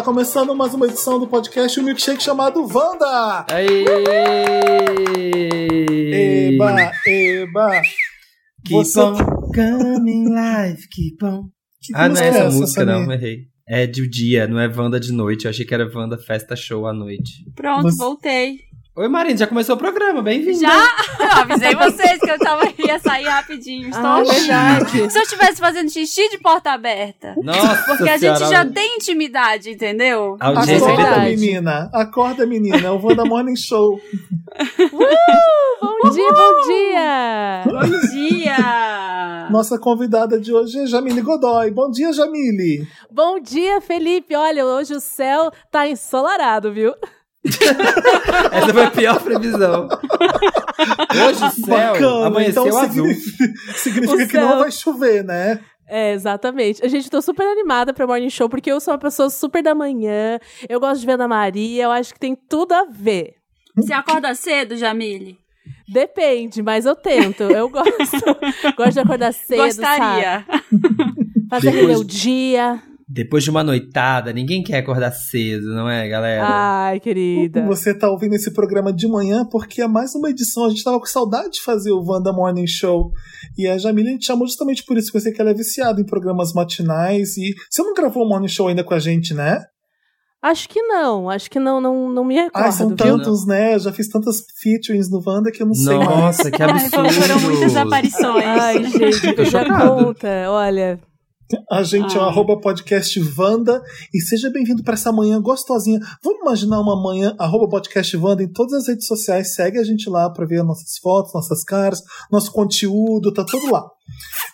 Tá começando mais uma edição do podcast O Milkshake chamado Wanda! Aí! Eba, eba! Keep Você- on coming live, keep on. Que Ah, não é essa música, Samir? não, errei. É de dia, não é Wanda de noite. Eu achei que era Wanda Festa Show à noite. Pronto, Mas- voltei. Oi, Marina, já começou o programa, bem-vinda. Já? Eu avisei vocês que eu tava, ia sair rapidinho. Estou Ah, verdade. Se eu estivesse fazendo xixi de porta aberta. Nossa Porque a senhora, gente já tem intimidade, entendeu? Acorda, verdade. menina! Acorda, menina! É o Wanda Morning Show. Bom dia, bom dia! Bom dia! Nossa convidada de hoje é Jamile Godoy. Bom dia, Jamile! Bom dia, Felipe! Olha, hoje o céu tá ensolarado, viu? Essa foi a pior previsão. Hoje o céu Bacana! amanheceu então azul. significa, significa O que não vai chover, né? É, exatamente. A gente tô super animada pra Morning Show, porque eu sou uma pessoa super da manhã, eu gosto de ver Ana Maria, eu acho que tem tudo a ver. Você acorda cedo, Jamile? Depende, mas eu tento. Eu gosto. gosto de acordar cedo, Gostaria. sabe? Fazer Depois- rebeldia. Depois de uma noitada, ninguém quer acordar cedo, não é, galera? Ai, querida. Você tá ouvindo esse programa de manhã porque é mais uma edição. A gente tava com saudade de fazer o Wanda Morning Show. E a Jamile te chamou justamente por isso, que eu sei que ela é viciada em programas matinais. E você não gravou o Morning Show ainda com a gente, né? Acho que não, acho que não, não, não me recordo. Ai, são viu? tantos, né? Eu já fiz tantas featurings no Wanda que eu não sei mais. Nossa, que Ai, absurdo. foram muitas aparições. Ai, gente, já conta, olha. A gente é o arroba podcast Wanda. E seja bem-vindo para essa manhã gostosinha. Vamos imaginar uma manhã, arroba podcast Wanda em todas as redes sociais. Segue a gente lá para ver nossas fotos, nossas caras, nosso conteúdo, tá tudo lá.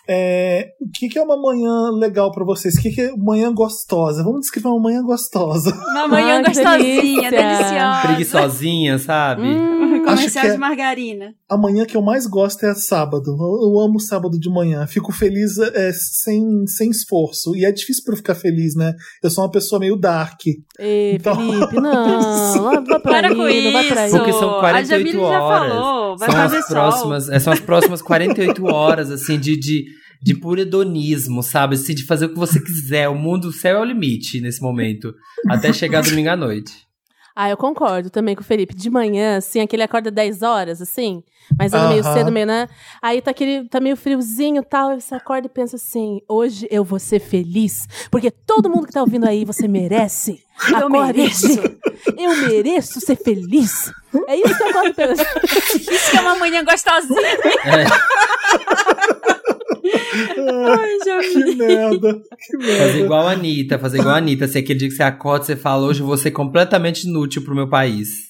É, o que, que é uma manhã legal para vocês? O que, que é manhã gostosa? Vamos descrever uma manhã gostosa. Uma manhã Ai, gostosinha, delícia. deliciosa. Preguiçosinha, sabe? Hum, Comercial que é- de margarina. A manhã que eu mais gosto é sábado. Eu, eu amo sábado de manhã. Fico feliz é, sem, sem esforço. E é difícil para eu ficar feliz, né? Eu sou uma pessoa meio dark. Ei, Então- Felipe, não. Pra Para com não vai pra isso. Porque são A 48 Jamile já horas. falou, vai são fazer as sol. próximas, é, são as próximas 48 horas, assim, de, de, de puro hedonismo, sabe? Assim, de fazer o que você quiser. O mundo, o céu é o limite nesse momento. Até chegar domingo à noite. Ah, eu concordo também com o Felipe. De manhã, assim, aquele acorda 10 horas, assim, mas ainda meio Aham. cedo, meio, né? Aí tá aquele, tá meio friozinho e tal, aí você acorda e pensa assim, hoje eu vou ser feliz, porque todo mundo que tá ouvindo aí, você merece. Eu Acorda e mereço. Eu mereço ser feliz. É isso que eu acordo pensando. Isso que é uma manhã gostosinha. Ai, Jamile. Que merda. Que Fazer igual a Anitta, fazer igual a Anitta. Assim, aquele dia que você acorda, você fala, hoje eu vou ser completamente inútil pro meu país.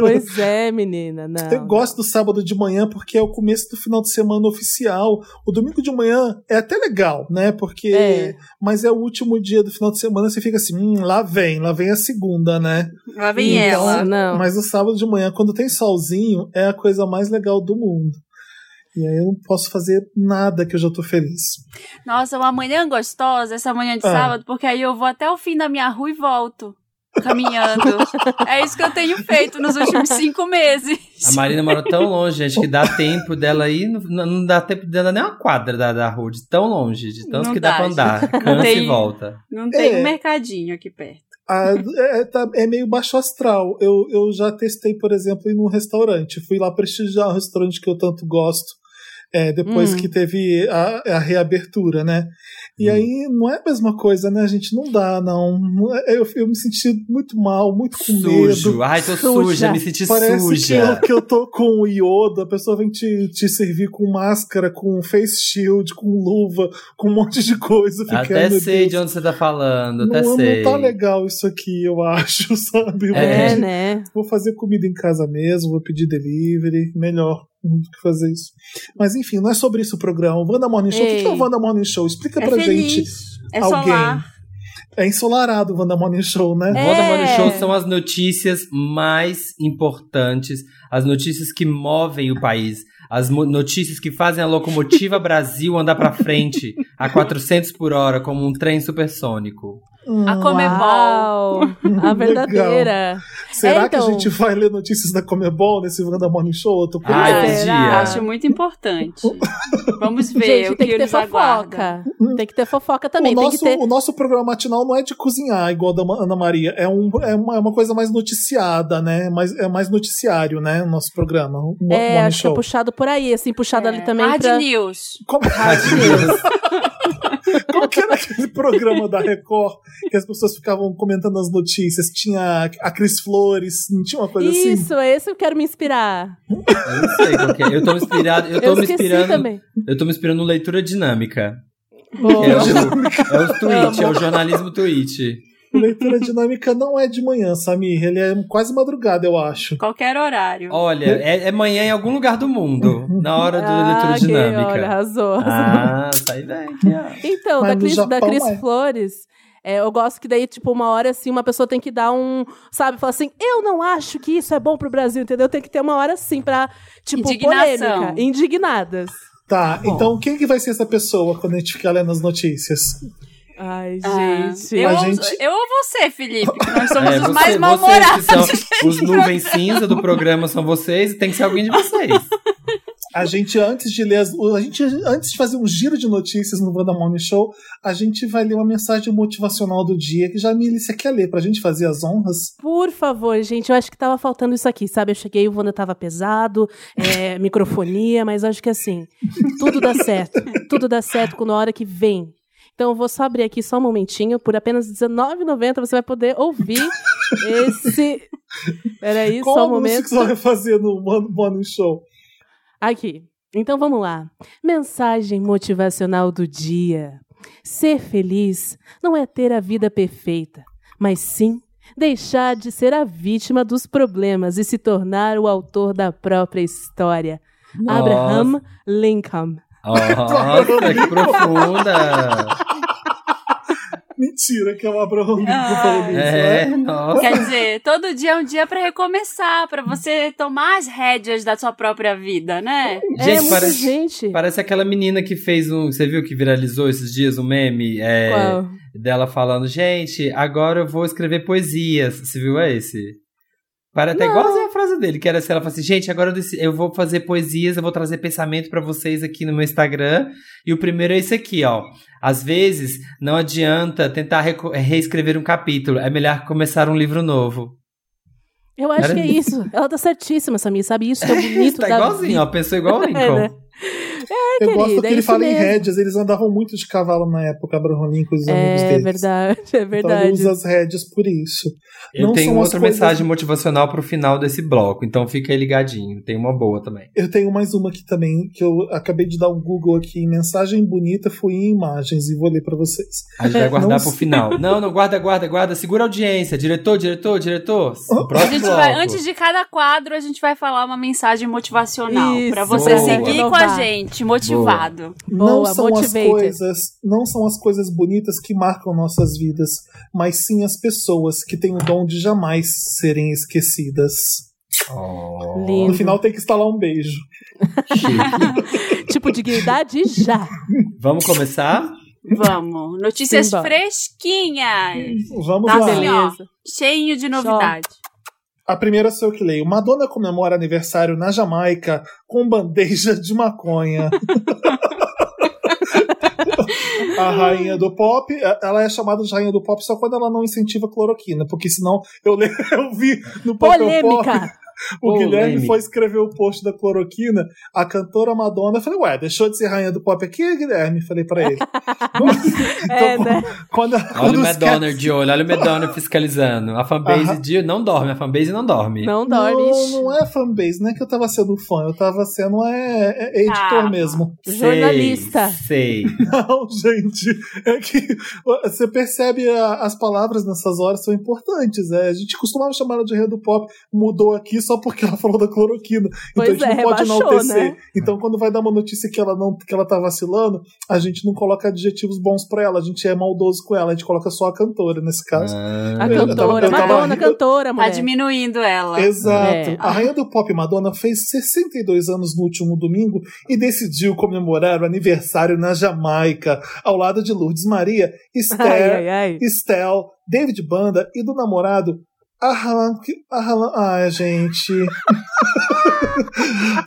Pois é, menina, não. Eu gosto do sábado de manhã porque é o começo do final de semana oficial. O domingo de manhã é até legal, né? Porque. É. Mas é o último dia do final de semana, você fica assim, hum, lá vem, lá vem a segunda, né? Lá vem Isso, ela. Não. Mas o sábado de manhã, quando tem solzinho, é a coisa mais legal do mundo. E aí eu não posso fazer nada que eu já tô feliz. Nossa, uma manhã gostosa, essa manhã de Ah. sábado, porque aí eu vou até o fim da minha rua e volto. Caminhando. é isso que eu tenho feito nos últimos cinco meses. A Marina mora tão longe, gente, que dá tempo dela ir, não, não dá tempo dela nem uma quadra da, da rua, de tão longe, de tanto Não que dá, dá, pra andar. Cansa Tem- e volta. Não tem É. um mercadinho aqui perto. Ah, é, tá- é meio baixo astral. Eu, eu já testei, por exemplo, ir num restaurante. Fui lá prestigiar o restaurante que eu tanto gosto. É, depois Hum. que teve a, a reabertura, né? E Hum. aí não é a mesma coisa, né, gente? Não dá, não. Não é- Eu, eu me senti muito mal, muito com Sujo. medo. Ai, tô Suja. suja, me senti Parece que eu, suja. que eu tô com o iodo, a pessoa vem te, te servir com máscara, com face shield, com luva, com um monte de coisa. Fica, Até sei Deus, de onde você tá falando, até não, sei. não tá legal isso aqui, eu acho, sabe? É. É, pedir- né? Vou fazer comida em casa mesmo, vou pedir delivery, melhor do que fazer isso. Mas enfim, não é sobre isso o programa. O Wanda Morning Show, o que é o Ei. Wanda Morning Show? Explica É pra feliz. gente. É alguém. solar. É ensolarado o Wanda Morning Show, né? O Wanda Morning É. Show são as notícias mais importantes, as notícias que movem o país, as notícias que fazem a locomotiva Brasil andar pra frente a 400 por hora como um trem supersônico. A Comebol. Uau, a verdadeira. Será É, que a então. gente vai ler notícias da Comebol nesse Wanda Morning Show? Eu tô curioso. Ai, Será? podia. Acho muito importante. Vamos ver Gente, o tem que, que ter nos aguarda. fofoca. Tem que ter fofoca também. o, Tem nosso, que ter. o nosso programa matinal não é de cozinhar, igual da Ana Maria. É, um, é, uma, é uma coisa mais noticiada, né? Mais, é mais noticiário, né? O nosso programa. O É, Morning acho que é Show. puxado por aí, assim, puxado ali também Hard pra. News. Como, como que era aquele programa da Record que as pessoas ficavam comentando as notícias? Tinha a Cris Flores, não tinha uma coisa assim? Isso, é esse que eu quero me inspirar. Eu não sei qual que é. Eu tô me inspirado. Eu tô Eu me inspirando. também. Eu tô me inspirando no leitura dinâmica. Boa. É o, é o tweet, é o jornalismo tweet. Leitura dinâmica não é de manhã, Samir. Ele é quase madrugada, eu acho. Qualquer horário. Olha, é, é manhã em algum lugar do mundo, na hora do leitura Ah, que, dinâmica. olha, arrasou. Ah, sai daí. aqui, ó. Então, Mas da Cris, da Japão Cris é. Flores, é, eu gosto que daí, tipo, uma hora assim, uma pessoa tem que dar um. Sabe, falar assim, eu não acho que isso é bom pro Brasil, entendeu? Tem que ter uma hora assim pra, tipo, Indignação. polêmica. Indignadas. Tá, Bom. então quem que vai ser essa pessoa quando a gente ficar lendo as notícias? Ai, Ah, gente. eu, gente- eu ou você, Felipe? Que nós somos É, os você- mais mal-humorados. os nuvens cinza do programa são vocês e tem que ser alguém de vocês. A gente, antes de ler as, a gente, antes de fazer um giro de notícias no Wanda Morning Show, a gente vai ler uma mensagem motivacional do dia que já a Milícia quer ler pra gente fazer as honras. Por favor, gente, eu acho que tava faltando isso aqui, sabe? Eu cheguei, o Wanda tava pesado, é, microfonia, mas acho que assim, tudo dá certo. tudo dá certo quando a hora que vem. Então eu vou só abrir aqui só um momentinho, por apenas R$19,90 você vai poder ouvir esse. Peraí, Qual só um momento. que você vai fazer no Wanda Morning Show? Aqui. Então vamos lá. Mensagem motivacional do dia. Ser feliz não é ter a vida perfeita, mas sim deixar de ser a vítima dos problemas e se tornar o autor da própria história. Nossa. Abraham Lincoln. Nossa, que profunda. Mentira, que é Abraham Lincoln Ah, É, né? nossa. Quer dizer, todo dia é um dia pra recomeçar, pra você tomar as rédeas da sua própria vida, né? é Gente, muita parece, gente. parece aquela menina que fez um. Você viu que viralizou esses dias um meme? É, Qual? dela falando, gente, agora eu vou escrever poesias. Você viu esse? Para até igualzinho a frase dele, que era assim, ela fala assim, gente, agora eu, vou fazer poesias, eu vou trazer pensamento pra vocês aqui no meu Instagram. E o primeiro é esse aqui, ó. Às vezes, não adianta tentar reco- reescrever um capítulo, é melhor começar um livro novo. Eu acho Era que é isso. Ela tá certíssima, Samir, sabe? Isso é bonito tá da igualzinho, vida. ó, pensou igual o Lincoln. É, né? Eu gosto que é ele fala em mesmo. rédeas, eles andavam muito de cavalo na época, Abraham Lincoln e os amigos É deles. verdade, é Então ele verdade. usa as rédeas por isso. Eu Não tenho outra coisas- mensagem motivacional pro final desse bloco, então fica aí ligadinho. Tem uma boa também. Eu tenho mais uma aqui também, que eu acabei de dar um Google aqui. Mensagem bonita foi em imagens e vou ler pra vocês. A gente vai guardar Não pro final. Não, não, guarda, guarda, guarda. Segura a audiência. Diretor, diretor, diretor. O A gente bloco. vai, antes de cada quadro, a gente vai falar uma mensagem motivacional Isso, pra você boa. seguir com a Renovar. Gente, motivado. não Boa, são as motivated. coisas, não são as coisas bonitas que marcam nossas vidas, mas sim as pessoas que têm o dom de jamais serem esquecidas. Oh. No final tem que instalar um beijo. Tipo, dignidade já. Vamos começar? Vamos. Notícias fresquinhas. Vamos Tá lá. beleza. Beleza. Cheio de novidade. A primeira sou eu que leio. Madonna comemora aniversário na Jamaica com bandeja de maconha. a rainha do pop, ela é chamada de rainha do pop só quando ela não incentiva cloroquina, porque senão eu, eu vi no Papel Pop, Polêmica. O. Guilherme foi escrever o post da cloroquina, a cantora Madonna, eu falei, ué, deixou de ser rainha do pop aqui, Guilherme? Falei pra ele. É, Então, né? quando, Olha quando o esquece- Madonna de olho, olha o Madonna fiscalizando. A fanbase Aham. de não dorme, a fanbase não dorme. Não dorme. Não, não é fanbase, não é que eu tava sendo fã, eu tava sendo é, é editor Ah. mesmo. Sei, Jornalista. Sei. Não, gente, é que você percebe a- as palavras nessas horas são importantes. é. A gente costumava chamar ela de rei do pop, mudou aqui só porque ela falou da cloroquina. Pois então a gente é, não pode enaltecer. né? Então, quando vai dar uma notícia que ela não que ela tá vacilando, a gente não coloca adjetivos bons pra ela, a gente é maldoso com ela, a gente coloca só a cantora nesse caso. Ah, A Eu tava- cantora, eu tava Madonna, rindo- cantora, Tá mulher. diminuindo ela. Exato. É. A rainha do pop Madonna fez 62 anos no último domingo e decidiu comemorar o aniversário na Jamaica, ao lado de Lourdes Maria, Esther, Ai, ai, ai. Estel, David Banda e do namorado Alan. Alan ai, gente.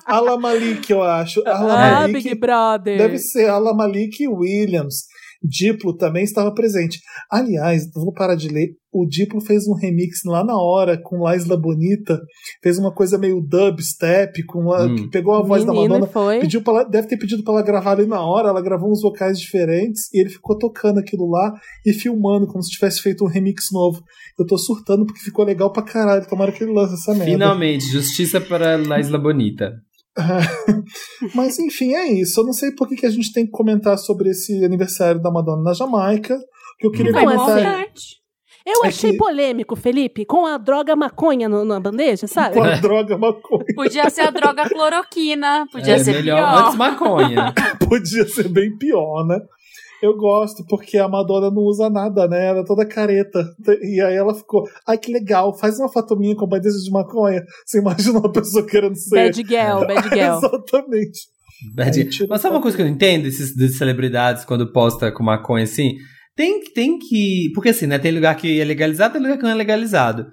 Ala Malik, eu acho. Ah, Malik. Big Brother. Deve ser Ala Malik Williams. Diplo também estava presente. Aliás, vou parar de ler. O Diplo fez um remix lá na hora com La Isla Bonita. Fez uma coisa meio dubstep, com a, Hum. pegou a voz da Menino, Madonna. foi. Pediu pra deve ter pedido pra ela gravar ali na hora. Ela gravou uns vocais diferentes e ele ficou tocando aquilo lá e filmando como se tivesse feito um remix novo. Eu tô surtando porque ficou legal pra caralho. Tomara que ele lance essa merda. Finalmente, justiça para La Isla Bonita. Mas enfim, é isso. Eu não sei por que, que a gente tem que comentar sobre esse aniversário da Madonna na Jamaica. Que eu queria Não, Foi comentar importante. Eu É achei que- polêmico, Felipe, com a droga maconha no- na bandeja, sabe? com a droga maconha. Podia ser a droga cloroquina. Podia é ser melhor pior. antes maconha. Podia ser bem pior, né? Eu gosto, porque a Madonna não usa nada, né? Ela é toda careta. E aí ela ficou, ai que legal, faz uma foto minha com bandeja de maconha. Você imagina uma pessoa querendo ser. Bad girl, bad girl. Exatamente. Bad- Mas sabe uma coisa que eu não entendo desses, de celebridades quando posta com maconha assim? Tem, tem que. Porque assim, né? Tem lugar que é legalizado, tem lugar que não é legalizado.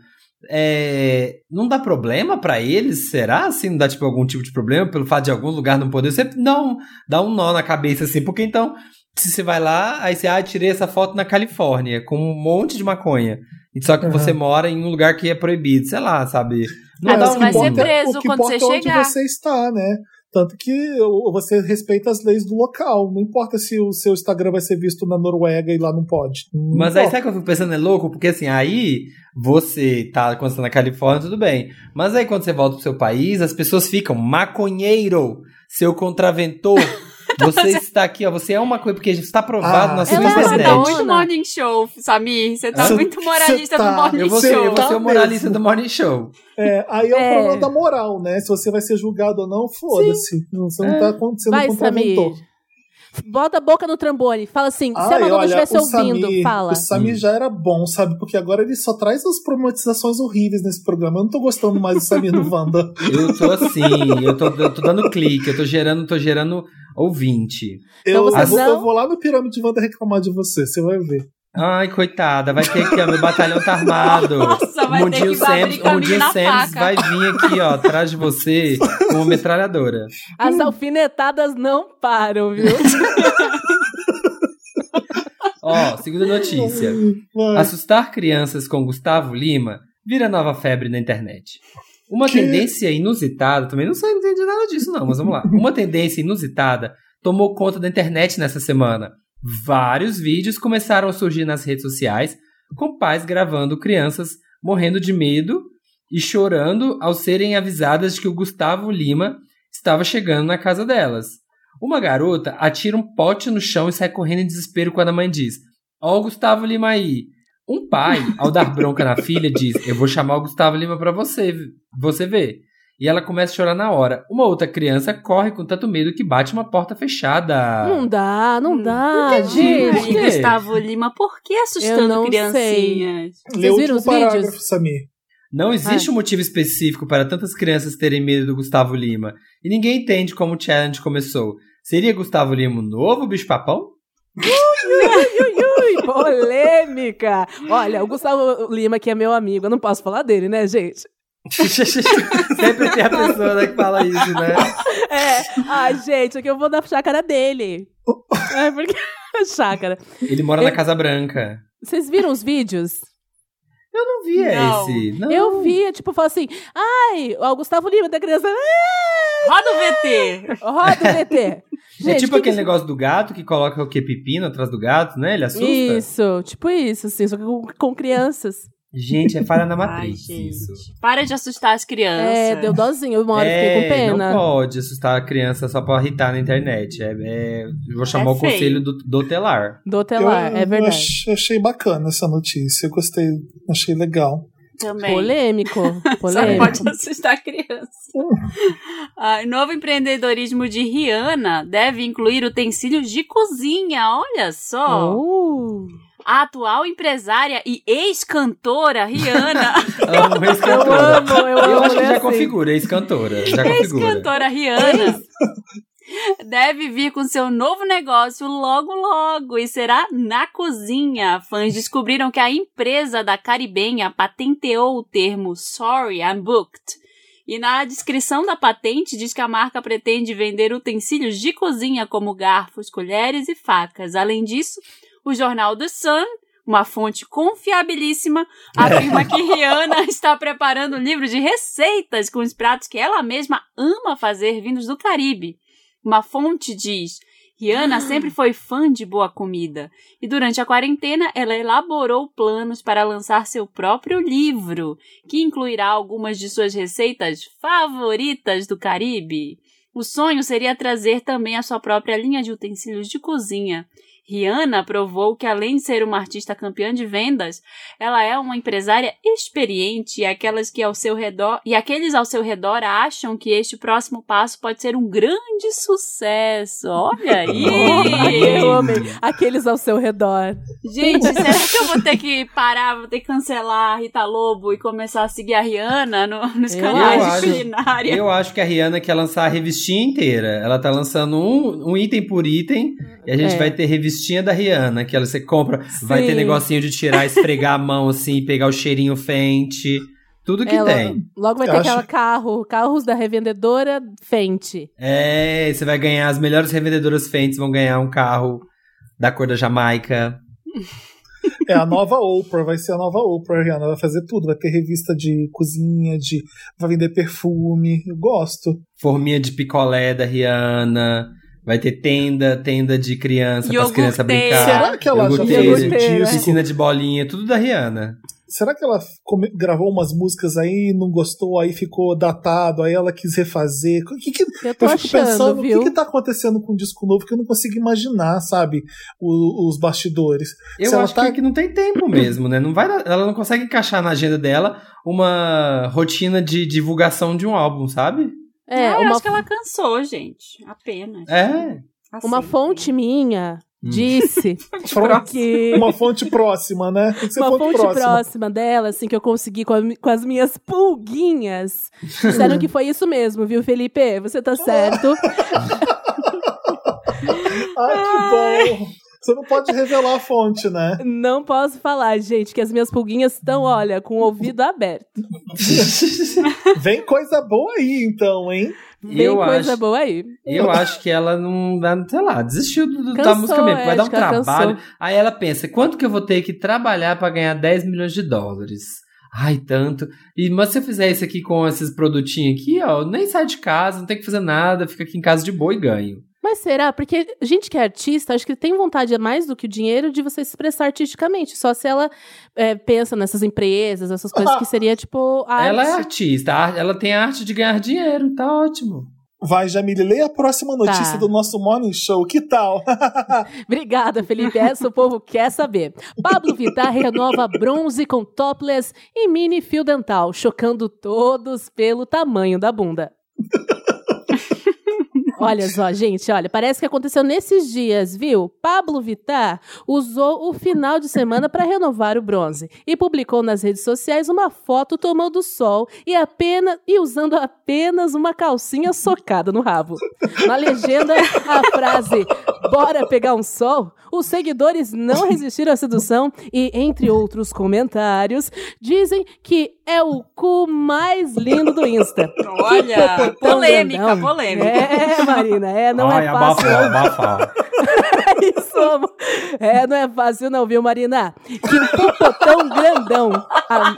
É, não dá problema pra eles? Será? Assim, não dá tipo algum tipo de problema pelo fato de algum lugar não poder? Você não dá um nó na cabeça assim, porque então, se você vai lá, aí você, ah, tirei essa foto na Califórnia com um monte de maconha. E Só que Uhum. você mora em um lugar que é proibido, sei lá, sabe? Não Aí dá você um vai ser importa- preso o que quando você é onde chegar. você está, né? Tanto que você respeita as leis do local. Não importa se o seu Instagram vai ser visto na Noruega e lá não pode. Não Mas aí importa. sabe o que eu fico pensando? É louco? Porque assim, aí você tá, quando você tá na Califórnia, tudo bem. Mas aí quando você volta pro seu país, as pessoas ficam maconheiro, seu contraventor. Você está aqui, ó. Você é uma coisa, porque está provado Ah, na sua é Você internet. tá Madonna. muito morning show, Samir. Você tá Você- muito moralista você tá- do morning Eu vou ser, show. eu vou ser o moralista mesmo. do Morning Show. É, aí é o É. problema da moral, né? Se você vai ser julgado ou não, foda-se. Você não É. tá acontecendo Vai, com Samir. Bota a boca no trambone. Fala assim, se a Ai, Madonna olha, estivesse o ouvindo, Samir- fala. O Samir já era bom, sabe? Porque agora ele só traz as problematizações horríveis nesse programa. Eu não tô gostando mais do Samir no Wanda. Eu tô assim, eu tô, eu tô dando clique, eu tô gerando, tô gerando ouvinte. Eu, você vou, não- eu vou lá no Pirâmide Wanda reclamar de você, você vai ver. Ai, coitada, vai ter aqui, ó, meu batalhão tá armado. Nossa, vai o ter que Sams, vai vir aqui, ó, atrás de você com uma metralhadora. As alfinetadas não param, viu? Ó, segunda notícia. Assustar crianças com Gustavo Lima vira nova febre na internet. Uma Que? tendência inusitada, também não sei, não entendi nada disso não, mas vamos lá. Uma tendência inusitada tomou conta da internet nessa semana. Vários vídeos começaram a surgir nas redes sociais com pais gravando crianças morrendo de medo e chorando ao serem avisadas de que o Gustavo Lima estava chegando na casa delas. Uma garota atira um pote no chão e sai correndo em desespero quando a mãe diz: Ó, o Gustavo Lima aí. Um pai, ao dar bronca na filha, diz: Eu vou chamar o Gustavo Lima pra você, você ver. E ela começa a chorar na hora. Uma outra criança corre com tanto medo que bate uma porta fechada. Não dá, não dá, entendi. Gente. Gustavo Lima, por que Eu assustando não criancinhas? O viram os vídeos? parágrafo, Samir. Não existe um motivo específico para tantas crianças terem medo do Gustavo Lima. E ninguém entende como o challenge começou. Seria Gustavo Lima o novo bicho-papão? Polêmica. Olha, o Gustavo Lima, que é meu amigo, eu não posso falar dele, né, gente? Sempre tem a pessoa né, que fala isso, né? É, ai, gente, aqui eu vou dar chácara dele. É, porque. chácara. Ele mora na Casa Branca. Vocês viram os vídeos? Eu não vi Não. esse. Não. Eu vi, tipo, falou assim: ai, o Gustavo Lima da criança. "Ah, Roda o VT. Roda o VT. é Gente, tipo que aquele que- negócio do gato que coloca o que? Pepino atrás do gato, né? Ele assusta. Isso, tipo isso, assim, só que com, com crianças. Gente, é falha na Ai, matriz gente. isso. Para de assustar as crianças. É, deu dozinho, uma hora eu fiquei com É, pena. não pode assustar a criança só pra irritar na internet. É, é- vou chamar É o feio. conselho do, do telar. Do telar, eu, é verdade. ach- achei bacana essa notícia. Eu gostei, achei legal. Também. Polêmico. Só Polêmico. pode assustar a criança. Ah, novo empreendedorismo de Rihanna deve incluir utensílios de cozinha. Olha só. Uh, A atual empresária e ex-cantora Rihanna. Amo eu ex-cantora. amo, eu, Eu amo. acho que né, já assim. configura, ex-cantora. Já configura. ex-cantora Rihanna. Deve vir com seu novo negócio logo logo e será na cozinha. Fãs descobriram que a empresa da caribenha patenteou o termo Sorry, I'm booked. E na descrição da patente diz que a marca pretende vender utensílios de cozinha como garfos, colheres e facas. Além disso, o jornal The Sun, uma fonte confiabilíssima, afirma que Rihanna está preparando um livro de receitas com os pratos que ela mesma ama fazer vindos do Caribe. Uma fonte diz: Rihanna sempre foi fã de boa comida e durante a quarentena ela elaborou planos para lançar seu próprio livro, que incluirá algumas de suas receitas favoritas do Caribe. O sonho seria trazer também a sua própria linha de utensílios de cozinha. Rihanna provou que, além de ser uma artista campeã de vendas, ela é uma empresária experiente e aquelas que ao seu redor e aqueles ao seu redor acham que este próximo passo pode ser um grande sucesso. Olha aí! Eu amei. Aqueles ao seu redor. Gente, será que eu vou ter que parar, vou ter que cancelar a Rita Lobo e começar a seguir a Rihanna no- nos Eu canais acho- de culinária? Eu acho que a Rihanna quer lançar a revistinha inteira. Ela tá lançando um, um item por item. E a gente É. vai ter revistinha da Rihanna, que ela, você compra. Vai ter Sim. negocinho de tirar, esfregar a mão assim, pegar o cheirinho Fenty. Tudo que Ela- tem. Logo vai Eu ter acho- aquela carro, carros da revendedora Fenty. É, você vai ganhar. As melhores revendedoras Fenty vão ganhar um carro da cor da Jamaica. É a nova Oprah, vai ser a nova Oprah, a Rihanna. Vai fazer tudo. Vai ter revista de cozinha, de vai vender perfume. Eu gosto. Forminha de picolé da Rihanna. Vai ter tenda, tenda de criança, para as crianças brincar. Será que ela já fez um disco? Piscina de bolinha, tudo da Rihanna. Será que ela gravou umas músicas aí, não gostou, aí ficou datado, aí ela quis refazer? O que, que, Eu tô eu fico achando, pensando, o viu? que, que tá acontecendo com o disco novo que eu não consigo imaginar, sabe? O- os bastidores. Eu Se ela acho tá- que, que não tem tempo mesmo, né? Não vai, dar- ela não consegue encaixar na agenda dela uma rotina de divulgação de um álbum, sabe? É, Ah, eu uma, acho que ela cansou, gente. Apenas. É. uma Aceita. fonte minha Hum. disse que Uma fonte próxima, né? Uma fonte, fonte próxima. próxima dela, assim, que eu consegui com, a com as minhas pulguinhas. Disseram que foi isso mesmo, viu, Felipe? Você tá certo. Ai, que bom. Você não pode revelar a fonte, né? Não posso falar, gente, que as minhas pulguinhas estão, olha, com o ouvido aberto. Vem coisa boa aí, então, hein? Vem Eu coisa acho- boa aí. Eu acho que ela não dá, sei lá, desistiu do, do- da Cansou, música mesmo. é, Vai dar um trabalho. cansou. Aí ela pensa, quanto que eu vou ter que trabalhar pra ganhar 10 milhões de dólares? Ai, tanto. E, mas se eu fizer isso aqui com esses produtinhos aqui, ó, eu nem sai de casa, não tem que fazer nada, fica aqui em casa de boa e ganho. Mas será? Porque gente que é artista, acho que tem vontade a mais do que o dinheiro de você se expressar artisticamente. Só se ela é, pensa nessas empresas, essas coisas que seria tipo arte. Ela é artista, ela tem a arte de ganhar dinheiro, tá ótimo. Vai, Jamile, leia a próxima notícia Tá. do nosso Morning Show. Que tal? Obrigada, Felipe. Essa o povo quer saber. Pablo Vittar renova bronze com topless e mini fio dental, chocando todos pelo tamanho da bunda. Olha só, gente, olha, parece que aconteceu nesses dias, viu? Pablo Vittar usou o final de semana para renovar o bronze e publicou nas redes sociais uma foto tomando sol e apenas e usando apenas uma calcinha socada no rabo. Na legenda, a frase "Bora pegar um sol". Os seguidores não resistiram à sedução e, entre outros comentários, dizem que é o cu mais lindo do Insta. Olha, polêmica, polêmica. É, Marina, é, não Ai, é fácil. abafar, não. abafar. Isso, amor. É, não é fácil não, viu, Marina? Que hipopotão grandão. Ah,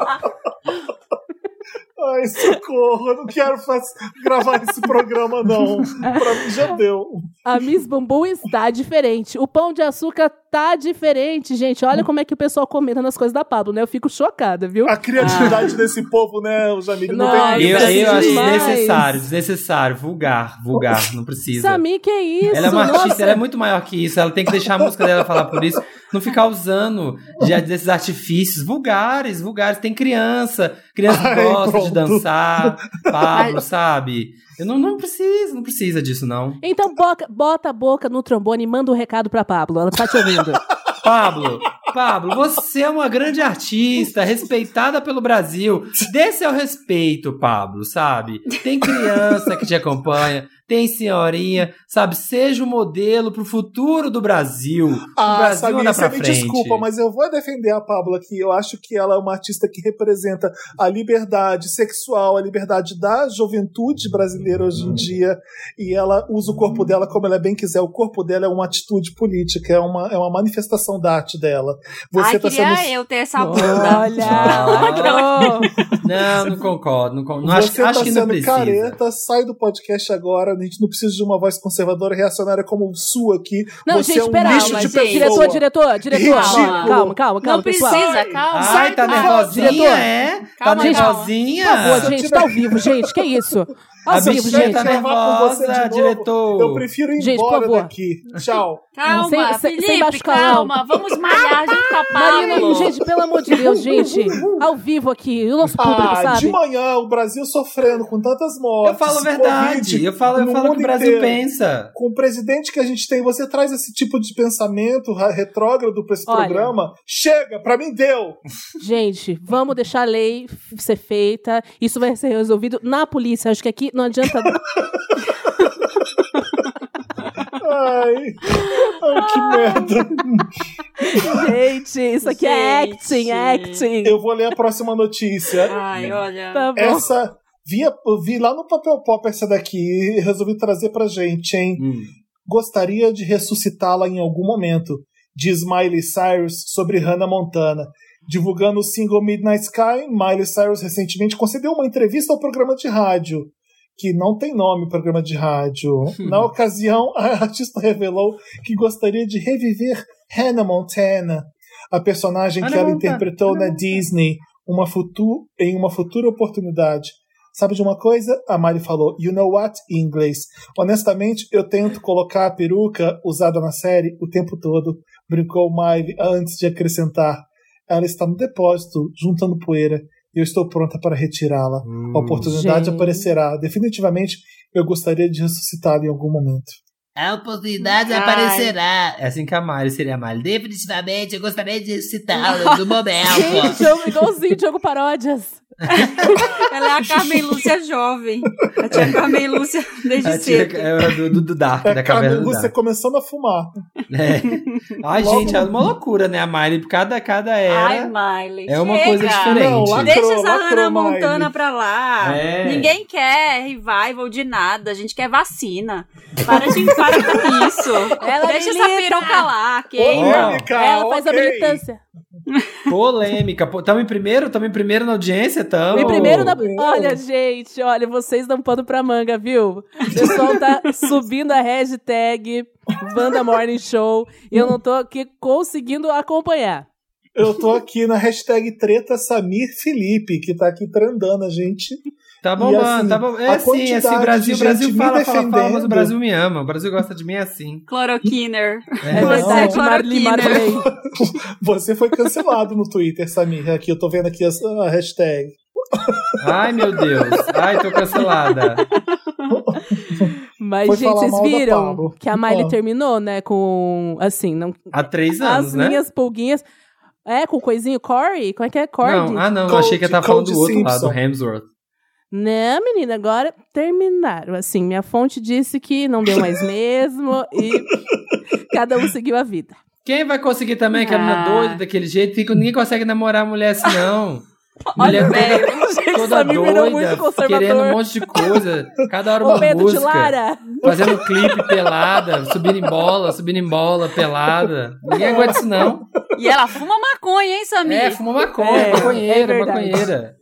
Ai, socorro, eu não quero faz- gravar esse programa, não. Pra mim já deu. A Miss Bumbum está diferente. O pão de açúcar tá diferente, gente. Olha como é que o pessoal comenta nas coisas da Pablo, né? Eu fico chocada, viu? A criatividade desse povo, né, os amigos? Não, Nossa, tem Eu, é eu acho desnecessário, desnecessário, vulgar, vulgar, não precisa. Samir, que isso? Ela é uma artista, Nossa. ela é muito maior que isso. Ela tem que deixar a música dela falar por isso. Não ficar usando de, desses artifícios vulgares, vulgares. Tem criança. Criança Ai, gosta de dançar. Pablo, sabe? Eu não, não preciso, não precisa disso, não. Então boca- bota a boca no trombone e manda um recado pra Pablo. Ela tá te ouvindo. Pablo, Pablo, você é uma grande artista, respeitada pelo Brasil. Dê seu respeito, Pablo, sabe? Tem criança que te acompanha, tem senhorinha, sabe? Seja o modelo pro futuro do Brasil. O Ah, Brasil Samir, anda você pra me frente. desculpa, mas eu vou defender a Pablo aqui. Eu acho que ela é uma artista que representa a liberdade sexual, a liberdade da juventude brasileira hoje em dia. E ela usa o corpo dela como ela bem quiser. O corpo dela é uma atitude política, é uma, é uma manifestação da arte dela. Você Ai, tá queria sendo. eu ter essa bunda. Olha. Não, não concordo. Não, con- não acho, você acho tá que não sendo precisa. careta, sai do podcast agora. A gente não precisa de uma voz conservadora reacionária como sua aqui. Não, você gente, é um pera, lixo de gente, pessoa. Diretor, diretor, diretor. Ridículo. Calma, calma, calma, calma Não pessoal. precisa, calma. Ai, sai tá do- nervosinha, diretor. é? Calma, tá calma. nervosinha? Por favor, gente, tá ao vivo, gente. Que isso? Ao A vivo, bichinha gente. tá gravar com você de nervosa, novo, diretor. Eu prefiro ir Gente, por embora favor. daqui. Tchau. Calma, Sem- sem- sem Felipe, baixo calma. Vamos malhar junto com a Marina, gente, pelo amor de Deus, gente. Ao vivo aqui, o nosso público, Ah, de sabe? manhã, o Brasil sofrendo com tantas Eu mortes. falo a verdade. Covid Eu falo, eu o que o mundo Brasil inteiro. pensa. Com o presidente que a gente tem, você traz esse tipo de pensamento ra- retrógrado pra esse Olha. programa? Chega, pra mim deu. Gente, vamos deixar a lei ser feita. Isso vai ser resolvido na polícia. Acho que aqui não adianta. Ai, ai que merda. gente, isso aqui é Gente. acting, acting. Eu vou ler a próxima notícia. Ai, olha. Tá bom. Essa. Vi, vi lá no papel pop essa daqui e resolvi trazer pra gente, hein? Hum. Gostaria de ressuscitá-la em algum momento, diz Miley Cyrus sobre Hannah Montana. Divulgando o single Midnight Sky, Miley Cyrus recentemente concedeu uma entrevista ao programa de rádio, que não tem nome programa de rádio. Na ocasião, a artista revelou que gostaria de reviver Hannah Montana, a personagem que ela interpretou na Disney uma futu em uma futura oportunidade. Sabe de uma coisa? A Mari falou, you know what? Em inglês. Honestamente, eu tento colocar a peruca usada na série o tempo todo, brincou Miley antes de acrescentar. Ela está no depósito, juntando poeira. E Eu estou pronta para retirá-la. Hum. A oportunidade gente. aparecerá. Definitivamente, eu gostaria de ressuscitá-la em algum momento. A oportunidade Ai. aparecerá. É assim que a Mari seria a Mari. Definitivamente, eu gostaria de citá-la no momento. Gente, eu igualzinho o Diogo Paródias. Ela é a Carmen Lúcia jovem. A tia Carmen Lúcia desde A tia cedo. é do, do, do Dark, É da a caverna Carmen do Lúcia começando a fumar. É. Ai, Logo- gente, é uma loucura, né? A Miley, cada, cada era. Ai, Miley. é uma chega. coisa diferente. Não, lacrou, Deixa essa Hannah Miley. Montana pra lá. É. Ninguém quer revival de nada. A gente quer vacina. Para de para com isso. Ela Deixa essa milita. peruca lá, queima. Polêmica, Ela faz a ok. militância. Polêmica. Pô, Tamo em primeiro? Tamo em primeiro na audiência? Tamo. E primeiro na. Olha, gente, olha, vocês dão pano pra manga, viu? O pessoal tá subindo a hashtag Wanda Morning Show e eu não tô aqui conseguindo acompanhar. Eu tô aqui na hashtag treta Samir Felipe, que tá aqui trendando a gente. Tá bom, mano, assim, tá bom. É a assim, é assim, o Brasil, Brasil fala, fala, fala, mas o. Brasil me ama. O Brasil gosta de mim assim. Cloroquiner. É, É Não. Marli Marley. Você foi cancelado no Twitter, Samir. Aqui eu tô vendo aqui a, hashtag. Ai, meu Deus. Ai, tô cancelada. Mas, Foi gente, vocês viram que a Miley Ah. terminou, né? Com. Assim, não. Há três anos, As né? minhas pulguinhas. É, com o coisinho Corey? Como é que é? Corey? Não, ah, não, eu Cold- achei que eu tava falando do outro lado, do. Hemsworth. Não, menina, agora terminaram. Assim, minha fonte disse que não deu mais mesmo e cada um seguiu a vida. Quem vai conseguir também, que a menina Ah. doida daquele jeito? Fica, ninguém consegue namorar mulher assim, não. Olha, mulher velho. toda, toda doida, querendo um monte de coisa. Cada hora uma Ô, Pedro de música. Lara. Fazendo clipe pelada, subindo em bola, subindo em bola, pelada. Ninguém aguenta isso, não. E ela fuma maconha, hein, Samir? É, fuma maconha, É, é maconheira, verdade. maconheira.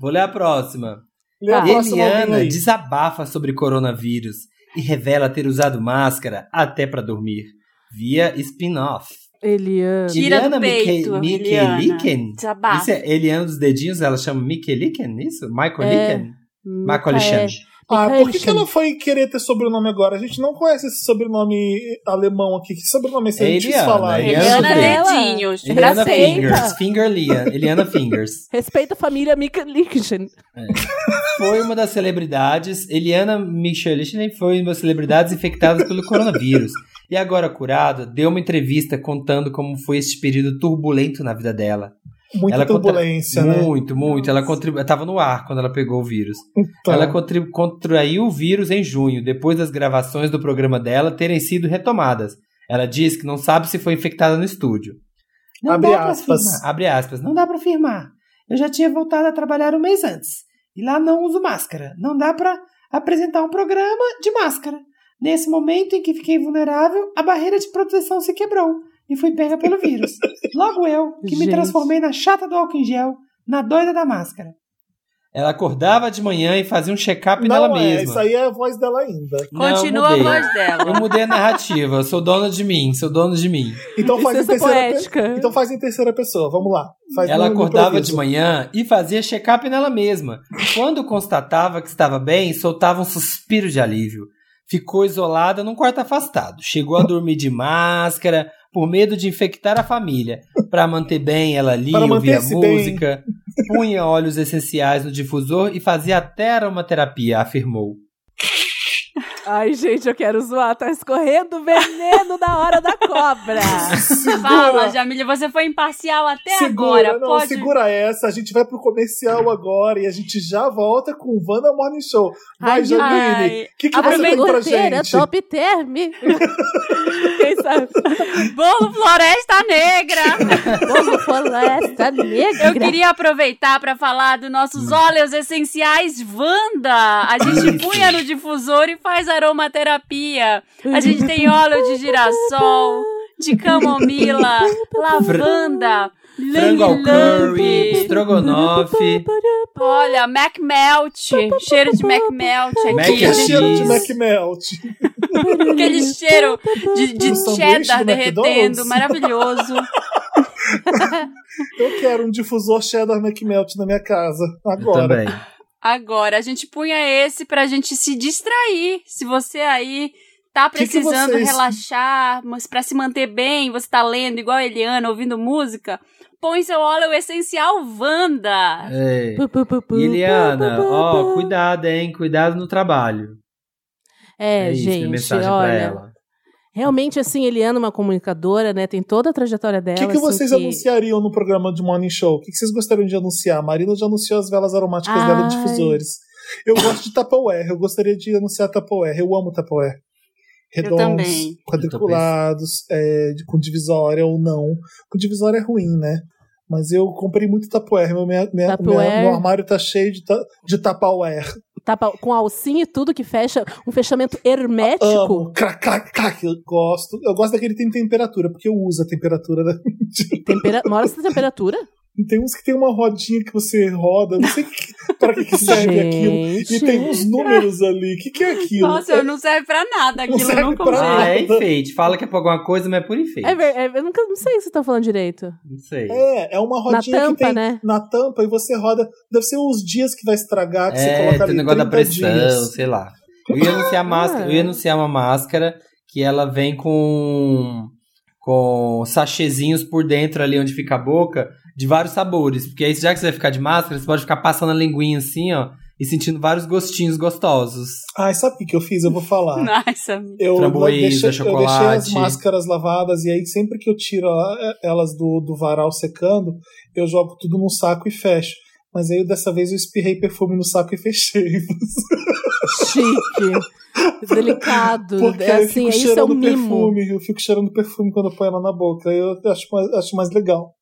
Vou ler a próxima. Lê a Tá. Eliana aí. desabafa sobre coronavírus e revela ter usado máscara até pra dormir, via spin-off. Eliana. Tira do Eliana peito, Mike- Eliana. Desabafa. Isso é Eliana dos dedinhos, ela chama Mikeliken, isso? Michael É. Liken? Michael Liken. Ah, por que, que ela foi querer ter sobrenome agora? A gente não conhece esse sobrenome alemão aqui. Que sobrenome é esse? É É Eliana, falar. Eliana. Dedinhos. Eliana. Fingers. Finger Lia. Eliana Fingers. Respeita a família Mika Lichten. Foi uma das celebridades. Eliana Micheline foi uma das celebridades infectadas pelo coronavírus. E agora curada, deu uma entrevista contando como foi este período turbulento na vida dela. Muita Ela contra- turbulência, né? Muito, muito. Ela contribu... tava no ar quando ela pegou o vírus. Tá. Ela contribu- contraiu o vírus em junho, depois das gravações do programa dela terem sido retomadas. Ela diz que não sabe se foi infectada no estúdio. Não Abre aspas. afirmar. Abre aspas. Não dá pra afirmar. Eu já tinha voltado a trabalhar um mês antes. E lá não uso máscara. Não dá pra apresentar um programa de máscara. Nesse momento em que fiquei vulnerável, a barreira de proteção se quebrou e fui pega pelo vírus. Logo eu, que me Gente. transformei na chata do álcool em gel, na doida da máscara. Ela acordava de manhã e fazia um check-up Não nela é, mesma. isso aí é a voz dela ainda. Não, Continua a voz dela. Eu mudei a narrativa, eu sou dona de mim, sou dono de mim. Então faz, em terceira pe- então faz em terceira pessoa, vamos lá. Faz Ela acordava de manhã e fazia check-up nela mesma. Quando constatava que estava bem, soltava um suspiro de alívio. Ficou isolada num quarto afastado. Chegou a dormir de máscara, por medo de infectar a família. Para manter bem, ela lia, ouvia manter-se bem. música, punha óleos essenciais no difusor e fazia até aromaterapia, afirmou. Ai, gente, eu quero zoar. Tá escorrendo veneno na hora da cobra. Fala, Jamília, você foi imparcial até Segura, agora. não, Pode. segura essa. A gente vai pro comercial agora e a gente já volta com o Wanda Morning Show. Vai, Ai, Jamile. O que, que você tem pra gente? top term. Quem sabe? Bolo Floresta Negra. Como floresta negra. Eu queria aproveitar para falar dos nossos óleos essenciais Wanda. A gente punha no difusor e faz aromaterapia. A gente tem óleo de girassol, de camomila, lavanda, Frango ao curry, estrogonofe. Olha, Mac Melt, cheiro de Mac Melt Mac aqui. Que cheiro de. McMelt. Aquele cheiro de, de cheddar do derretendo, maravilhoso. Eu quero um difusor cheddar McMelt na minha casa. Eu Agora. também. Agora, a gente punha esse pra gente se distrair. Se você aí tá Que que precisando vocês- relaxar, mas pra se manter bem, você tá lendo igual a Eliana, ouvindo música, põe seu óleo essencial Wanda. É. Eliana, ó, cuidado, hein? Cuidado no trabalho. É, isso, minha gente, mensagem pra olha. Realmente, assim, Eliana é uma comunicadora, né? Tem toda a trajetória O dela. que, que assim, vocês que- anunciariam no programa de Morning Show? O que, que vocês gostariam de anunciar? A Marina já anunciou as velas aromáticas dela de Ai. difusores. Eu gosto de Tupperware. Eu gostaria de anunciar Tupperware. Eu amo Tupperware. Redondos, quadriculados, é, de- com divisória ou não. Com divisória é ruim, né? Mas eu comprei muito Tupperware. Meu, minha, minha- meu armário tá cheio de, ta- de Tupperware. Tapa, com alcinha e tudo que fecha, um fechamento hermético. Amo. Crac, crac, crac. Eu gosto. Eu gosto daquele que tem temperatura, porque eu uso a temperatura da, Tempera... Mora essa temperatura? E tem uns que tem uma rodinha que você roda, não sei que- para que, que serve aquilo. E Gente. tem uns números ali. O que, que é aquilo? Nossa, não serve pra nada aquilo, serve eu não pra. Ah, é nada. enfeite. Fala que é pra alguma coisa, mas é por enfeite. É, é, eu nunca não sei o que você tá falando direito. Não sei. É, é uma rodinha Na tampa, que tem né? na tampa e você roda. Deve ser os dias que vai estragar, que você É, coloca tem ali. o negócio da 30 pressão, dias. sei lá. Eu ia anunciar máscara, eu ia anunciar uma máscara que ela vem com com sachêzinhos por dentro ali onde fica a boca, de vários sabores, porque aí já que você vai ficar de máscara, você pode ficar passando a linguinha assim, ó, e sentindo vários gostinhos gostosos. Ai, sabe o que, eu fiz? Eu vou falar. Nossa, Eu deixei, eu deixei as chocolate. máscaras lavadas e aí sempre que eu tiro a- elas do, do varal secando, eu jogo tudo num saco e fecho. Mas aí dessa vez eu espirrei perfume no saco e fechei. Chique. Delicado. Porque é aí eu assim, fico isso é cheirando um mimo. perfume. Eu fico cheirando perfume quando eu ponho ela na boca. Eu acho mais, acho mais legal.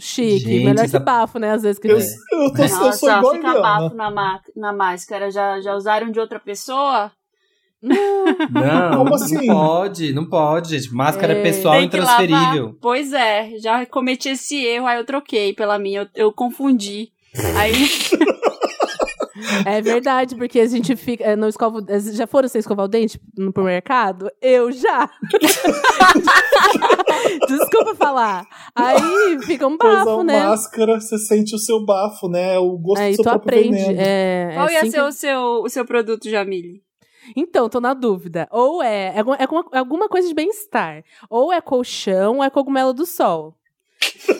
Chique. Gente, melhor que bafo, né? Às vezes que Eu, eu, tô, eu sou Nossa, igual fica bafo na, ma- na máscara. Já, já usaram de outra pessoa? Não, Como assim? não pode, não pode, gente. Máscara é, É, pessoal intransferível. lavar. Pois é, já cometi esse erro, aí eu troquei pela minha, eu, eu confundi. Aí É verdade, porque a gente fica. eh, Não escova, já foram você escovar o dente no pro mercado? Eu já. Desculpa falar. Aí fica um usar bafo, uma né? máscara, você sente o seu bafo, né? O gosto Aí do seu tu próprio aprende. veneno. É, Qual é ia assim ser que- o seu, o seu produto, Jamile? Então, tô na dúvida. Ou é, é, alguma- é é alguma coisa de bem-estar. Ou é colchão, ou é cogumelo do sol.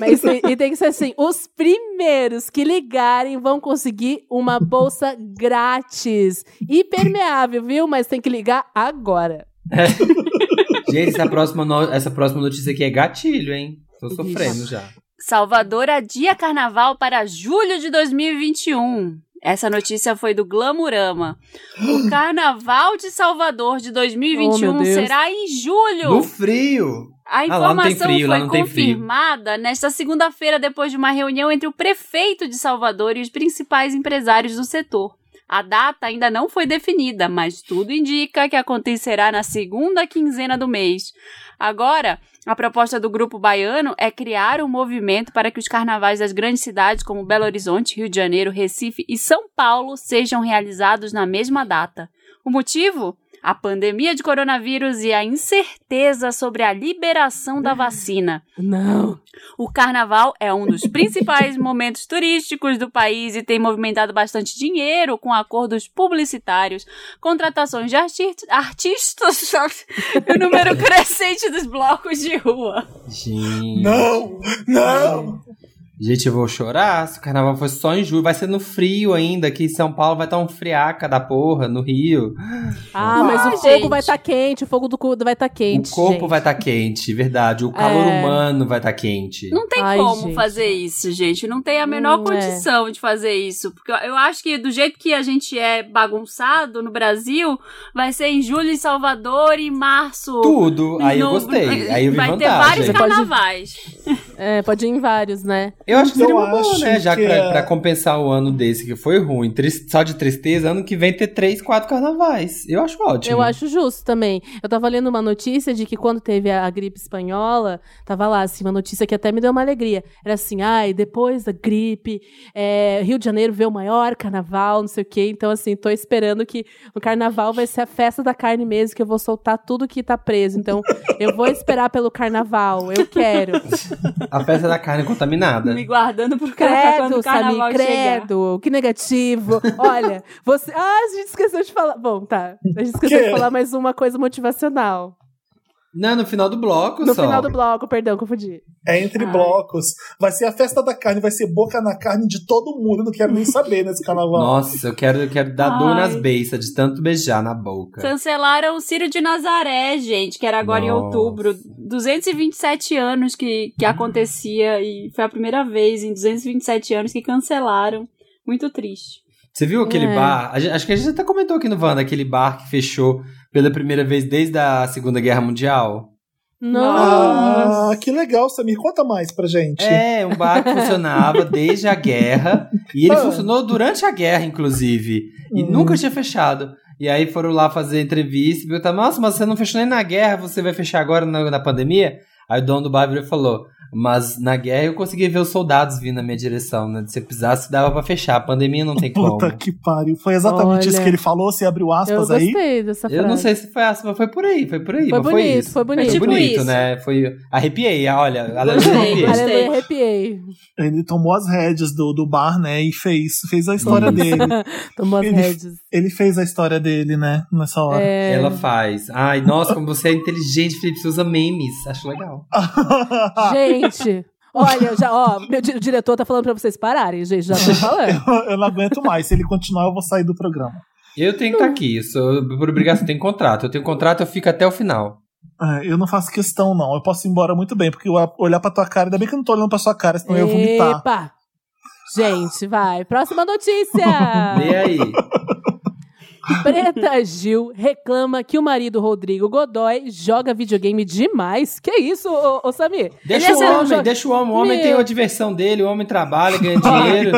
Mas e, e tem que ser assim: os primeiros que ligarem vão conseguir uma bolsa grátis. Impermeável, viu? Mas tem que ligar agora. Gente, essa próxima, no- essa próxima notícia aqui é gatilho, hein? Tô Ixi. sofrendo já. Salvador adia carnaval para julho de 2021. Essa notícia foi do Glamurama. O carnaval de Salvador de Oh, 2021 meu Deus. será em julho. No frio! A Ah, informação frio, lá foi frio. confirmada nesta segunda-feira depois de uma reunião entre o prefeito de Salvador e os principais empresários do setor. A data ainda não foi definida, mas tudo indica que acontecerá na segunda quinzena do mês. Agora, a proposta do grupo baiano é criar um movimento para que os carnavais das grandes cidades como Belo Horizonte, Rio de Janeiro, Recife e São Paulo sejam realizados na mesma data. O motivo? A pandemia de coronavírus e a incerteza sobre a liberação da vacina. Não. O carnaval é um dos principais momentos turísticos do país e tem movimentado bastante dinheiro com acordos publicitários, contratações de arti artistas e o número crescente dos blocos de rua. Gente. Não! Não! Gente, eu vou chorar. Se o carnaval fosse só em julho, vai ser no frio ainda. Aqui em São Paulo vai estar um friaca da porra, no Rio. Ah, mas Ah, o fogo gente. vai estar quente, o fogo do cu vai estar quente. o corpo gente. vai estar quente, verdade. O calor É. humano vai estar quente. Não tem Ai, como gente. fazer isso, gente. Não tem a menor Hum, é. condição de fazer isso. Porque eu- eu acho que do jeito que a gente é bagunçado no Brasil, vai ser em julho em Salvador e em março. Tudo. Aí eu no- gostei. Aí eu vi vai ter vantagem. vários Você pode- carnavais. É, pode ir em vários, né? Eu acho que seria uma boa, né? Já que pra, é- pra compensar o ano desse que foi ruim, só de tristeza, ano que vem ter três, quatro carnavais. Eu acho ótimo. Eu acho justo também. Eu tava lendo uma notícia de que quando teve a, a gripe espanhola, tava lá, assim, uma notícia que até me deu uma alegria. Era assim, ai, depois da gripe, é, Rio de Janeiro vê o maior carnaval, não sei o quê. Então, assim, tô esperando que o carnaval vai ser a festa da carne mesmo, que eu vou soltar tudo que tá preso. Então, eu vou esperar pelo carnaval, eu quero. A festa da carne contaminada. Me guardando pro cara quando Credo, o carnaval Samir, chegar. credo, que negativo. Olha, você. Ah, a gente esqueceu de falar. Bom, tá. A gente esqueceu Quê? de falar mais uma coisa motivacional. Não, no final do bloco No só. final do bloco, perdão, confundi. É entre Ai. blocos. Vai ser a festa da carne, vai ser boca na carne de todo mundo. Não quero nem saber nesse carnaval. Nossa, eu quero, eu quero dar dor Ai. nas beiças de tanto beijar na boca. Cancelaram o Círio de Nazaré, gente, que era agora em Nossa. outubro. 227 anos que, que acontecia e foi a primeira vez em 227 anos que cancelaram. Muito triste. Você viu aquele É. bar? A gente- acho que a gente até comentou aqui no Wanda, aquele bar que fechou pela primeira vez desde a Segunda Guerra Mundial. Nossa. Ah, que legal, Samir. Conta mais pra gente. É, um bar que funcionava desde a guerra. E ele Ah. funcionou durante a guerra, inclusive. E Hum. nunca tinha fechado. E aí foram lá fazer entrevista e perguntaram: Nossa, mas você não fechou nem na guerra, você vai fechar agora na, na pandemia? Aí o dono do bar virou e falou: Mas na guerra eu consegui ver os soldados vindo na minha direção, né? Se eu precisasse, dava pra fechar. A pandemia não tem como. Puta que pariu. Foi exatamente Olha. isso que ele falou. Você abriu Eu aspas aí. gostei dessa frase. Eu não sei se foi essa, mas foi por aí, foi por aí. Foi mas bonito, foi isso. foi bonito. Foi Tipo bonito, isso. né? Foi. Arrepiei, olha. Aleluia, Gostei, arrepiei. gostei. Arrepiei. Ele tomou as rédeas do, do bar, né? E fez, fez a história dele. Tomou as Ele- rédeas. Ele fez a história dele, né? Nessa hora. É... Ela faz. Ai, nossa, como você é inteligente, Felipe. Você usa memes. Acho legal. Gente, olha, já, ó, meu di- o diretor tá falando pra vocês pararem, gente, já tô falando. eu não aguento mais. Se ele continuar, eu vou sair do programa. Eu tenho que estar aqui. Eu sou, por obrigação, eu tenho contrato. Eu tenho contrato, eu fico até o final. É, eu não faço questão, não. Eu posso ir embora muito bem, porque eu olhar pra tua cara, ainda bem que eu não tô olhando pra sua cara, senão eu ia vomitar. Epa! Gente, vai. Próxima E notícia! aí? Preta Gil reclama que o marido Rodrigo Godoy joga videogame demais. Que isso, ô, ô Samir? Deixa Ele o é homem, joga- deixa o homem. O homem Meu. tem a diversão dele, o homem trabalha, ganha dinheiro.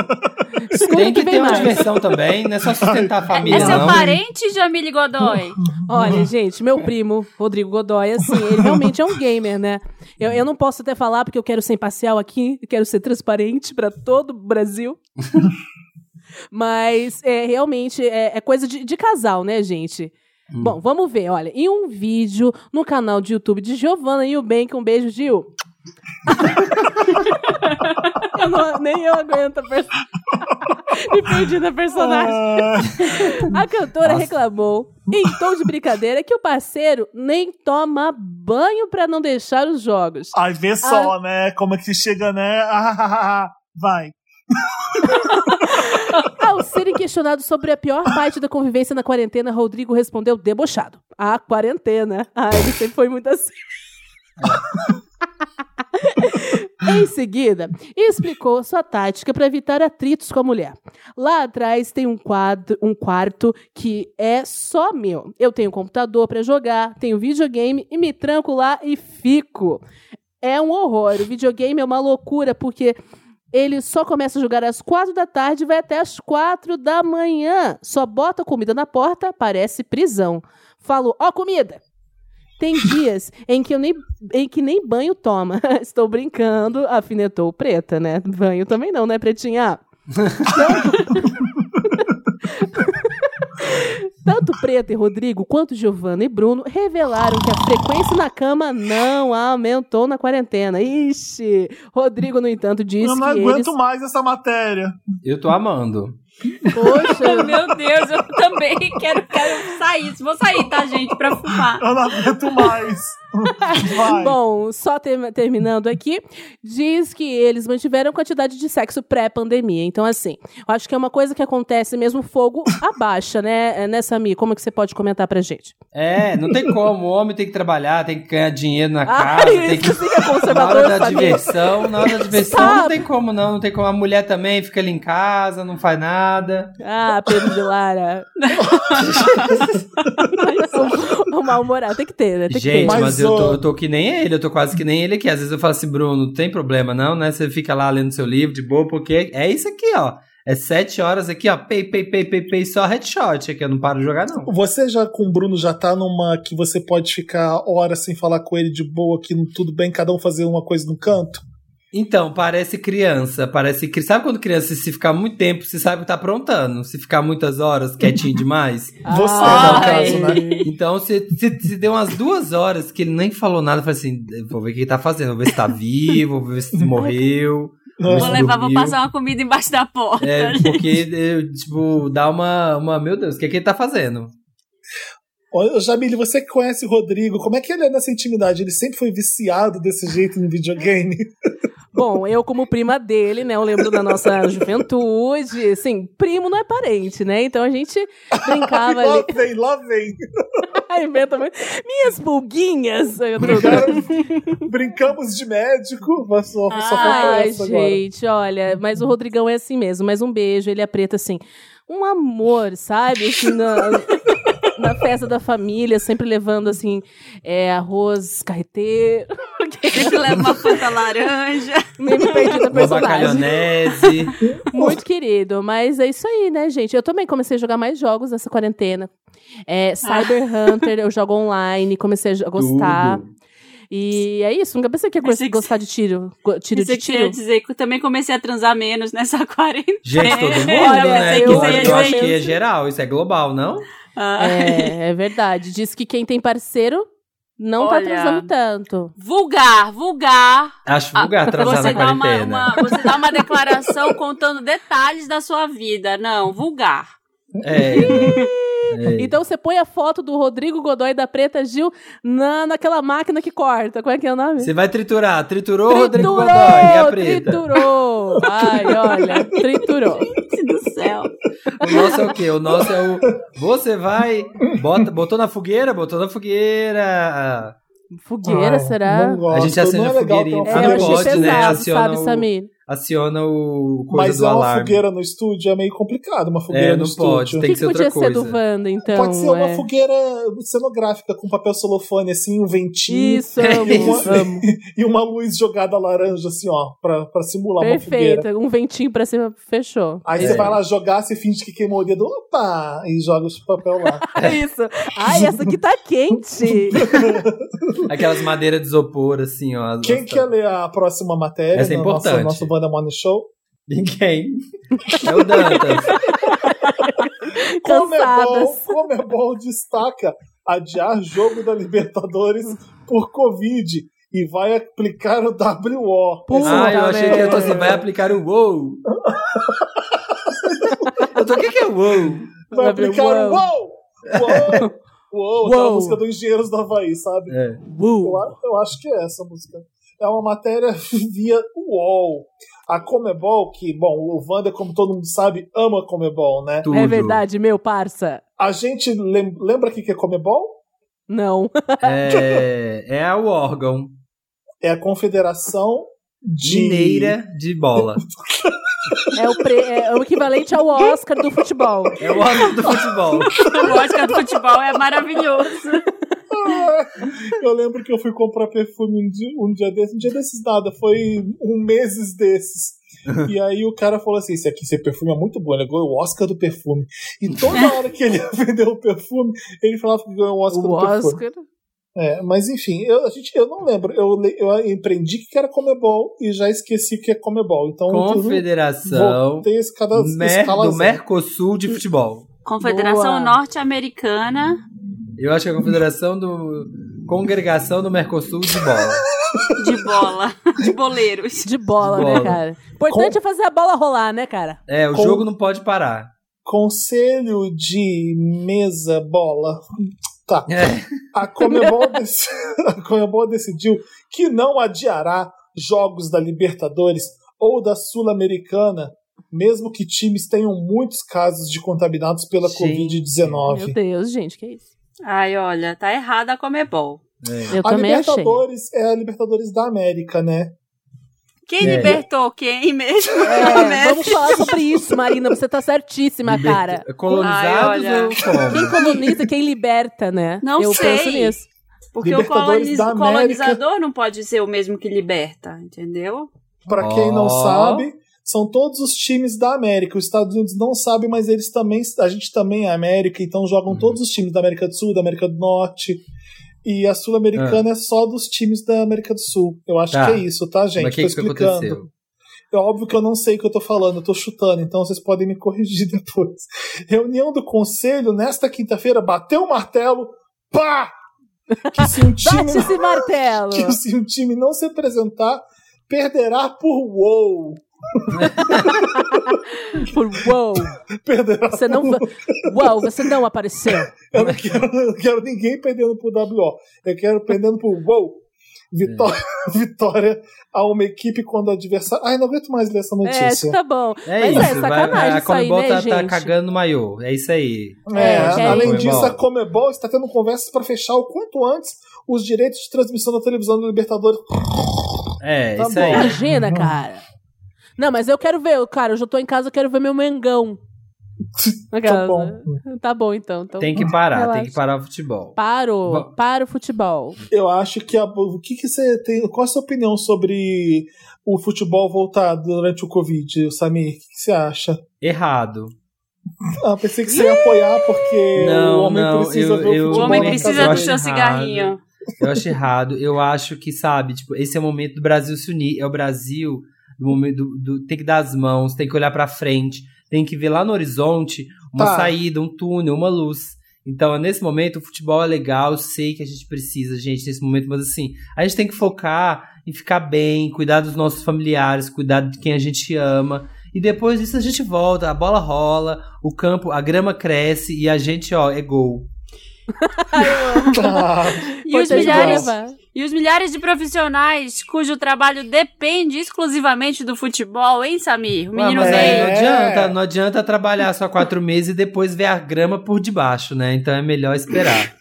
Escuta tem que vem ter uma mais. diversão também, não é só sustentar a família, é seu não. parente, Jamile Godoy? Olha, gente, meu primo, Rodrigo Godoy, assim, ele realmente é um gamer, né? Eu, eu não posso até falar porque eu quero ser imparcial aqui, eu quero ser transparente pra todo o Brasil. Mas é, realmente é, é coisa de, de casal, né, gente? Hum. Bom, vamos ver, olha. Em um vídeo no canal de YouTube de Giovanna e o Bank, um beijo, Gil. eu não- nem eu aguento a Me perdi na personagem. Ah, A cantora Nossa. reclamou, em tom de brincadeira, que o parceiro nem toma banho pra não deixar os jogos. Ai, vê só, né? Como é que chega, né? Ah, vai. Ao serem questionados sobre a pior parte da convivência na quarentena, Rodrigo respondeu debochado. A quarentena. Ah, ele sempre foi muito assim. em seguida, explicou sua tática para evitar atritos com a mulher. Lá atrás tem um, quadro, um quarto que é só meu. Eu tenho computador para jogar, tenho videogame e me tranco lá e fico. É um horror. O videogame é uma loucura porque ele só começa a jogar às quatro da tarde e vai até às quatro da manhã. Só bota comida na porta, parece prisão. Falo, ó comida! Tem dias em que eu nem, em que nem banho toma. Estou brincando, afinetou preta, né? Banho também não, né, pretinha? Tanto Preta e Rodrigo quanto Giovanna e Bruno revelaram que a frequência na cama não aumentou na quarentena. Ixi! Rodrigo, no entanto, disse eu não que aguento eles... mais essa matéria. Eu tô amando. Poxa, Meu Deus, eu também quero, quero sair. Vou sair, tá, gente, pra fumar. Eu não aguento mais. Bom, só ter- terminando aqui, diz que eles mantiveram quantidade de sexo pré-pandemia. Então, assim, eu acho que é uma coisa que acontece mesmo, fogo abaixa, né, né, Samir? Como é que você pode comentar pra gente? É, não tem como. O homem tem que trabalhar, tem que ganhar dinheiro na Ah, casa, tem isso que. sim que é Na conservador, hora da diversão, na hora da diversão Sabe? não tem como não, não tem como. A mulher também fica ali em casa, não faz nada. Ah, Pedro de Lara. o mal-humorado tem que ter, né? Tem que Gente, ter. Mas, mas, eu, tô, eu tô que nem ele, eu tô quase que nem ele aqui. Às vezes eu falo assim, Bruno, não tem problema não, né? Você fica lá lendo seu livro de boa, porque é isso aqui, ó. É sete horas aqui, ó. Pei, pei, pei, pei, pei, só headshot aqui. Eu não paro de jogar, não. Você já com o Bruno já tá numa que você pode ficar horas sem falar com ele de boa, que tudo bem, cada um fazer uma coisa no canto? Então, parece criança, parece que. Sabe quando criança, se ficar muito tempo, você sabe que tá aprontando. Se ficar muitas horas, quietinho demais. Você, Ai. no caso, né? Então, se, se, se deu umas duas horas que ele nem falou nada, falei assim: vou ver o que ele tá fazendo, vou ver se tá vivo, vou ver se morreu. Vou levar, vou passar uma comida embaixo da porta. É, porque, eu, tipo, dá uma, uma. Meu Deus, o que, é que ele tá fazendo? Ô, Jamile, você que conhece o Rodrigo, como é que ele é nessa intimidade? Ele sempre foi viciado desse jeito no videogame? Bom, eu como prima dele, né? Eu lembro da nossa juventude. Sim, primo não é parente, né? Então a gente brincava lá ali. vem, lá vem. Muito. Minhas pulguinhas. Tô- Brincamos de médico, mas só, só Ai, agora. gente, olha, mas o Rodrigão é assim mesmo. Mas um beijo, ele é preto assim. Um amor, sabe? Assim, na, na festa da família, sempre levando assim, é, arroz carreteiro. Sempre leva uma fruta laranja. Meio me perdi da Uma personagem. bacalhonese. Muito querido, mas é isso aí, né, gente? Eu também comecei a jogar mais jogos nessa quarentena. É, Cyber Hunter, eu jogo online, comecei a gostar. Tudo. E é isso, nunca pensei que ia Pensei que gostar de tiro. Tiro Pensei de tiro. dizer que eu também comecei a transar menos nessa quarentena. Gente, todo mundo, Olha, né? eu- eu, eu acho que é geral, isso é global, não? Ah. É, é verdade. Diz que quem tem parceiro não tá Olha. transando tanto. Vulgar, vulgar. Acho Ah, vulgar transar você na dá uma, quarentena. uma- você dá uma declaração contando detalhes da sua vida. Não, vulgar. É. É. Então você põe a foto do Rodrigo Godoy da Preta Gil na, naquela máquina que corta. Qual é que é o nome? Você vai triturar. Triturou o Rodrigo Triturou, Godoy e a preta. Triturou! Ai, olha, triturou. Gente do céu. O nosso é o quê? O nosso é o. Você vai. Bota, botou na fogueira? Botou na fogueira. Fogueira, Ah, será? A gente acende é a ter fogueirinha. É, eu achei né? pesado, Aciona sabe, o- Samir? Aciona o coisa Mas do é uma alarme. fogueira no estúdio é meio complicado, uma fogueira É, no não pode, estúdio. O tem que, que que ser outra podia ser do coisa. Wanda, então? Pode ser uma é? fogueira cenográfica com papel celofane, assim, um ventinho Isso, amo, Isso. amo. e uma luz jogada laranja, assim, ó, pra, pra simular uma fogueira. Perfeito. Um ventinho pra cima, fechou. Aí É. você vai lá jogar, você finge que queimou o dedo, opa! E joga os papel lá. É isso. Ai, essa aqui tá quente. Aquelas madeiras de isopor, assim, ó. Quem quer ler a próxima matéria Essa é importante. nosso Banda Morning Show? Ninguém. É o Dantas. Comebol, Cansadas. Comebol destaca adiar jogo da Libertadores por Covid e vai aplicar o WO. Puta ah, eu achei que eu tô assim, vai aplicar o WoW. eu tô, o que que é WoW? Vai aplicar o! UOU! UOU, aquela Uou. música do Engenheiros do Havaí, sabe? É. Eu, a- eu acho que é essa música. É uma matéria via UOL. A Comebol, que, bom, o Wander, como todo mundo sabe, ama Comebol, né? Tudo. é verdade, meu parça. A gente lem- lembra o que que é Comebol? Não. É, é o órgão É a Confederação de. mineira de bola. É o, pre- é o equivalente ao Oscar do futebol. É o órgão do futebol. O Oscar do futebol é maravilhoso. Eu lembro que eu fui comprar perfume um dia, um dia desses, um dia desses nada, foi um meses desses. E aí o cara falou assim: esse aqui, esse perfume é muito bom, ele ganhou o Oscar do perfume. E toda hora que ele ia vender o perfume, ele falava que ganhou o Oscar O do perfume. Oscar. É, mas enfim, eu, a gente, eu não lembro. Eu, eu empreendi que era Comebol e já esqueci o que é Comebol. Então, Confederação voltei esse cada Mer- escala do Mercosul de futebol. Confederação. Norte-Americana. Eu acho que é a Confederação do. Congregação do Mercosul de bola. De bola. De boleiros. De bola, De né, bola. cara? Importante é fazer a bola rolar, né, cara? É, o Com- jogo não pode parar. Conselho de mesa bola. Tá. É. A Comebol, dec- a Comebol decidiu que não adiará jogos da Libertadores ou da Sul-Americana, mesmo que times tenham muitos casos de contaminados pela Gente. Meu Covid-19. Deus, gente, que isso? Ai, olha, tá errada a Comebol. É. Eu A também achei. Libertadores é a Libertadores da América, né? Quem É. libertou quem mesmo? É, vamos falar sobre isso, Marina. Você tá certíssima, Liberta- cara. Colonizados Ai, ou como? Quem coloniza, quem liberta, né? Não Eu sei. penso nisso. Porque o Libertadores coloniz- América. colonizador não pode ser o mesmo que liberta, entendeu? Pra quem não sabe, são todos os times da América. Os Estados Unidos não sabem, mas eles também, a gente também é América, então jogam Uhum. todos os times da América do Sul, da América do Norte. E a Sul-Americana é só dos times da América do Sul. Eu acho Tá. que é isso, tá, gente? Mas que, tô que explicando. aconteceu? É óbvio que eu não sei o que eu tô falando, eu tô chutando, então vocês podem me corrigir depois. Reunião do conselho nesta quinta-feira, bateu o martelo, pá! Que se um time, Bate esse martelo. que se um time não se apresentar, perderá por wow. Por uou. Perderá Você não. Uau, você não apareceu. Eu não quero, eu não quero ninguém perdendo por WO. Eu quero perdendo por wow. Vitória, vitória a uma equipe quando o adversário. Ai, não aguento mais ler essa É, notícia. tá bom. É Mas isso, é sacanagem vai, a isso aí, Comebol né, tá, tá gente? cagando no maiô. É isso aí. É, É, além aí- disso, a Comebol está tendo conversas para fechar o quanto antes os direitos de transmissão da televisão da Libertadores. É, Tá isso bom. aí. Imagina, cara. Não, mas eu quero ver, cara. Eu já tô em casa, eu quero ver meu Mengão. Tá bom. Tá bom, então. então Tem que parar, Relaxa. tem que parar o futebol. Paro, Va- para o futebol. Eu acho que a, o que, que você tem. Qual a sua opinião sobre o futebol voltar durante o Covid, Samir? O que, que você acha? Errado. Ah, pensei que você ia apoiar porque Não, o homem não, precisa eu- ver o eu- O futebol homem precisa do seu cigarrinho. Eu acho errado. Eu acho que, sabe, tipo, esse é o momento do Brasil se unir. É o Brasil do momento do, do- tem que dar as mãos, tem que olhar pra frente, tem que ver lá no horizonte uma Tá. saída, um túnel, uma luz. Então, nesse momento, o futebol é legal, eu sei que a gente precisa, gente, nesse momento, mas assim, a gente tem que focar em ficar bem, cuidar dos nossos familiares, cuidar de quem a gente ama. E depois disso a gente volta, a bola rola, o campo, a grama cresce e a gente, ó, é gol. Ah, E os, milhares, e os milhares de profissionais cujo trabalho depende exclusivamente do futebol, hein, Samir? O menino Ué, veio. não adianta, não adianta trabalhar só quatro meses e depois ver a grama por debaixo, né? Então é melhor esperar.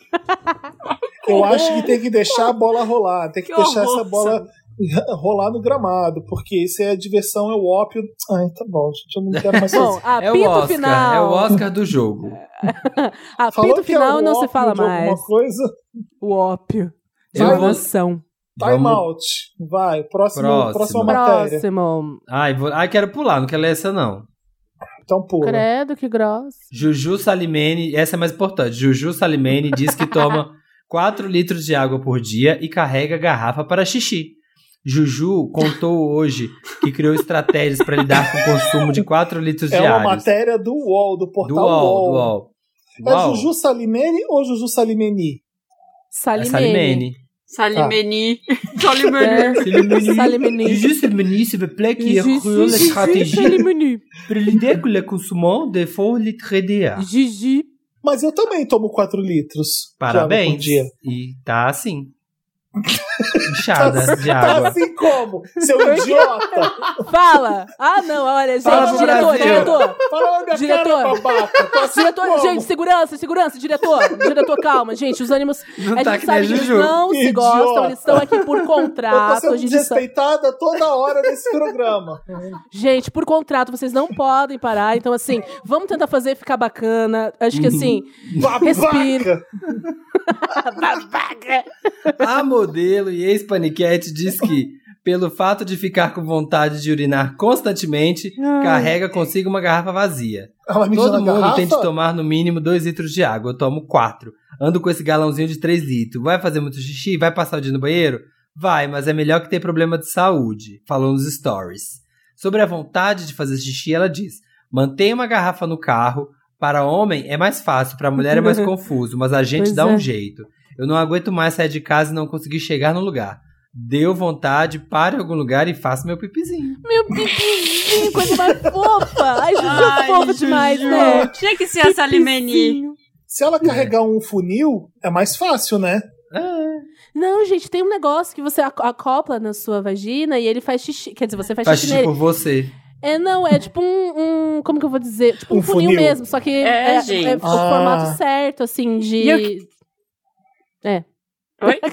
eu acho que tem que deixar a bola rolar, tem que, Que deixar horror, essa bola rolar no gramado, porque isso é a diversão, é o ópio. Ai, tá bom, gente, eu não quero mais Bom, fazer. É o apito Oscar, final. é o Oscar do jogo. Falou Apito que é final o não se fala mais. coisa. O ópio. De. Time Vamos- out. Vai, próximo, Próxima. próxima matéria. Próximo. Ai, vou... Ai, quero pular, não quero ler essa não. Então pula. Credo, que grosso. Juju Salimene, essa é mais importante. Juju Salimene diz que toma 4 litros de água por dia e carrega garrafa para xixi. Juju contou hoje que criou estratégias para lidar com o consumo de 4 litros É diários. uma matéria do UOL, do portal do UOL, UOL. do UOL. É UOL. Juju Salimene ou Juju Salimeni? É Salimene. Salimene. Salimeni. Salimeni. É, Salimene. Juju Salimene, s'il vous plaît, qui Juju créé la stratégie Salimene. pour lider com le consommation de 4 litres DA. Gigi. Mas eu também tomo 4 litros de água por Parabéns. dia. E tá assim. Inchada de Tá assim como? Seu idiota! Fala! Ah, não, olha, gente, Fala diretor, Brasil. diretor. Fala na minha Diretor. cara, babaca! Tá assim Diretor, como? gente, segurança, segurança, diretor. Diretor, calma, gente, os ânimos. Não a tá gente sabe que eles não se Idiota. gostam, eles estão aqui por Eu tô contrato. sendo A gente, sabe- desrespeitada toda hora nesse programa. gente, por contrato, vocês não podem parar. Então, assim, vamos tentar fazer ficar bacana. Acho que assim. Respira. Babaca! A modelo e ex-paniquete diz que, pelo fato de ficar com vontade de urinar constantemente, carrega consigo uma garrafa vazia. Ela Todo mundo garrafa? tem de tomar no mínimo 2 litros de água. Eu tomo 4. Ando com esse galãozinho de 3 litros. Vai fazer muito xixi? Vai passar o dia no banheiro? Vai, mas é melhor que ter problema de saúde. Falou nos stories. Sobre a vontade de fazer xixi, ela diz: mantenha uma garrafa no carro. Para homem é mais fácil, para mulher é mais confuso, mas a gente Pois dá é. um jeito. Eu não aguento mais sair de casa e não conseguir chegar no lugar. Deu vontade, pare em algum lugar e faça meu pipizinho. Meu pipizinho, coisa mais fofa. Ai, Juju, Ai, fofa Juju. demais, né? Tinha que ser a Salimeni. Pipizinho. Se ela carregar um funil, é mais fácil, né? Não, gente, tem um negócio que você ac- acopla na sua vagina e ele faz xixi. Quer dizer, você faz, Faz xixi xixi nele. por você. É, não, é tipo um, um- Como que eu vou dizer? Tipo um, Um funil, funil. mesmo, só que É, é, gente. é o Ah. formato certo, assim, de. Eu- Oi?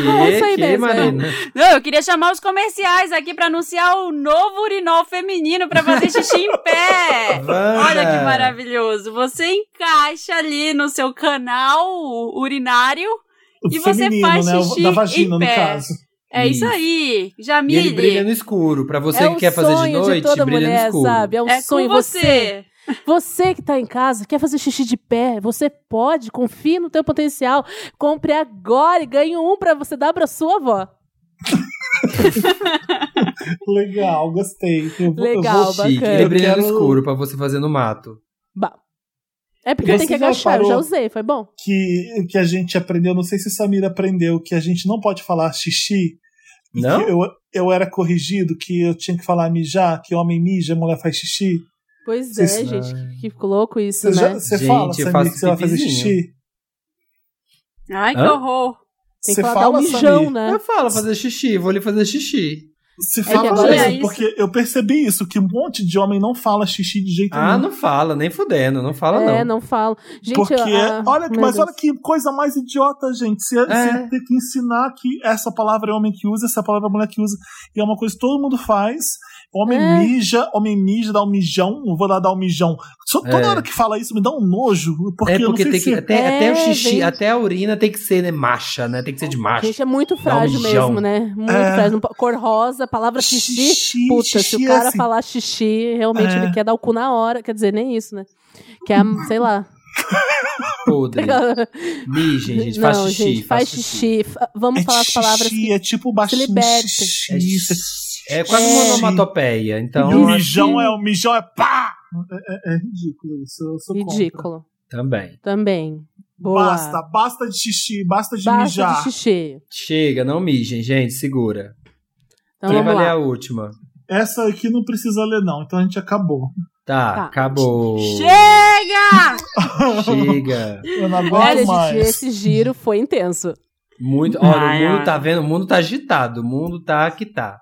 Que, isso aí que, mesmo, Marina? Não, eu queria chamar os comerciais aqui pra anunciar o novo urinol feminino pra fazer xixi em pé. Wanda. Olha que maravilhoso. Você encaixa ali no seu canal urinário O E você faz né? Xixi da vagina, em no pé. caso. É isso, Isso. aí. E Jamile. ele brilha no escuro. Pra você é que quer fazer de noite, toda brilha no mulher, escuro. sabe? É um É sonho. com você. Você que tá em casa, quer fazer xixi de pé, você pode, confie no teu potencial. Compre agora e ganhe um pra você dar pra sua avó. Legal, gostei. Eu vou- eu Legal, vou- Chique. bacana. Ele Eu brilha no escuro pra você fazer no mato. Bah. É porque Você tem que agachar, eu já usei, foi bom. que, que a gente aprendeu, não sei se Samira aprendeu, que a gente não pode falar xixi. Não? que eu, eu era corrigido que eu tinha que falar mijar, que homem mija, mulher faz xixi. Pois é, Vocês- gente, que louco isso, Você, né? já, você Gente, fala, Samir, que você vai fazer xixi? Ai, que Hã? horror. Tem Você que falar fala, dar um mijão, Samir? né? Eu falo fazer xixi, vou ali fazer xixi. Você que fala é isso. porque eu percebi isso, que um monte de homem não fala xixi de jeito Ah, nenhum. não fala, nem fudendo, não fala é, não. não falo. Gente, Porque, ah, olha, mas Deus. olha que coisa mais idiota, gente. Você, você tem que ensinar que essa palavra é homem que usa, essa palavra é mulher que usa. E é uma coisa que todo mundo faz. Homem É. mija, homem mija, dá um mijão, vou lá dar um mijão. Só, toda É. hora que fala isso me dá um nojo. Porque, é eu não porque sei tem se... que. Até, É, até o xixi, gente. até a urina tem que ser, né, macha, né? Tem que ser de macho. Gente, é muito frágil mijão. mesmo, né? Muito É. frágil. Cor rosa, palavra xixi. Xixi, Puta, se xixi o é cara assim. falar xixi, realmente É. ele quer dar o cu na hora. Quer dizer, nem isso, né? Quer, sei lá. Podre. Mijem, gente, faz não, xixi. gente, faz xixi. Fa- Vamos É falar as palavras xixi, que é tipo baixinho. liberta. xixi, É, é quase É. uma onomatopeia, então. e o mijão que- é o mijão é pá! É, é- é ridículo isso. Eu sou contra. ridículo. Também. Também. Boa. Basta, basta de xixi, basta de Basta mijar. de xixi. Chega, não mijem, gente, segura. Então Quem vamos vai ler a última? Essa aqui não precisa ler, não. Então a gente acabou. Tá, Tá. acabou. Chega! Chega. Eu não aguento Olha, gente, mais. esse giro foi intenso. Muito. Olha, Ai, o mundo ai. tá vendo, o mundo tá agitado, o mundo tá que tá.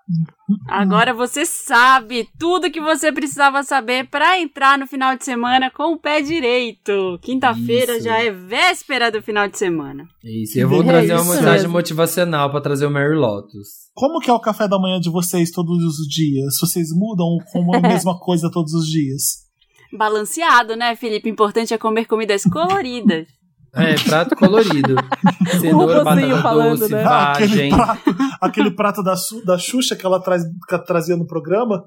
Agora você sabe tudo que você precisava saber pra entrar no final de semana com o pé direito. Quinta-feira já é véspera do final de semana. Isso, eu vou É trazer uma mensagem motivacional pra trazer o Mary Lotus. Como que é o café da manhã de vocês todos os dias? Vocês mudam como é a mesma coisa todos os dias? Balanceado, né, Felipe? Importante é comer comidas coloridas. É, prato colorido. Cenoura, batata falando, doce, né? Ah, aquele vagem. prato, aquele prato da, da Xuxa que ela traz, que ela trazia no programa,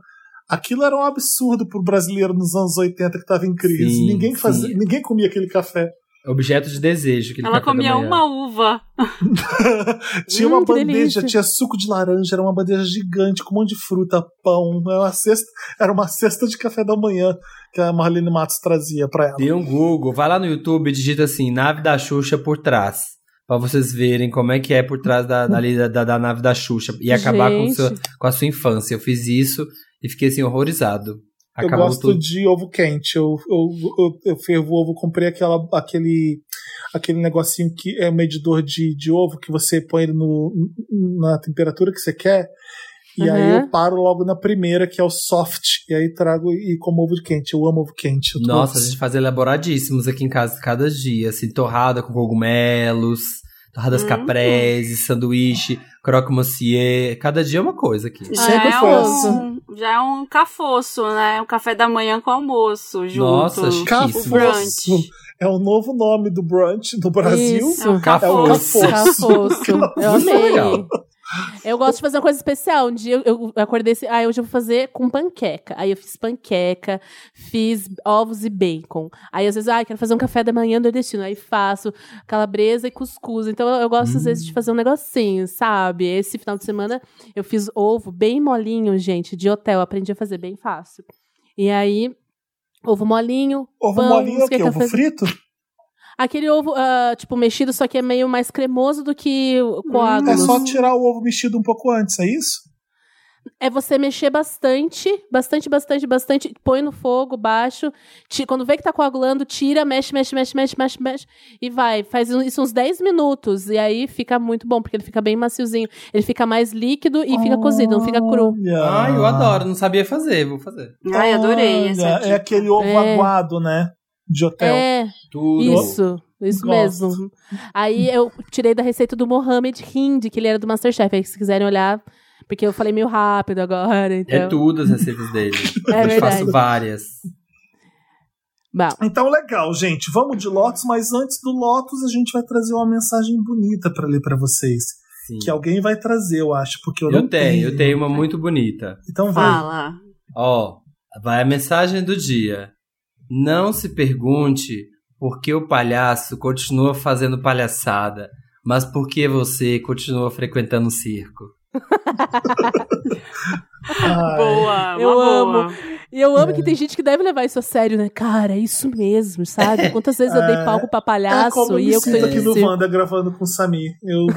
aquilo era um absurdo pro brasileiro nos anos 80 que tava em crise. Sim, ninguém, fazia, sim. ninguém comia aquele café. Objeto de desejo. Ela comia uma uva. tinha Hum, uma bandeja, delícia. tinha suco de laranja, era uma bandeja gigante com um monte de fruta, pão. Era uma cesta, era uma cesta de café da manhã que a Marlene Matos trazia pra ela. Dê um Google, vai lá no YouTube e digita assim, nave da Xuxa por trás. Pra vocês verem como é que é por trás da, dali da, da, da nave da Xuxa. E acabar com, com a sua infância. Eu fiz isso e fiquei assim, horrorizado. Eu Acabou gosto tudo. de ovo quente. Eu, eu, eu, eu fervo ovo, comprei aquela, aquele, aquele negocinho que é medidor de, de ovo que você põe ele no, na temperatura que você quer. E aí Uhum. eu paro logo na primeira, que é o soft. E aí trago e como ovo quente. Eu amo ovo quente. Eu Nossa, a trouxe. gente faz elaboradíssimos aqui em casa cada dia. Assim, torrada com cogumelos, torradas Hum. caprese, sanduíche, croque monsieur. Cada dia é uma coisa aqui. Já, é foi um, já é um cafoço, né? Um café da manhã com almoço junto. Nossa, o chiquíssimo. brunch. É o novo nome do brunch no Brasil. Isso. É um É o cafoço. cafoço. Cafoço. Eu amei. Eu gosto de fazer uma coisa especial. Um dia eu, eu acordei assim, ah, hoje eu vou fazer com panqueca. Aí eu fiz panqueca, fiz ovos e bacon. Aí às vezes, ah, quero fazer um café da manhã nordestino. Aí faço calabresa e cuscuz. Então eu, eu gosto às vezes de fazer um negocinho, sabe? Esse final de semana eu fiz ovo bem molinho, gente, de hotel. Aprendi a fazer bem fácil. E aí, ovo molinho. Ovo pão, molinho é o quê? que Ovo frito? Aquele ovo, ah, tipo, mexido, só que é meio mais cremoso do que o coágulo. É só tirar o ovo mexido um pouco antes, é isso? É você mexer bastante, bastante, bastante, bastante, põe no fogo baixo, ti- quando vê que tá coagulando, tira, mexe, mexe, mexe, mexe, mexe, mexe, e vai. Faz isso uns 10 minutos, e aí fica muito bom, porque ele fica bem maciozinho. Ele fica mais líquido e fica cozido, não fica cru. Ai, eu adoro, não sabia fazer, vou fazer. Ai, adorei essa Olha. É aquele ovo É. aguado, né? De hotel. É, Tudo. isso, isso Gosto. mesmo. Aí eu tirei da receita do Mohamed Hind, que ele era do Masterchef, aí se quiserem olhar, porque eu falei meio rápido agora, então... É tudo as receitas dele. É eu verdade. faço várias. Bom, Então, legal, gente. Vamos de Lotus, mas antes do Lotus, a gente vai trazer uma mensagem bonita pra ler pra vocês. Sim. Que alguém vai trazer, eu acho, porque eu, Eu não tenho, eu tenho uma muito bonita. Então vai. Fala. Ó, vai a mensagem do dia. Não se pergunte por que o palhaço continua fazendo palhaçada, mas por que você continua frequentando o circo. Boa, Eu uma amo. boa. E eu amo É. que tem gente que deve levar isso a sério, né? Cara, é isso mesmo, sabe? Quantas vezes eu dei É. palco pra É palhaço eu e me eu que aqui no circo. Wanda gravando com o Samir. Eu,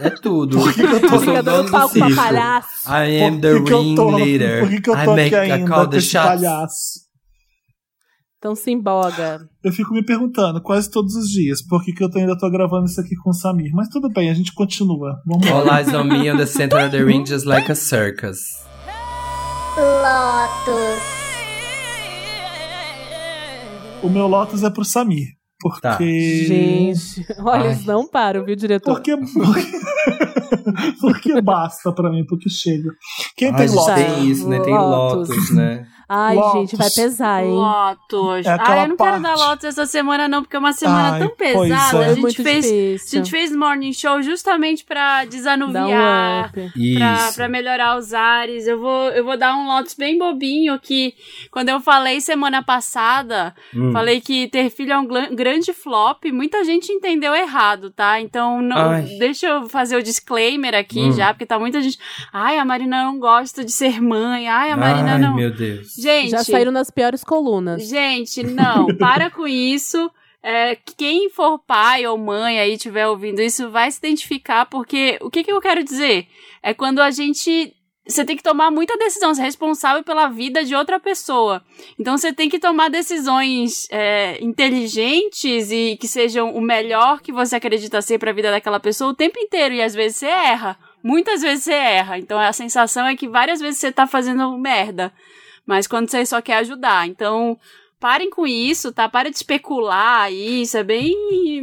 É tudo. por que que eu tô, Eu dando do palco pra palhaço. I am the por que que eu tô, ringleader. por que eu I tô make aqui I ainda com the esse shots. palhaço? Então se emboga. Eu fico me perguntando quase todos os dias por que, que eu tô- ainda tô gravando isso aqui com o Samir. Mas tudo bem, a gente continua. Vamos lá. All eyes on me on the center of the ring just like a circus. Lotus. O meu Lotus é pro Samir. Porque. Tá. Gente, olha, Ai. eles não param, viu, diretor? Porque, porque, basta pra mim, porque chega. Quem Ai, tem Lotus? tem isso, né? Tem Lotus. Lotus, né? Ai, Lotus. gente, vai pesar, hein? Lotus. É ah, eu não quero parte. dar Lotus essa semana, não, porque é uma semana Ai, tão pesada. é. A Foi gente muito fez. A gente fez morning show justamente pra um desanuviar. up. Pra, pra melhorar os ares. Eu vou, eu vou dar um Lotus bem bobinho que quando eu falei semana passada, Hum. falei que ter filho é um grande flop, muita gente entendeu errado, tá? Então, não, Ai. deixa eu fazer o disclaimer aqui Hum. já, porque tá muita gente. Ai, a Marina não gosta de ser mãe. Ai, a Marina Ai, não. meu Deus. Gente, Já saíram nas piores colunas. Gente, não, para com isso. É, quem for pai ou mãe aí estiver ouvindo isso vai se identificar, porque o que, que eu quero dizer? É quando a gente. Você tem que tomar muita decisão, você é responsável pela vida de outra pessoa. Então você tem que tomar decisões é, inteligentes e que sejam o melhor que você acredita ser para a vida daquela pessoa o tempo inteiro. E às vezes você erra. Muitas vezes você erra. Então a sensação é que várias vezes você tá fazendo merda. Mas quando você só quer ajudar. Então, parem com isso, tá? Para de especular isso. É bem.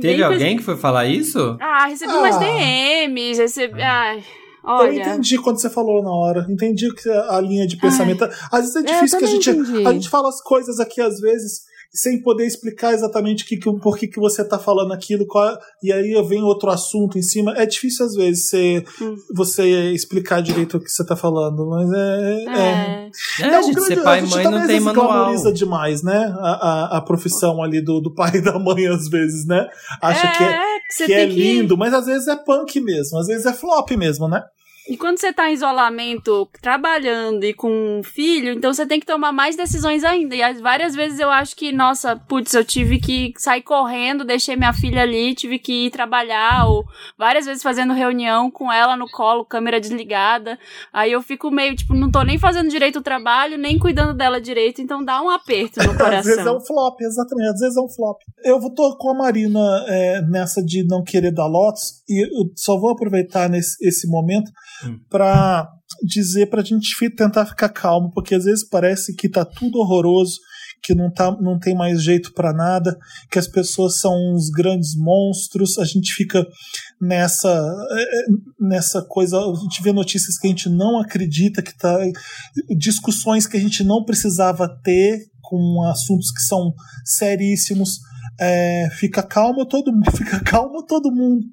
Teve bem alguém que foi falar isso? Ah, recebi Ah. umas DMs, recebi. Ai, Eu olha. entendi quando você falou na hora. Entendi que a linha de pensamento. Às vezes é eu difícil que a gente. entendi. A gente fala as coisas aqui, às vezes, sem poder explicar exatamente que, que, por que, que você tá falando aquilo, qual, e aí vem outro assunto em cima. É difícil às vezes você, Hum. você explicar direito o que você tá falando, mas é. é. É. É, um gente, grande- ser pai a e gente mãe também, não tem manual. glamoriza demais, né? A, a, a profissão ali do, do pai e da mãe, às vezes, né? Acha que é, que você que é tem lindo, mas às vezes é punk mesmo, às vezes é flop mesmo, né? E quando você tá em isolamento, trabalhando e com um filho, então você tem que tomar mais decisões ainda. E as- várias vezes eu acho que, nossa, putz, eu tive que sair correndo, deixei minha filha ali, tive que ir trabalhar, ou várias vezes fazendo reunião com ela no colo, câmera desligada. Aí eu fico meio, tipo, não tô nem fazendo direito o trabalho, nem cuidando dela direito, então dá um aperto no Às vezes é coração. um flop, exatamente, às vezes é um flop. Eu tô com a Marina é, nessa de não querer dar lotes, e eu só vou aproveitar nesse esse momento Hum. pra dizer pra gente fi- tentar ficar calmo, porque às vezes parece que tá tudo horroroso, que não, tá, não tem mais jeito pra nada, que as pessoas são uns grandes monstros, a gente fica nessa é, é, nessa coisa, a gente vê notícias que a gente não acredita que tá discussões que a gente não precisava ter com assuntos que são seríssimos. É, fica calmo todo mundo, fica calmo todo mundo.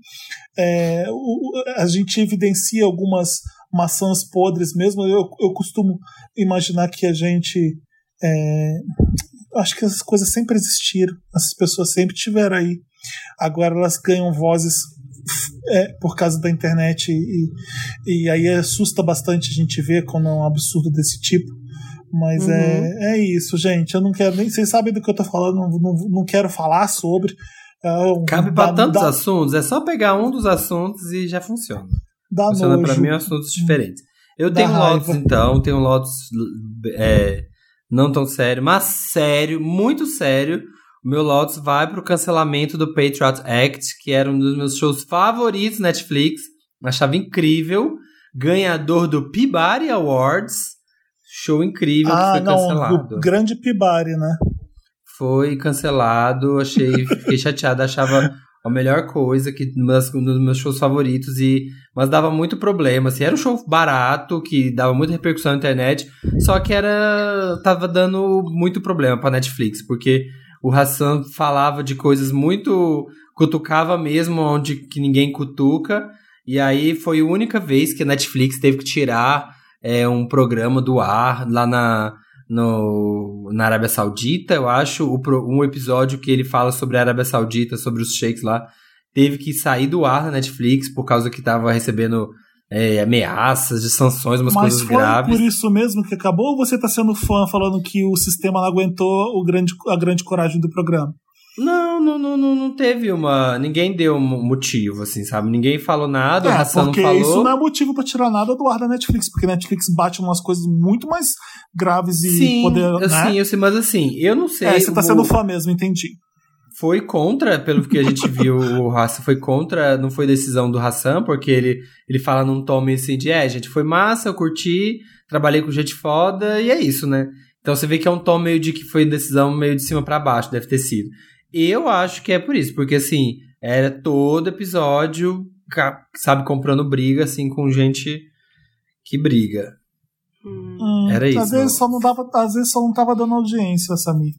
É, o- a gente evidencia algumas maçãs podres mesmo. Eu, eu costumo imaginar que a gente. é, acho que essas coisas sempre existiram, essas pessoas sempre tiveram aí. Agora elas ganham vozes é, por causa da internet e, e aí assusta bastante a gente ver quando é um absurdo desse tipo. Mas Uhum. é, é isso, gente. Eu não quero nem. Vocês sabem do que eu tô falando, não, não, não quero falar sobre. É, um- Cabe pra dá- tantos dá- assuntos, é só pegar um dos assuntos e já funciona. dá funciona pra nojo. mim assuntos diferentes. Eu tenho Lotus, raiva. então, tenho Lotus é, não tão sério, mas sério, muito sério. O meu Lotus vai pro cancelamento do Patriot Act, que era um dos meus shows favoritos Netflix. Achava incrível. Ganhador do Peabody Awards. Show incrível que Ah, foi não, cancelado. o grande Pibari, né? Foi cancelado, achei, fiquei chateada, achava a melhor coisa, que um um dos meus shows favoritos, e mas dava muito problema, assim, era um show barato, que dava muita repercussão na internet, só que era, tava dando muito problema pra Netflix, porque o Hassan falava de coisas muito, cutucava mesmo onde que ninguém cutuca, e aí foi a única vez que a Netflix teve que tirar é, um programa do ar lá na, no, na Arábia Saudita, eu acho, o um episódio que ele fala sobre a Arábia Saudita, sobre os sheiks lá, teve que sair do ar na Netflix por causa que tava recebendo é, ameaças de sanções, umas Mas coisas foi graves. por isso mesmo que acabou ou você tá sendo fã falando que o sistema não aguentou o grande, a grande coragem do programa? Não, não, não, não, não teve uma. Ninguém deu um motivo, assim, sabe? Ninguém falou nada, o É, Hassan não porque falou. isso não é motivo pra tirar nada do ar da Netflix, porque a Netflix bate umas coisas muito mais graves e Sim, poder. né? sim, eu sei, mas assim, eu não sei. é, você tá o- sendo fã mesmo, entendi. foi contra, pelo que a gente viu, o Hassan foi contra, não foi decisão do Hassan, porque ele, ele fala num tom meio assim de, é, gente, foi massa, eu curti, trabalhei com gente foda, e é isso, né? Então você vê que é um tom meio de que foi decisão meio de cima pra baixo, deve ter sido. Eu acho que é por isso, porque assim, era todo episódio, sabe, comprando briga, assim, com gente que briga. Hum. Era isso, Às vezes, não. só não dava, às vezes só não tava dando audiência, Samir.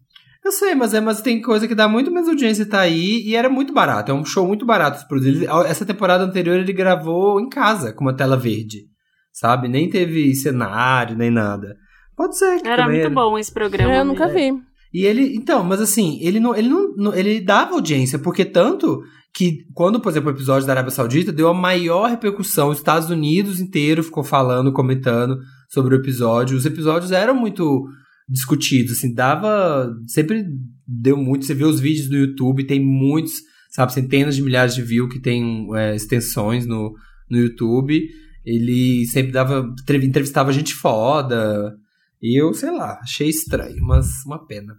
Eu sei, mas, é, mas tem coisa que dá muito mais audiência e tá aí, e era muito barato. É um show muito barato. Ele- Essa temporada anterior ele gravou em casa, com uma tela verde. Sabe? Nem teve cenário, nem nada. Pode ser que Era muito ele- bom esse programa. Eu nunca mesmo. vi. E ele, então, mas assim, ele não, ele não, ele dava audiência, porque tanto que quando, por exemplo, o episódio da Arábia Saudita deu a maior repercussão, os Estados Unidos inteiro ficou falando, comentando sobre o episódio. Os episódios eram muito discutidos, assim, dava, sempre deu muito, você vê os vídeos do YouTube, tem muitos, sabe, centenas de milhares de views que tem é, extensões no, no YouTube. Ele sempre dava, entrev- entrevistava gente foda. E eu, sei lá, achei estranho, mas uma pena.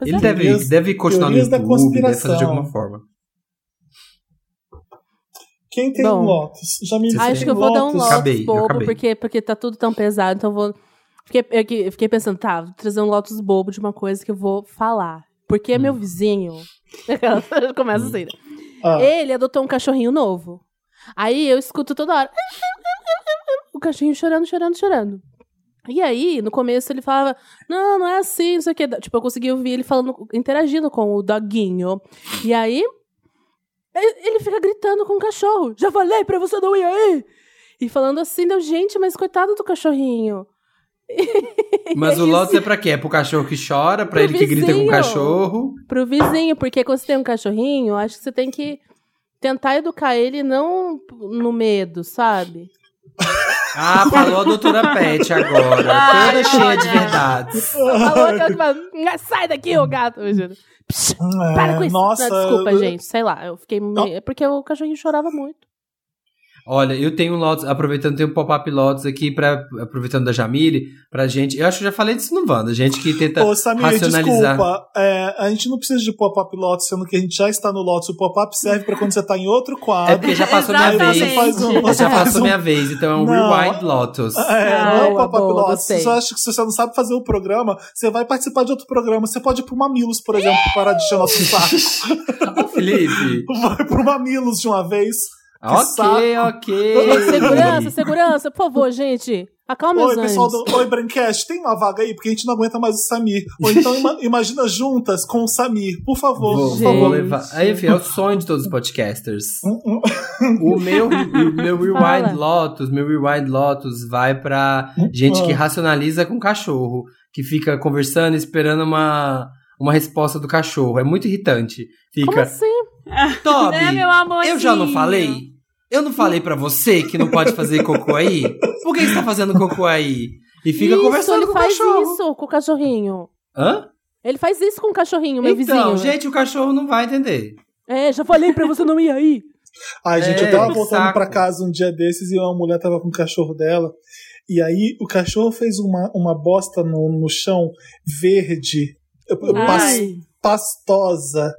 Mas Ele é- deve, Teorias- deve continuar no YouTube, deve fazer de alguma forma. Quem tem Bom. Lotus? Jamile, Você você Acho tem que eu vou dar um Lotus? Lotus Acabei, bobo, acabei. porque, porque tá tudo tão pesado, então eu vou. Fiquei, eu que- eu fiquei pensando, tá, vou trazer um Lotus bobo de uma coisa que eu vou falar. Porque meu vizinho. Começa assim, né? Ah, Ele adotou um cachorrinho novo. Aí eu escuto toda hora. O cachorrinho chorando, chorando, chorando. E aí, no começo, ele falava, não, não é assim, não sei o que. Tipo, eu consegui ouvir ele falando, interagindo com o doguinho. E aí, ele fica gritando com o cachorro. Já falei pra você não ir aí! E falando assim, deu, gente, mas coitado do cachorrinho. Mas o Lotus é pra quê? É pro cachorro que chora, pra ele que grita com o vizinho. cachorro. pro vizinho, porque quando você tem um cachorrinho, acho que você tem que tentar educar ele não no medo, sabe? Ah, falou a doutora Pet agora. Ai, toda cheia de verdades. Falou que fala, "Ah, sai daqui, ô gato. Psh, Para com isso. Nossa, Não, desculpa, eu- gente. Sei lá, eu fiquei. meio- É porque o cachorrinho chorava muito. Olha, eu tenho um Lotus, aproveitando, tem um pop-up Lotus aqui, pra, aproveitando da Jamile, pra gente. Eu acho que eu já falei disso no Wanda, gente que tenta Ô, Samir, racionalizar. desculpa. é, a gente não precisa de pop-up Lotus, sendo que a gente já está no Lotus. O pop-up serve pra quando você tá em outro É quadro. porque já passou minha vez. Você faz um- Já passou um- minha vez, então é um Não. Rewind Lotus. É, Ah, não é boa, pop-up Lotus. Você acha que se você não sabe fazer o programa, você vai participar de outro programa. Você pode ir pro Mamilos, por exemplo, parar de encher nosso saco. Felipe. Vai pro Mamilos de uma vez. Ok, saco. ok. Segurança, segurança, por favor, gente. Acalme os Oi, pessoal ânimos. do Oi, Braincast, tem uma vaga aí? Porque a gente não aguenta mais o Samir. Ou então ima- imagina juntas com o Samir, por favor. Vou, por favor. levar. Aí, enfim, é o sonho de todos os podcasters. O meu, o meu Rewind Fala. Lotus, meu Rewind Lotus vai pra gente que racionaliza com cachorro, que fica conversando, esperando uma, uma resposta do cachorro. É muito irritante. Como Fica, assim? Toby, Né, meu amorzinho? eu já não falei? Eu não falei pra você que não pode fazer cocô aí? Por que você tá fazendo cocô aí? E fica isso, conversando ele com o faz cachorro. isso com o cachorrinho. Hã? Ele faz isso com o cachorrinho, meu então, vizinho. gente, o cachorro não vai entender. É, já falei pra você não ir aí. Ai, gente, É, eu tava voltando saco. pra casa um dia desses e uma mulher tava com o cachorro dela. E aí o cachorro fez uma, uma bosta no, no chão verde, pas- pastosa.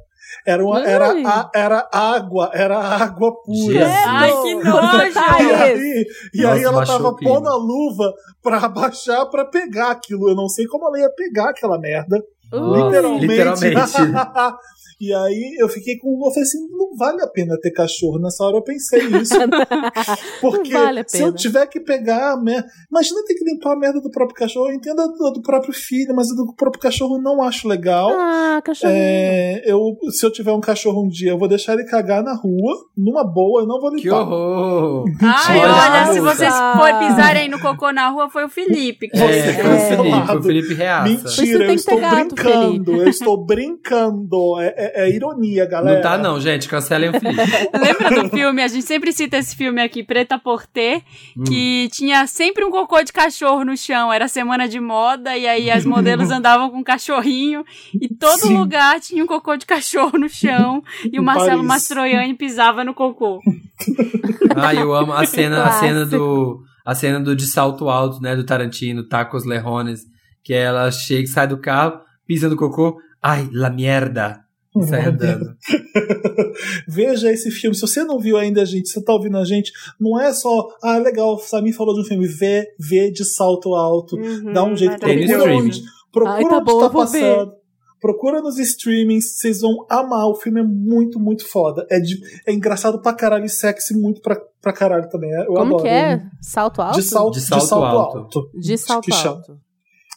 Era, uma, era, a- era água, era água pura. Jesus. Ai, que E nojo! aí, e Nossa, aí ela tava pondo a luva pra abaixar pra pegar aquilo. Eu não sei como ela ia pegar aquela merda. Nossa, literalmente. literalmente. e aí eu fiquei com. Eu falei assim: não vale a pena ter cachorro. Nessa hora eu pensei isso. Porque vale a se eu tiver que pegar a merda. Imagina ter que limpar a merda do próprio cachorro. Eu entendo a do, do próprio filho, mas a do próprio cachorro eu não acho legal. Ah, cachorrinho. É, eu, se eu tiver um cachorro um dia, eu vou deixar ele cagar na rua, numa boa, eu não vou limpar. Que horror! Ai, Olha, olha, se vocês for pisarem no cocô na rua, foi o Felipe. que É, fez. foi o É. Felipe, o Felipe Reaça. Mentira, eu estou gato, brincando. Eu estou brincando. É, é- é ironia, galera. Não tá não, gente, cancelem o Felipe. Lembra do filme? A gente sempre cita esse filme aqui, Preta Porter, que tinha sempre um cocô de cachorro no chão. Era semana de moda, e aí as modelos andavam com um cachorrinho, e todo Sim. lugar tinha um cocô de cachorro no chão, e o Marcelo Paris. Mastroianni pisava no cocô. Ah, eu amo a cena, a cena do a cena do de salto alto, né, do Tarantino, Tacos Lejones, que ela chega, sai do carro, pisa no cocô, ai, la mierda, e sai andando. Veja esse filme. Se você não viu ainda, gente, você tá ouvindo a gente, não é só, ah, legal, o Samir falou de um filme, vê, vê de salto alto. Uhum, Dá um jeito, procura streaming. onde, procura Ai, tá onde bom, tá vou ver. passando. Procura nos streamings, vocês vão amar. O filme é muito, muito foda. É, de- é engraçado pra caralho e sexy muito pra, pra caralho também. Eu Como adoro. que é? Salto alto? De salto, De salto alto. De salto que chama. alto.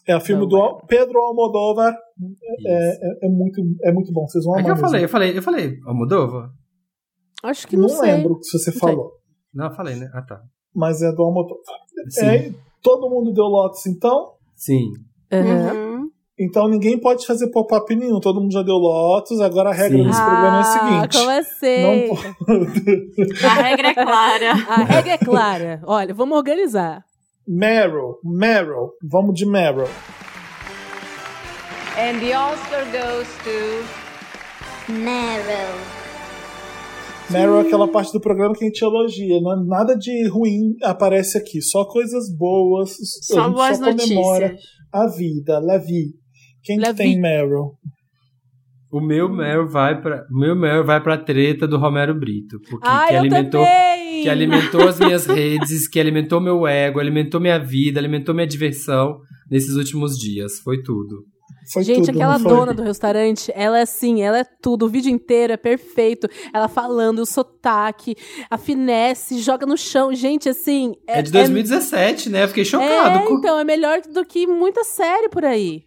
É o filme Não do é. Pedro Almodóvar. É, é, é muito, é muito bom. Vocês vão É amar. que eu mesmo. falei, eu falei, eu falei, Almodova? Acho que Não, não, sei. lembro se você sei. falou. Não, eu falei, né? Ah, tá. Mas é do Almodóvar. Sim. É, todo mundo deu Lotus, então. Sim. Uhum. Então ninguém pode fazer pop-up nenhum. Todo mundo já deu Lotus. Agora a regra Sim. desse programa é a Ah, seguinte. como assim? Não A regra é clara. A regra é clara. Olha, vamos organizar. Meryl, Meryl. Vamos de Meryl. And the Oscar goes to Meryl. Meryl é aquela parte do programa que a gente elogia. Não é nada de ruim aparece aqui. Só coisas boas. a Só gente boas só comemora notícias. a vida, la vie. Quem La que tem. Meryl? O meu Meryl vai pra, o meu Meryl vai pra treta do Romero Brito, porque Ai, que eu alimentou também! que alimentou as minhas redes, que alimentou meu ego, alimentou minha vida, alimentou minha diversão nesses últimos dias. Foi tudo. Foi Gente, tudo, aquela dona do restaurante, ela é assim, ela é tudo, o vídeo inteiro é perfeito. Ela falando, o sotaque, a finesse, joga no chão. Gente, assim. É de 2017, né? Eu fiquei chocado. É, com- então, é melhor do que muita série por aí.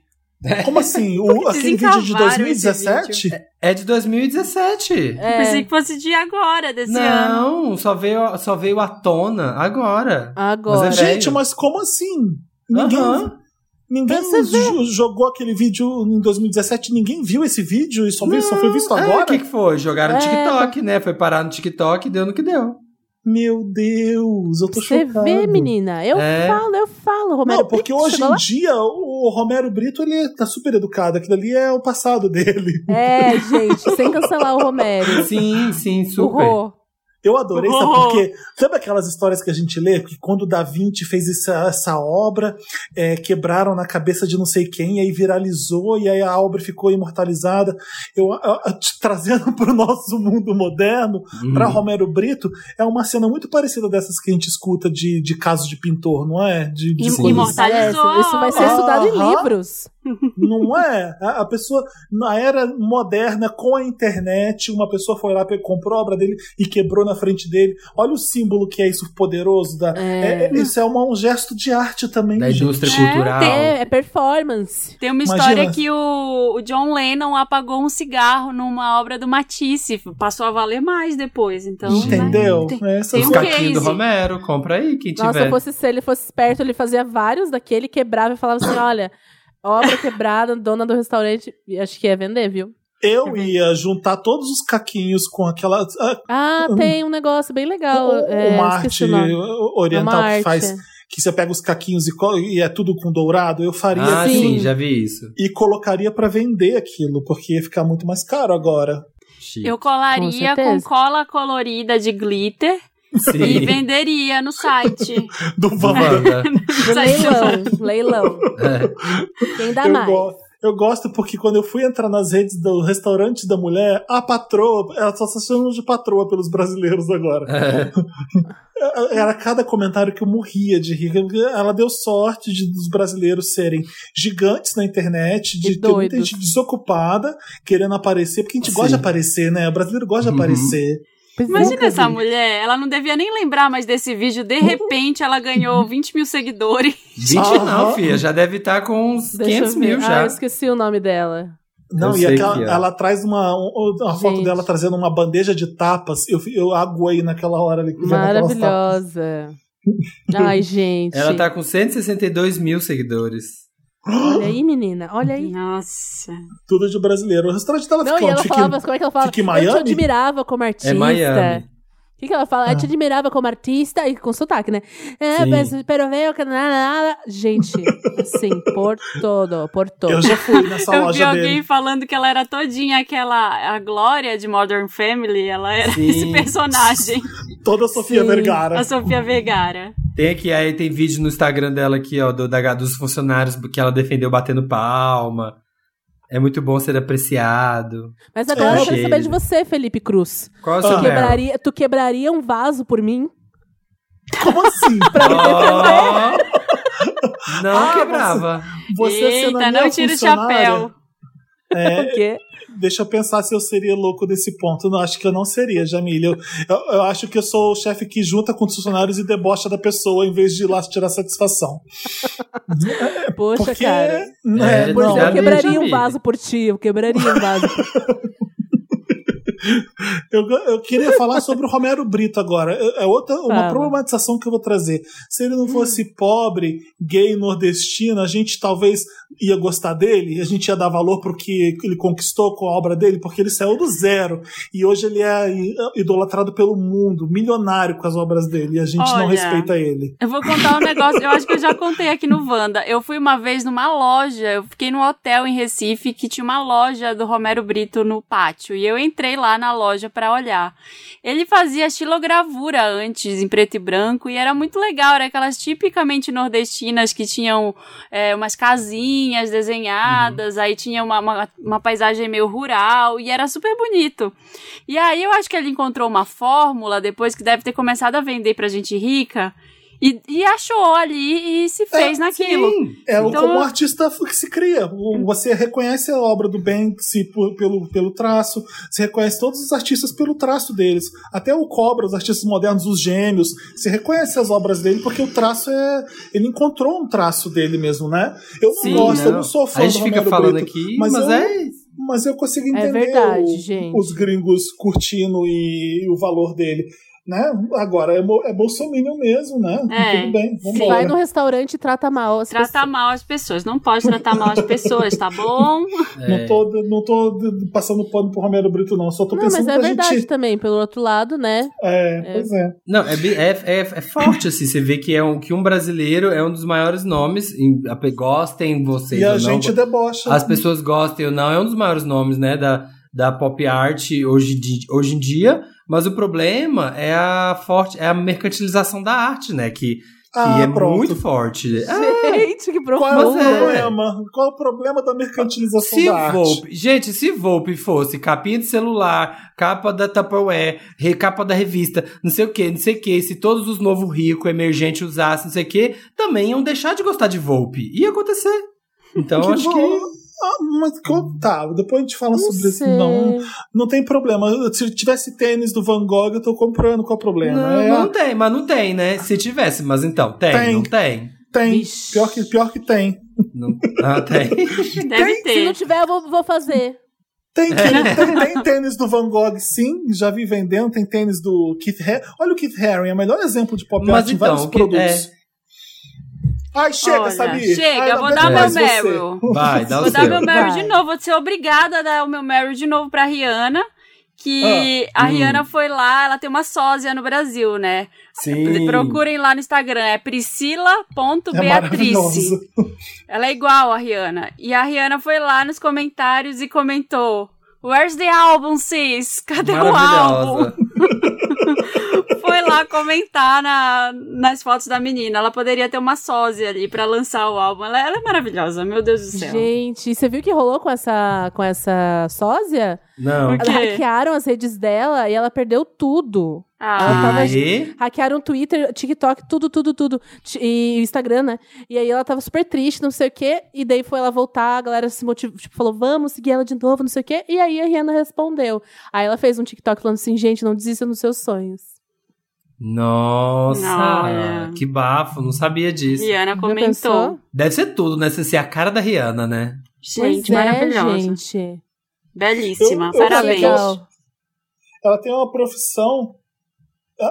Como assim? O, aquele vídeo de Desencavaram 2017? É de 2017. É. Pensei que fosse de agora, desse ano. Não, só veio, só veio à tona agora. Agora. Mas é Gente, mas como assim? Ninguém, ninguém jogou aquele vídeo em 2017, ninguém viu esse vídeo e só, viu, só foi visto É, agora? o que, que foi? Jogaram no É, TikTok, né? Foi parar no TikTok e deu no que deu. Meu Deus, eu tô Você chocado. vê, menina? Eu É. falo, eu falo, Romero. Não, porque Brito hoje em lá? dia o Romero Brito ele tá super educado. Aquilo ali é o passado dele. É, gente, sem cancelar o Romero. Sim, sim, O super. Rô. Eu adorei, sabe porque sabe aquelas histórias que a gente lê que quando o Da Vinci fez essa, essa obra, é, quebraram na cabeça de não sei quem, e aí viralizou e aí a obra ficou imortalizada. Eu a- a- t- trazendo para o nosso mundo moderno, Uhum. para Romero Brito, é uma cena muito parecida dessas que a gente escuta de, de casos de pintor, não é? De, de imortalizou. Parece, Isso vai ser estudado em Aham. livros. Não é? A, a pessoa, na era moderna, com a internet, uma pessoa foi lá, comprou a obra dele e quebrou na frente dele. Olha o símbolo que é isso poderoso. Da, É. é- é- isso é uma- um gesto de arte também. Da gente. indústria É, cultural. É, é performance. Tem uma Imagina. história que o, o John Lennon apagou um cigarro numa obra do Matisse. Passou a valer mais depois, então. né? Entendeu? Tem- Essa tem um caquinhos do case. Romero, compra aí, quem Nossa, tiver. se fosse se ele fosse esperto, ele fazia vários daquele, quebrava e falava assim: olha, obra quebrada, dona do restaurante. E Acho que ia vender, viu? Eu ia juntar todos os caquinhos com aquela. ah, Ah, tem um negócio bem legal. o- é, uma arte oriental Uma que arte. faz. Que você pega os caquinhos e, e é tudo com dourado, eu faria Ah, Sim. sim, já vi isso. e colocaria pra vender aquilo, porque ia ficar muito mais caro agora. Chique. Eu Com colaria certeza. com cola colorida de glitter e Sim. venderia no site. Do Wanda. Leilão, leilão. É. Quem dá eu, mais? go- eu gosto porque quando eu fui entrar nas redes do restaurante da mulher, a patroa, ela só se chama de patroa pelos brasileiros agora. É. Era cada comentário que eu morria de rir. Ela deu sorte de, dos brasileiros serem gigantes na internet, de E ter muita gente desocupada, querendo aparecer, porque a gente gosta Sim. de aparecer, né? O brasileiro gosta de Uhum. aparecer. Pois é. Imagina essa vi. mulher, ela não devia nem lembrar mais desse vídeo. De repente, ela ganhou 20 mil seguidores. 20 não, filha. Já deve estar com uns Deixa 500 eu ver. mil Ah, já. eu esqueci o nome dela. Não, Eu e aquela, que é. ela traz uma, um- uma foto Gente. dela trazendo uma bandeja de tapas. Eu, eu aguei naquela hora ali. Maravilhosa. Ai, gente. Ela tá com 162 mil seguidores. Olha aí, menina. Olha aí. Nossa. Tudo de brasileiro. O restaurante dela Não, fica e ela onde? Fica em- falava, como é que ela fala? fica em Eu Miami? te admirava como artista. É Miami. O que, que ela fala? Eu te Ah. admirava como artista e com sotaque, né? É, mas pero veo que nada, nada. Gente, assim, por todo, por todo. Eu já fui nessa Eu vi loja alguém dele. falando que ela era todinha aquela. A Glória de Modern Family. Ela era Sim. esse personagem. Toda a Sofia Sim. Vergara. A Sofia Vergara. Tem aqui, aí tem vídeo no Instagram dela aqui, ó, do, da, dos funcionários que ela defendeu batendo palma. É muito bom ser apreciado. Mas agora É. eu quero saber de você, Felipe Cruz. Qual é o seu Tu quebraria, tu quebraria um vaso por mim? Como assim? Ó. Não Ah, quebrava. Você a Eita, não tira o chapéu. É, O quê? Deixa eu pensar se eu seria louco nesse ponto. Não, acho que eu não seria, Jamília. Eu, eu, eu acho que eu sou o chefe que junta com os funcionários e debocha da pessoa em vez de ir lá tirar satisfação. Poxa, Porque. cara. né, É, não, eu quebraria um vaso por ti, eu quebraria um vaso por Eu, eu queria falar sobre o Romero Brito agora. É outra uma Fala. problematização que eu vou trazer. Se ele não fosse pobre, gay, nordestino, a gente talvez ia gostar dele, a gente ia dar valor pro que ele conquistou com a obra dele, porque ele saiu do zero. E hoje ele é idolatrado pelo mundo, milionário com as obras dele, e a gente não Olha. respeita ele. Eu vou contar um negócio, eu acho que eu já contei aqui no Wanda. Eu fui uma vez numa loja, eu fiquei num hotel em Recife que tinha uma loja do Romero Brito no pátio. E eu entrei lá na loja pra olhar. Ele fazia estilogravura antes, em preto e branco, e era muito legal. Era aquelas tipicamente nordestinas que tinham é, umas casinhas desenhadas, aí tinha uma, uma, uma paisagem meio rural, e era super bonito. E aí eu acho que ele encontrou uma fórmula, depois que deve ter começado a vender pra gente rica, E, e achou ali e se fez naquilo. Sim. É o Então- como um artista que se cria. O- Você reconhece a obra do Banksy por- pelo, pelo traço, você reconhece todos os artistas pelo traço deles. Até o Cobra, os artistas modernos, os gêmeos, você reconhece as obras dele porque o traço é. Ele encontrou um traço dele mesmo, né? Eu não Sim, gosto, eu não. não sou fã A gente do fica falando Brito, aqui, mas, mas, eu, é mas eu consigo É entender verdade, o- os gringos curtindo e, o valor dele. Né? Agora é, é bolsominion mesmo, né? É, Tudo bem, vamos sim. Vai no restaurante e trata mal as Trata pessoas. mal as pessoas. Não pode tratar mal as pessoas, tá bom? É. Não tô, não tô passando pano pro Romero Brito, não. Só tô Não, pensando mas é pra verdade gente. também. Pelo outro lado, né? É, pois é. Não, é, é, é, é forte, assim. Você vê que, é um, que um brasileiro é um dos maiores nomes. em- a- Gostem vocês E ou a não. gente debocha. As pessoas gostem ou não. É um dos maiores nomes, né? Da, da pop art hoje, de, hoje em dia. Mas o problema é a forte, é a mercantilização da arte, né? Que, que Ah, é pronto. muito forte. Ah, Gente, que Qual é o é. problema? Qual é o problema da mercantilização Se da arte? Volpe, gente, se Volpe fosse capinha de celular, capa da Tupperware, re- capa da revista, não sei o que, não sei o que, se todos os novos ricos, emergentes usassem, não sei o que, também iam deixar de gostar de Volpe. Ia acontecer. Então, Que acho bom. que. Ah, mas tá, depois a gente fala Não sobre isso. sei. Não, não tem problema. Se tivesse tênis do Van Gogh, eu tô comprando. Qual é o problema? Não, é, não tem, mas não tem, né? Se tivesse, mas então, tem, Tem. não tem. Tem. Vixe. Pior que, pior que tem. Não, ah, tem. Deve Se não ter. tiver, eu vou, vou fazer. Tem, tem, tem, tem tênis do Van Gogh, sim, já vi vendendo. Tem tênis do Keith Haring. Olha o Keith Haring, é o melhor exemplo de pop art em então, vários o que- produtos. Ai, chega, Olha, sabia? Chega, Ai, vou dar meu. Meryl. Vai, dá o Vou seu. dar meu Meryl Vai. de novo. Vou ser obrigada a dar o meu Meryl de novo pra Rihanna. Que a Hum. Rihanna foi lá, ela tem uma sósia no Brasil, né? Sim. Procurem lá no Instagram, é É priscila.beatrice. maravilhoso. ela é igual a Rihanna. E a Rihanna foi lá nos comentários e comentou: Where's the album, sis? Cadê o álbum? Lá comentar na, nas fotos da menina. Ela poderia ter uma sósia ali pra lançar o álbum. Ela, ela é maravilhosa, meu Deus do céu. Gente, você viu o que rolou com essa, com essa sósia? Não. Hackearam as redes dela e ela perdeu tudo. Ah, Ela tava-. Hackearam o Twitter, TikTok, tudo, tudo, tudo. E o Instagram, né? E aí ela tava super triste, não sei o quê. E daí foi ela voltar, a galera se motivou, tipo, falou, vamos seguir ela de novo, não sei o quê. E aí a Rihanna respondeu. Aí ela fez um TikTok falando assim, gente, não desista nos seus sonhos. Nossa, Olha. que bafo, não sabia disso. Rihanna comentou. Deve ser tudo, né? Você ser a cara da Rihanna, né? Gente, Pois é, maravilhosa. gente. Belíssima. Eu- eu Parabéns. Legal. Ela tem uma profissão.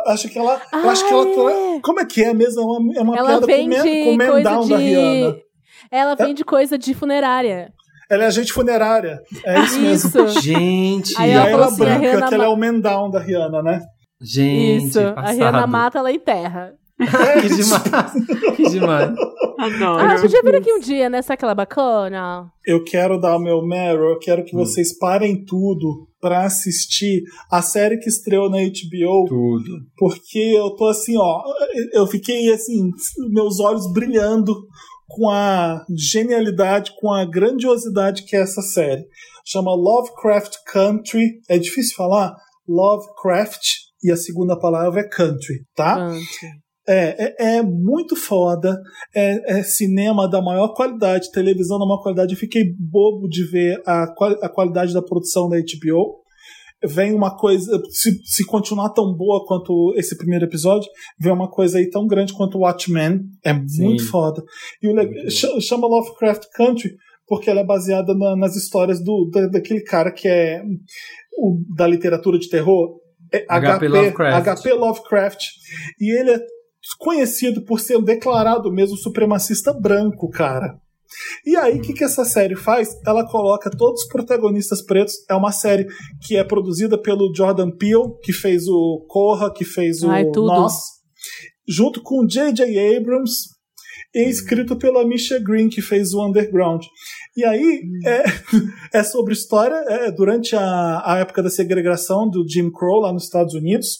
Acho que ela. eu acho que Ah, ela. tá- é. Como é que é mesmo? É uma, é uma Ela piada com, vende com o man coisa down da de... Rihanna. Ela vende coisa de funerária. Ela é agente funerária. É isso mesmo. Isso. Gente, Aí E ela aí falou ela assim, a brinca Rihanna que ela é o man down da Rihanna, né? Gente, Isso. A passado. Rihanna mata, ela enterra. que demais. que demais. Adoro. Ah, podia vir aqui um dia, né? Sabe aquela bacana? Eu quero dar o meu Meryl, eu quero que Hum. vocês parem tudo pra assistir a série que estreou na HBO, Tudo. porque eu tô assim, ó, eu fiquei assim, meus olhos brilhando com a genialidade, com a grandiosidade que é essa série. Chama Lovecraft Country, é difícil falar? Lovecraft, e a segunda palavra é country, tá? Ante. É, é, é muito foda. É, é cinema da maior qualidade, televisão da maior qualidade. Eu fiquei bobo de ver a, qual- a qualidade da produção da HBO. Vem uma coisa, se, se continuar tão boa quanto esse primeiro episódio, vem uma coisa aí tão grande quanto Watchmen. É muito Sim. foda. E o Muito ch- chama Lovecraft Country porque ela é baseada na- nas histórias do, da- daquele cara que é o, da literatura de terror. É H.P. Lovecraft. HP Lovecraft. E ele é conhecido por ser um declarado mesmo supremacista branco, cara. E aí, o que, que essa série faz? Ela coloca todos os protagonistas pretos. É uma série que é produzida pelo Jordan Peele, que fez o Corra, que fez o Ai, tudo. Nós, junto com o J.J. Abrams, e escrito pela Misha Green, que fez o Underground. E aí, é, é sobre história é, durante a, a época da segregação do Jim Crow lá nos Estados Unidos.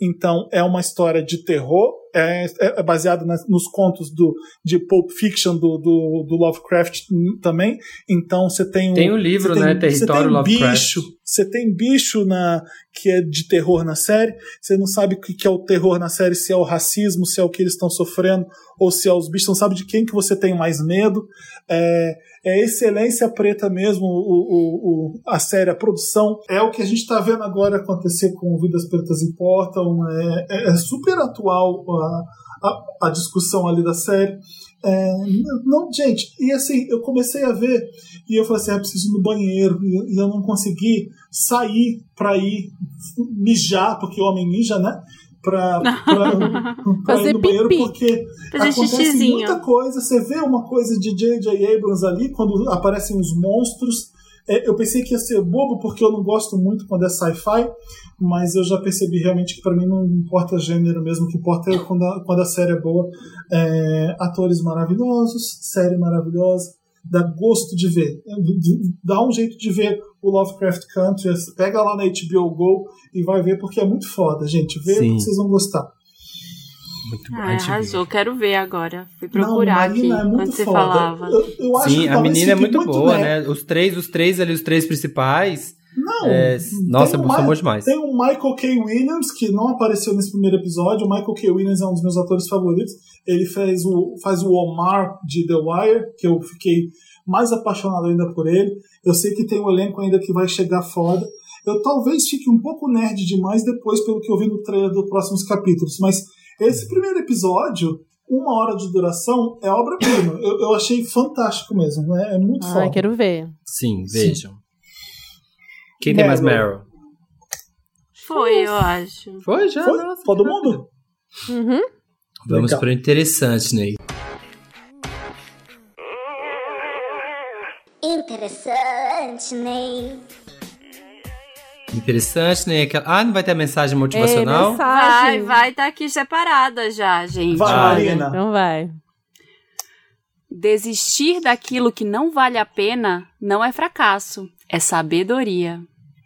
Então, é uma história de terror, é, é baseado nas- nos contos do, de Pulp Fiction do, do, do Lovecraft também. Então você tem um. Tem o livro, você né? tem- você Território tem Lovecraft. bicho, você tem bicho na que é de terror na série. Você não sabe o que que é o terror na série, se é o racismo, se é o que eles estão sofrendo, ou se é os bichos. Você não sabe de quem que você tem mais medo. É, é excelência preta mesmo, o, o, o- a série, a produção. É o que a gente está vendo agora acontecer com Vidas Pretas Importam. É, é- é super atual a, a, a discussão ali da série. É, não, gente, e assim, eu comecei a ver e eu falei assim: ah, preciso ir no banheiro, e, e eu não consegui sair pra ir mijar, porque homem mija, né? Pra, pra, pra Fazer ir no banheiro, pipi. porque Fazer acontece xixizinho. muita coisa. Você vê uma coisa de J.J. Abrams ali, quando aparecem os monstros. É, eu pensei que ia ser bobo, porque eu não gosto muito quando é sci-fi, mas eu já percebi realmente que pra mim não importa gênero mesmo, o que importa é quando a, quando a série é boa. É, atores maravilhosos, série maravilhosa, dá gosto de ver. Dá um jeito de ver o Lovecraft Country, pega lá na HBO Go e vai ver, porque é muito foda, gente. Vê Sim. que vocês vão gostar. Muito bom. Ah, arrasou, quero ver agora. Fui Não, procurar aqui Marina é muito quando você foda. falava. Eu, eu acho Sim, que a menina é fique muito, boa, né? né? Os três, os três ali, os três principais. Não. É, nossa, tem um são bons demais. Tem o Michael K. Williams, que não apareceu nesse primeiro episódio. O Michael K. Williams é um dos meus atores favoritos. Ele fez o, faz o Omar de The Wire, que eu fiquei mais apaixonado ainda por ele. Eu sei que tem um elenco ainda que vai chegar foda. Eu talvez fique um pouco nerd demais depois, pelo que eu vi no trailer dos próximos capítulos. Mas esse primeiro episódio, uma hora de duração, é obra-prima. Eu, eu achei fantástico mesmo. né? É muito foda. Ai, quero ver. Sim, vejam. Quem tem mais Meryl. Meryl? Foi, eu acho. Foi já? Foi? Nossa, Todo mundo? Uhum. Vamos Legal. pro interessante, Ney. Interessante, Ney. Interessante. Aquela... Ah, não vai ter a mensagem É, motivacional? Vai, mensagem. vai tá aqui separada já, gente. Vai, Vai. Marina. Então vai. Desistir daquilo que não vale a pena não é fracasso, é sabedoria.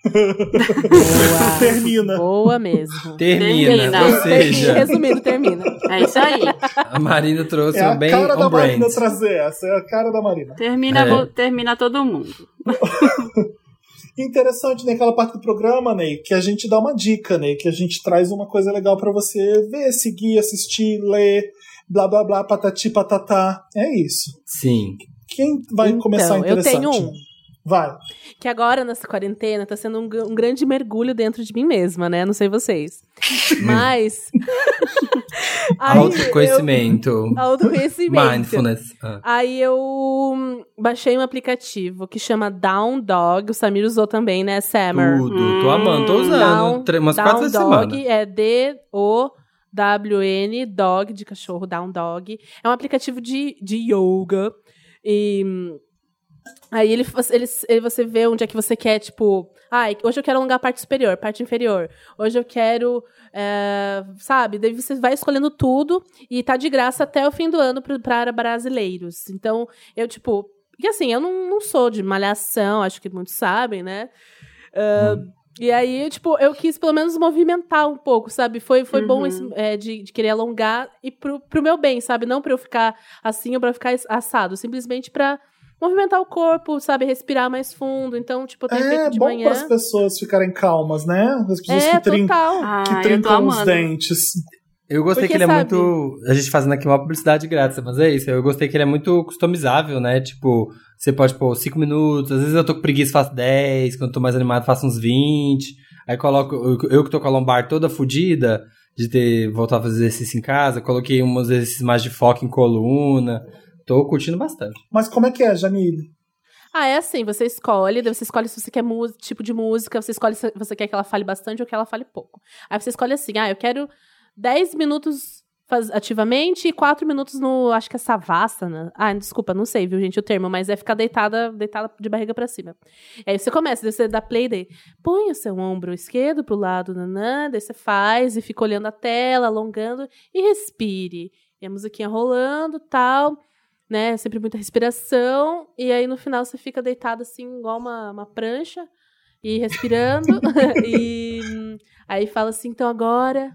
Boa. Termina. Boa mesmo. Termina, Termina. ou seja, Resumindo, termina. É isso aí. a Marina trouxe É um a bem cara da on brand. Marina trazer essa, é a cara da Marina. Termina, É. termina todo mundo. Interessante naquela parte do programa, Ney, que a gente dá uma dica, Ney, que a gente traz uma coisa legal pra você ver, seguir, assistir, ler, blá blá blá, patati patatá. É isso. Sim. Quem vai Então, começar eu interessante? tenho um. Vai. Que agora, nessa quarentena, tá sendo um, um grande mergulho dentro de mim mesma, né? Não sei vocês. Mas. Aí Autoconhecimento. eu- Autoconhecimento. Mindfulness. Ah. Aí eu baixei um aplicativo que chama Down Dog. O Samir usou também, né? Summer. Tudo. Tô amando. Tô usando. Down, umas Down quatro vezes Dog semana. é D-O-W-N, Dog de cachorro, Down Dog. É um aplicativo de, de yoga. E aí ele, ele, ele- você vê onde é que você quer, tipo. Ai, hoje eu quero alongar a parte superior, parte inferior. Hoje eu quero. é, sabe? Daí você vai escolhendo tudo e tá de graça até o fim do ano para brasileiros. Então, eu, tipo. E assim, eu não, não sou de malhação, acho que muitos sabem, né? Ah, E aí, tipo, eu quis pelo menos movimentar um pouco, sabe? Foi, foi bom Uhum. esse, é, de, de querer alongar e pro, pro meu bem, sabe? Não pra eu ficar assim ou pra ficar assado, simplesmente pra movimentar o corpo, sabe? Respirar mais fundo. Então, tipo, eu tenho É feito de bom manhã. para as pessoas ficarem calmas, né? As pessoas É, que, trin total. Ah, que trincam os dentes. Eu gostei Porque, que ele é sabe- muito. A gente fazendo aqui uma publicidade grátis, mas é isso. Eu gostei que ele é muito customizável, né? Tipo, você pode pôr 5 minutos, às vezes eu tô com preguiça faço 10, quando eu tô mais animado faço uns 20. Aí coloco. eu- Eu que tô com a lombar toda fodida de ter voltado a fazer exercício em casa, coloquei uns exercícios mais de foco em coluna. Tô curtindo bastante. Mas como é que é, Jamile? Ah, é assim, você escolhe, daí você escolhe se você quer tipo de música, você escolhe se você quer que ela fale bastante ou que ela fale pouco. Aí você escolhe assim, ah, eu quero 10 minutos ativamente e 4 minutos no, acho que é Savasana. Ah, desculpa, não sei, viu, gente, o termo, mas é ficar deitada, deitada de barriga pra cima. Aí você começa, daí você dá play, daí põe o seu ombro esquerdo pro lado, nanã, daí você faz e fica olhando a tela, alongando e respire. E a musiquinha rolando, tal né? Sempre muita respiração. E aí no final você fica deitado assim, igual uma, uma prancha, e respirando. e aí fala assim: então agora,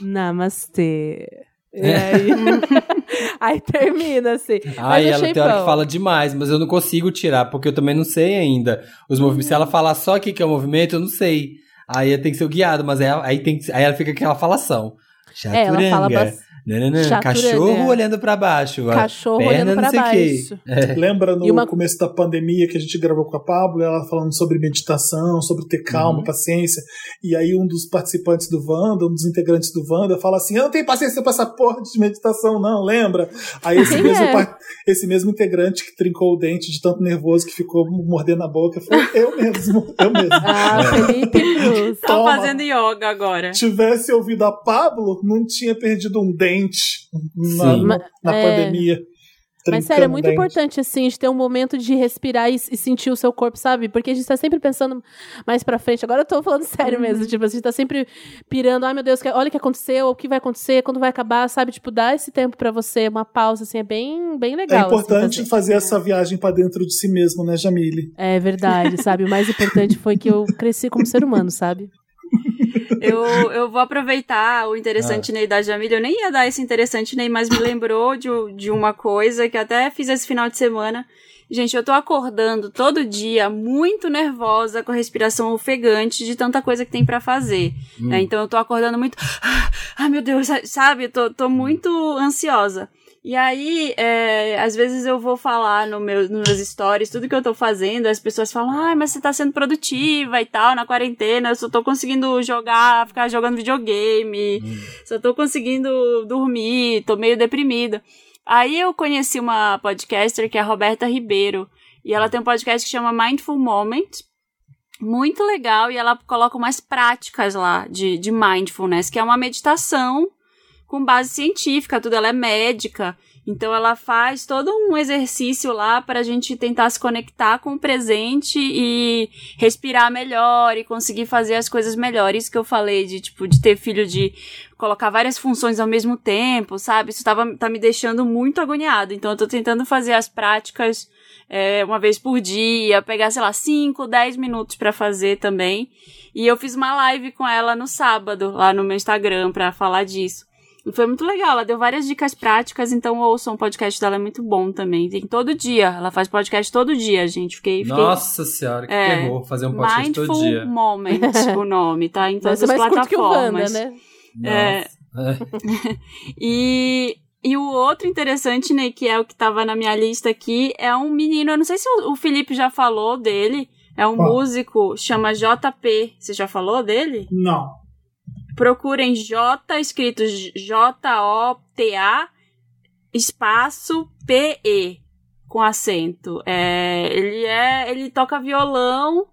namastê. E aí, aí termina, assim. Ai, Mas ela tem hora que fala demais, mas eu não consigo tirar, porque eu também não sei ainda. Os movimentos, se ela falar só aqui que é o movimento, eu não sei. Aí tem que ser o guiado, mas aí, aí, tem que, aí ela fica com aquela falação. É, ela fala Chaturanga. bas- Nananã, Chaturanga. Cachorro olhando pra baixo. Cachorro perna olhando quê. baixo. É. Lembra no uma- começo da pandemia que a gente gravou com a Pablo, ela falando sobre meditação, sobre ter calma, Uhum. paciência. E aí um dos participantes do Wanda, um dos integrantes do Wanda, fala assim: Eu não tenho paciência pra essa porra de meditação, não, lembra? Aí esse, Quem mesmo, é? par- esse mesmo integrante que trincou o dente de tanto nervoso que ficou mordendo a boca foi eu mesmo, eu mesmo. Ah, Felipe Cruz. Toma. fazendo yoga agora. tivesse ouvido a Pablo, não tinha perdido um dente na, Sim. na- na É. pandemia. Mas sério, é muito dente. importante, assim, de ter um momento de respirar e, e sentir o seu corpo, sabe? Porque a gente tá sempre pensando mais pra frente. Agora eu tô falando sério Uhum. mesmo. Tipo, a gente tá sempre pirando. Ai, meu Deus, que- olha o que aconteceu, o que vai acontecer, quando vai acabar, sabe? Tipo, dar esse tempo pra você, uma pausa, assim, é bem, bem É legal. assim, importante fazer. fazer essa viagem pra dentro de si mesmo, né, Jamile? É verdade, sabe? O mais importante foi que eu cresci como ser humano, sabe? Eu, eu vou aproveitar o interessante Ney da Jamília. Eu nem ia dar esse interessante Ney, mas me lembrou de, de uma coisa que até fiz esse final de semana. Gente, eu tô acordando todo dia muito nervosa, com a respiração ofegante de tanta coisa que tem pra fazer. né? Então eu tô acordando muito. Ai, meu Deus, sabe? Eu tô, tô muito ansiosa. E aí, é, às vezes eu vou falar no meu, nos meus stories tudo que eu tô fazendo, as pessoas falam, ai, mas você tá sendo produtiva e tal, na quarentena, eu só tô conseguindo jogar, ficar jogando videogame, só tô conseguindo dormir, tô meio deprimida. Aí eu conheci uma podcaster que é a Roberta Ribeiro, e ela tem um podcast que chama Mindful Moment, muito legal, e ela coloca umas práticas lá de, de mindfulness, que é uma meditação com base científica, tudo. Ela é médica, então ela faz todo um exercício lá para a gente tentar se conectar com o presente e respirar melhor e conseguir fazer as coisas melhor. Isso que eu falei de tipo de ter filho de colocar várias funções ao mesmo tempo, sabe? Isso tava, tá me deixando muito agoniado. Então eu tô tentando fazer as práticas é, uma vez por dia, pegar, sei lá, 5, 10 minutos para fazer também. E eu fiz uma live com ela no sábado, lá no meu Instagram, para falar disso. E foi muito legal, ela deu várias dicas práticas, então ouçam o podcast dela, é muito bom também. Tem todo dia, ela faz podcast todo dia, gente. Fiquei, fiquei Nossa senhora, que É. terror fazer um podcast Mindful todo dia. Moment, o nome, tá? Em todas as mais curto que o Wanda, plataformas. né? É. É. E, e o outro interessante, né, que é o que tava na minha lista aqui, é um menino, eu não sei se o, o Felipe já falou dele, é um Qual? músico, chama JP. Você já falou dele? Não. Procurem J, escrito J-O-T-A, espaço P-E, com acento. É, ele é, ele toca violão,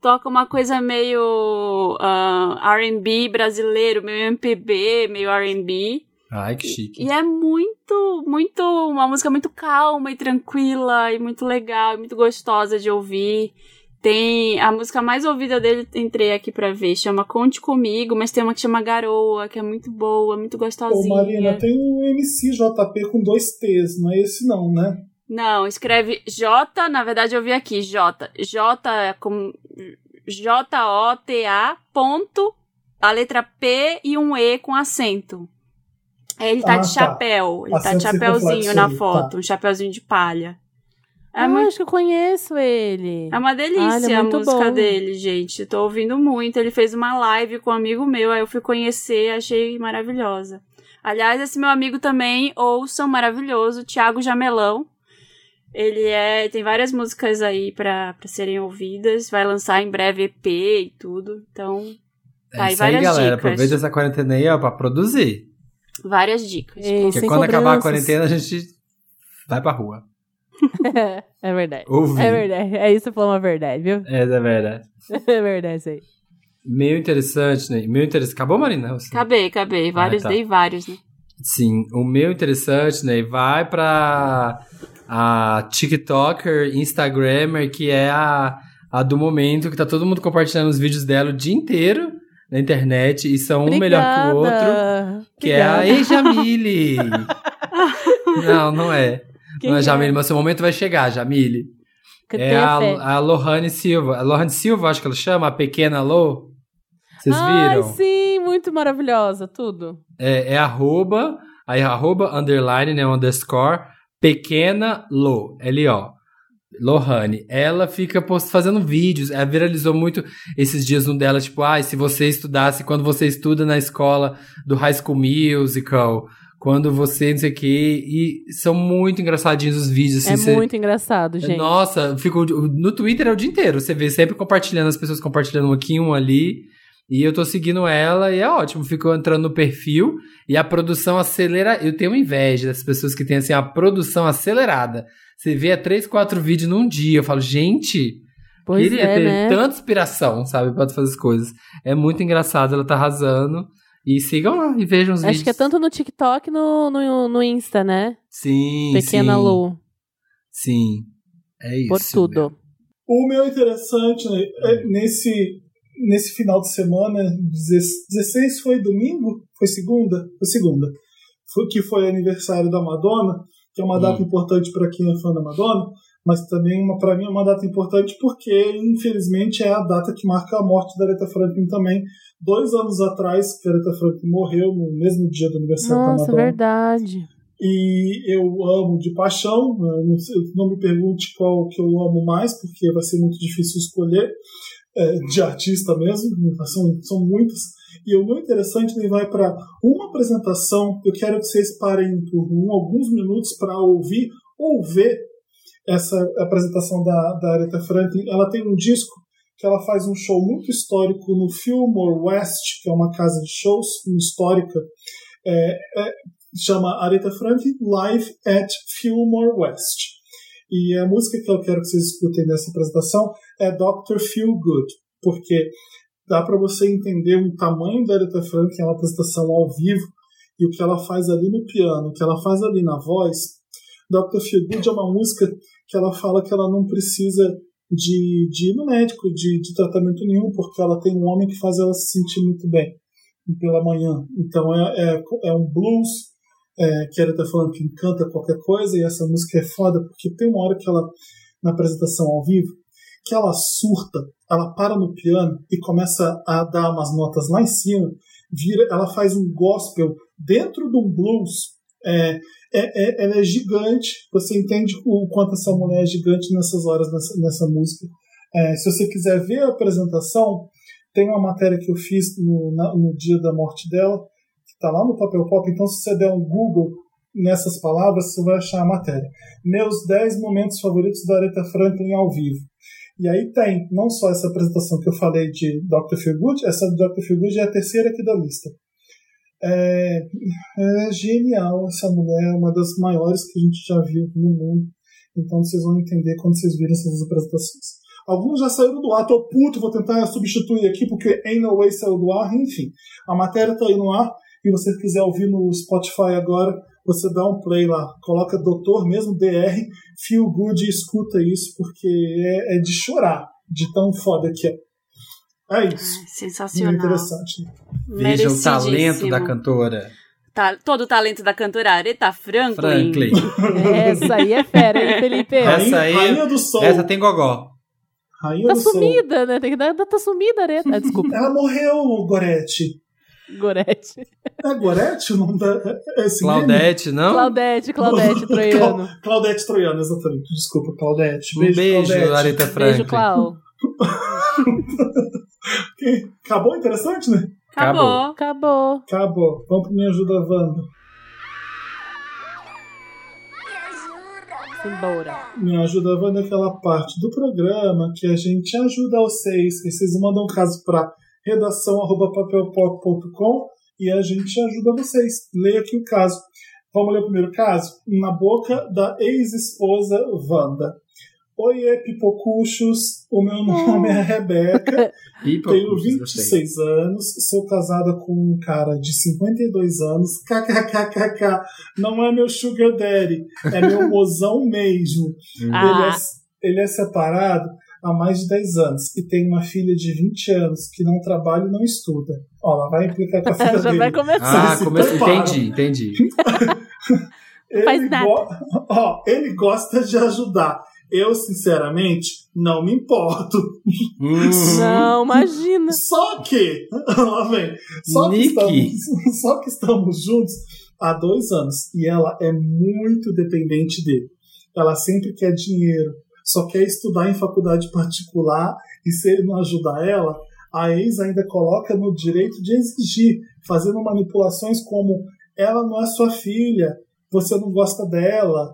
toca uma coisa meio ah, R&B brasileiro, meio MPB, meio R&B. Ai, que chique. E é muito, muito, uma música muito calma e tranquila e muito legal e muito gostosa de ouvir. Tem a música mais ouvida dele, entrei aqui pra ver, chama Conte Comigo, mas tem uma que chama Garoa, que é muito boa, muito Ô, gostosinha. Marina, tem um MC JP com dois T's, não é esse não, né? Não, escreve J, na verdade eu vi aqui, J. J é com J-O-T-A ponto, a letra P e um E com acento. Aí ele tá Ah, de tá. chapéu, ele tá de chapéuzinho na foto, tá. um chapéuzinho de palha. É, ah, muito, acho que eu conheço ele. é uma Ah, delícia ele é a música bom. dele, gente. Tô ouvindo muito. Ele fez uma live com um amigo meu, aí eu fui conhecer, achei maravilhosa. Aliás, esse meu amigo também, ouçam, maravilhoso, Thiago Jamelão. Ele é. Tem várias músicas aí pra, pra serem ouvidas. Vai lançar em breve EP e tudo. Então, tá É aí isso aí, várias galera. dicas. Aproveita essa quarentena aí, ó, pra produzir. várias dicas. Ei, Porque quando acabar a cobranças. quarentena, a gente vai pra rua. é verdade. Ouvir. É verdade. É isso, falou uma verdade, viu? É, é verdade. É verdade isso aí. Meio interessante, né? Meio interessante. Acabou, Marina? Você- Acabei, acabei. Vários, tá. dei vários, né? Sim, o meu interessante, né? Vai pra a TikToker, Instagrammer, que é a, a do momento, que tá todo mundo compartilhando os vídeos dela o dia inteiro na internet, e são um melhor que o outro, Obrigada. que é a Obrigada. Ei Jamile. não, não é. Quem não é? Jamile, mas seu momento vai chegar, Jamile. Que É a, a Lohane Silva. A Lohane Silva, acho que ela chama, a pequena Lo. Vocês Ai, viram? sim, muito maravilhosa, tudo. É, é arroba Aí arroba, underline, né, underscore, pequena Lo, L-O. Lohane, ela fica post, fazendo vídeos, ela viralizou muito esses dias um dela, tipo, ah, se você estudasse quando você estuda na escola do High School Musical, quando você não sei o que, e são muito engraçadinhos os vídeos. Assim, É você- muito engraçado, gente. Nossa, fico, no Twitter é o dia inteiro, você vê sempre compartilhando, as pessoas compartilhando um aqui, um ali, e eu tô seguindo ela e é ótimo, fico entrando no perfil e a produção acelera, eu tenho inveja das pessoas que têm assim, a produção acelerada. Você vê três, quatro vídeos num dia, eu falo, gente, Pois queria é, ter né? tanta inspiração, sabe, pra fazer as coisas. É muito engraçado, ela tá arrasando. E sigam lá e vejam os Acho vídeos. que é tanto no TikTok no, no, no Insta, né? Sim, Pequena sim, Lu. Sim. É isso. Por tudo. meu. O meu interessante, né, é nesse, nesse final de semana, 16 foi domingo? Foi segunda? Foi segunda. Foi, que foi aniversário da Madonna, que é uma Hum. data importante para quem é fã da Madonna, mas também uma para mim é uma data importante porque, infelizmente, é a data que marca a morte da Aretha Franklin também. Dois anos atrás, que a Aretha Franklin morreu no mesmo dia do aniversário da Nossa, Madonna verdade. e eu amo de paixão. né? Não, me pergunte qual que eu amo mais, porque vai ser muito difícil escolher é, de artista mesmo. São, são muitas. E o muito interessante ele vai para uma apresentação. Eu quero que vocês parem por um, alguns minutos para ouvir ou ver essa apresentação da, da Aretha Franklin. Ela tem um disco que ela faz um show muito histórico no Fillmore West, que é uma casa de shows histórica. É, é, chama Aretha Franklin Live at Fillmore West. E a música que eu quero que vocês escutem nessa apresentação é Dr. Feel Good, porque dá para você entender o tamanho da Aretha Franklin, é uma apresentação ao vivo, e o que ela faz ali no piano, o que ela faz ali na voz. Dr. Feel Good é uma música que ela fala que ela não precisa de, de ir no médico, de, de tratamento nenhum, porque ela tem um homem que faz ela se sentir muito bem pela manhã. Então é, é, é um blues é, que ela tá falando que encanta qualquer coisa e essa música é foda porque tem uma hora que ela na apresentação ao vivo que ela surta, ela para no piano e começa a dar umas notas lá em cima, vira, ela faz um gospel dentro de um blues. É, é, é, ela é gigante, você entende o quanto essa mulher é gigante nessas horas nessa, nessa música. É, se você quiser ver a apresentação, tem uma matéria que eu fiz no, na- no dia da morte dela, que está lá no Papel Pop. Então, se você der um Google nessas palavras, você vai achar a matéria. Meus 10 momentos favoritos da Aretha Franklin ao vivo. E aí tem não só essa apresentação que eu falei de Dr. Feelgood, essa do Dr. Feelgood é a terceira aqui da lista. É, é genial essa mulher, é uma das maiores que a gente já viu no mundo. Então vocês vão entender quando vocês virem essas apresentações. Alguns já saíram do ar, tô puto, vou tentar substituir aqui, porque Ain't No Way saiu do ar, enfim. A matéria tá aí no ar, e você quiser ouvir no Spotify agora, você dá um play lá, coloca doutor mesmo, DR, Feel Good e escuta isso, porque é, é de chorar, de tão foda que é. É isso. Ai, Muito sensacional. interessante. Veja o talento da cantora. Ta- todo o talento da cantora Aretha Franklin. Franklin. Essa aí é fera, hein, Felipe? Essa Rainha, aí- Rainha do Sol. Essa tem gogó. Rainha Tá do Sol. sumida, né? Tem que dar, tá sumida, Areta. Ah, desculpa, Ela morreu, Gorete. Gorete. É Gorete o nome da. é esse meme? Claudete, não? Claudete, Claudete, Troiano. Clau- Claudete Troiano, exatamente. Desculpa, Claudete. Um beijo, Claudete. Aretha Franklin. Beijo, Clau. Que- Acabou interessante, né? Acabou. Acabou. Acabou. Vamos pro Me Ajuda Wanda. Embora. Me Ajuda Wanda é aquela parte do programa que a gente ajuda vocês. E vocês mandam um caso para redação.papelpop.com e a gente ajuda vocês. Leia aqui o caso. Vamos ler o primeiro caso? Na boca da ex-esposa Wanda. Oiê, pipocuchos. O meu nome é Rebeca. Tenho poucos, gostei. 26 anos, sou casada com um cara de 52 anos. KKKKK. Não é meu sugar daddy, é meu mozão mesmo. Ele, Ah, é, ele é separado há mais de 10 anos e tem uma filha de 20 anos que não trabalha e não estuda. Ó, ela vai implicar com a filha já dele. vai começar. Ah, come... entendi, entendi. Ele, Faz nada. go- ó, ele gosta de ajudar. Eu, sinceramente, não me importo. Hum, Não, imagina. Só que, lá vem, só que, estamos, só que estamos juntos há dois anos e ela é muito dependente dele. Ela sempre quer dinheiro, só quer estudar em faculdade particular e se ele não ajudar ela, a ex ainda coloca no direito de exigir, fazendo manipulações como ela não é sua filha, você não gosta dela.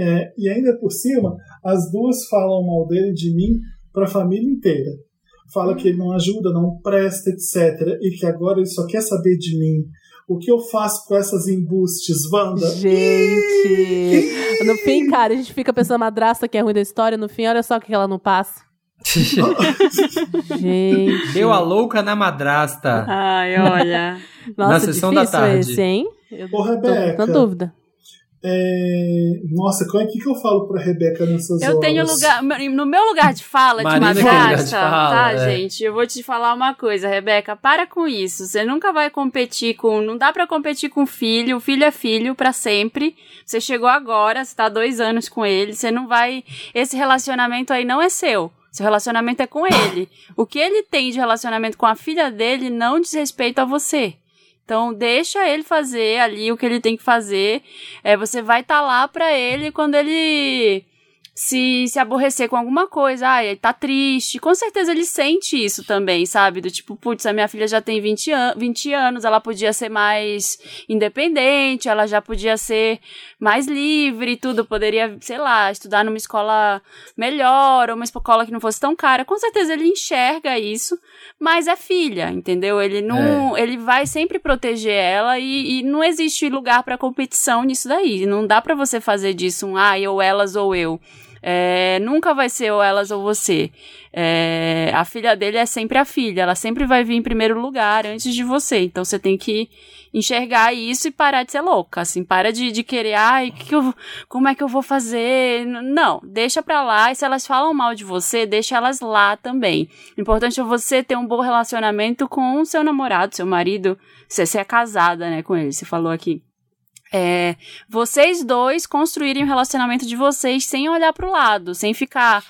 É, e ainda por cima, as duas falam mal dele de mim para a família inteira. Fala que ele não ajuda, não presta, etc. E que agora ele só quer saber de mim. O que eu faço com essas embustes, Wanda? Gente, no fim, cara, a gente fica pensando a madrasta que é ruim da história, no fim, olha só o que ela não passa. Gente. Deu a louca na madrasta. Ai, olha. Nossa, Na sessão da difícil tarde. esse, hein? Eu Ô, tô Rebeca. na dúvida. É, Nossa, como é que, que eu falo pra Rebeca nessas Eu horas? tenho lugar. No meu lugar de fala, Marina de madrasta, tá, é. gente? Eu vou te falar uma coisa, Rebeca. Para com isso. Você nunca vai competir com. Não dá pra competir com filho. O filho é filho pra sempre. Você chegou agora, você tá há dois anos com ele. Você não vai. Esse relacionamento aí não é seu. Seu relacionamento é com ele. O que ele tem de relacionamento com a filha dele não diz respeito a você. Então, deixa ele fazer ali o que ele tem que fazer. É, você vai estar lá pra ele quando ele se, se aborrecer com alguma coisa. Ele tá triste. Com certeza ele sente isso também, sabe? Do tipo, putz, a minha filha já tem 20, an 20 anos, ela podia ser mais independente, ela já podia ser mais livre e tudo. Poderia, sei lá, estudar numa escola melhor, ou uma escola que não fosse tão cara. Com certeza ele enxerga isso, mas é filha, entendeu? Ele não. Ele vai sempre proteger ela e, e não existe lugar pra competição nisso daí. Não dá pra você fazer disso um, ah, ou elas ou eu. É, nunca vai ser ou elas ou você. É, a filha dele é sempre a filha, ela sempre vai vir em primeiro lugar antes de você. Então você tem que enxergar isso e parar de ser louca. Assim, para de, de querer, ai, que que eu, como é que eu vou fazer? Não, deixa pra lá. E se elas falam mal de você, deixa elas lá também. O importante é você ter um bom relacionamento com o seu namorado, seu marido. Você, você é casada, né, com ele, você falou aqui. É, vocês dois construírem o relacionamento de vocês sem olhar pro lado, sem ficar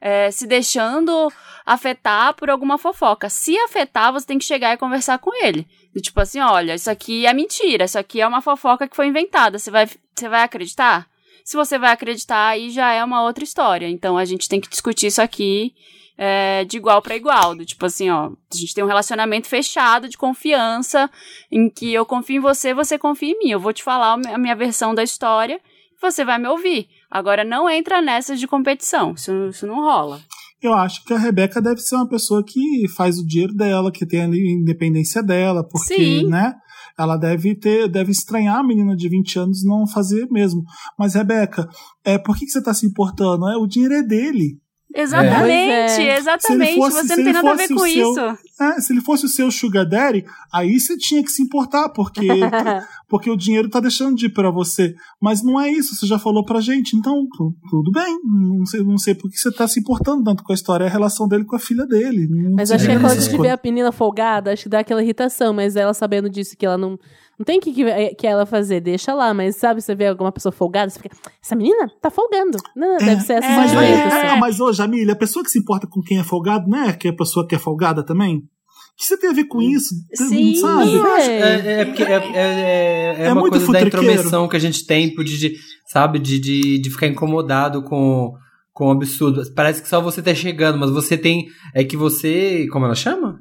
é, se deixando afetar por alguma fofoca. Se afetar, você tem que chegar e conversar com ele. Do tipo assim, olha, isso aqui é mentira, isso aqui é uma fofoca que foi inventada. Você vai, você vai acreditar? Se você vai acreditar, aí já é uma outra história. Então a gente tem que discutir isso aqui é, de igual para igual. Do tipo assim, ó, a gente tem um relacionamento fechado de confiança, em que eu confio em você, você confia em mim. Eu vou te falar a minha versão da história e você vai me ouvir. Agora não entra nessas de competição, isso, isso não rola. Eu acho que a Rebeca deve ser uma pessoa que faz o dinheiro dela, que tem a independência dela, porque, Sim. né? Ela deve ter, deve estranhar a menina de 20 anos não fazer mesmo. Mas, Rebeca, é, por que, que você tá se importando? É, o dinheiro é dele. Exatamente, é. exatamente. Fosse- você não tem nada a ver com seu- isso. É, se ele fosse o seu sugar daddy, aí você tinha que se importar, porque, porque o dinheiro tá deixando de ir pra você. Mas não é isso, você já falou pra gente. Então, tu- tudo bem. Não sei, não sei por que você tá se importando tanto com a história. É a relação dele com a filha dele. Não Mas acho que é quando a gente vê a menina folgada, acho que dá aquela irritação, mas ela sabendo disso, que ela não. Não tem o que, que, que ela fazer, deixa lá, mas sabe, você vê alguma pessoa folgada, você fica, essa menina tá folgando. Não, deve ser essa Mas, É. sentimento, é, assim. mas ô, Jamília, a pessoa que se importa com quem é folgado não é que a pessoa que é folgada também? O que você tem a ver com isso? Sim. Sabe? É. é, é porque é, é, é, é É uma muito coisa da intromissão que a gente tem, de, de- sabe, de, de, de ficar incomodado com, com o absurdo. Parece que só você tá chegando, mas você tem. É que você. Como ela chama?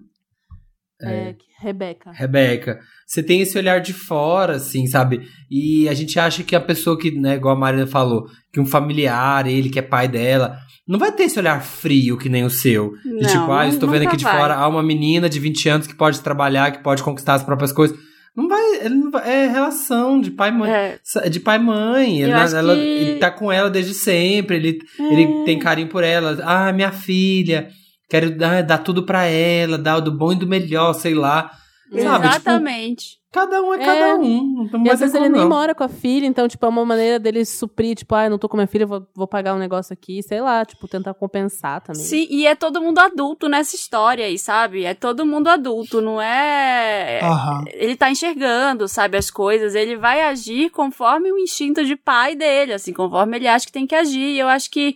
É, Rebeca. Rebeca, você tem esse olhar de fora, assim, sabe? E a gente acha que a pessoa que, né, igual a Marina falou, que um familiar, ele que é pai dela, não vai ter esse olhar frio que nem o seu. De Não, tipo, ah, eu estou vendo aqui de vai. fora, há uma menina de 20 anos que pode trabalhar, que pode conquistar as próprias coisas. Não vai, não vai é relação de pai e mãe. É, De pai e mãe. Ele, Eu ela- que- ele tá com ela desde sempre, ele, É. ele tem carinho por ela. Ah, minha filha, quero dar, dar tudo pra ela, dar do bom e do melhor, sei lá. Sabe, tipo, exatamente. Cada um é, É. cada um. Não E às vezes ele nem não. mora com a filha, então, tipo, é uma maneira dele suprir, tipo, ah, eu não tô com minha filha, vou, vou pagar um negócio aqui, sei lá, tipo, tentar compensar também. Sim, e é todo mundo adulto nessa história aí, sabe? É todo mundo adulto, não é. Aham. Ele tá enxergando, sabe, as coisas. Ele vai agir conforme o instinto de pai dele, assim, conforme ele acha que tem que agir. E eu acho que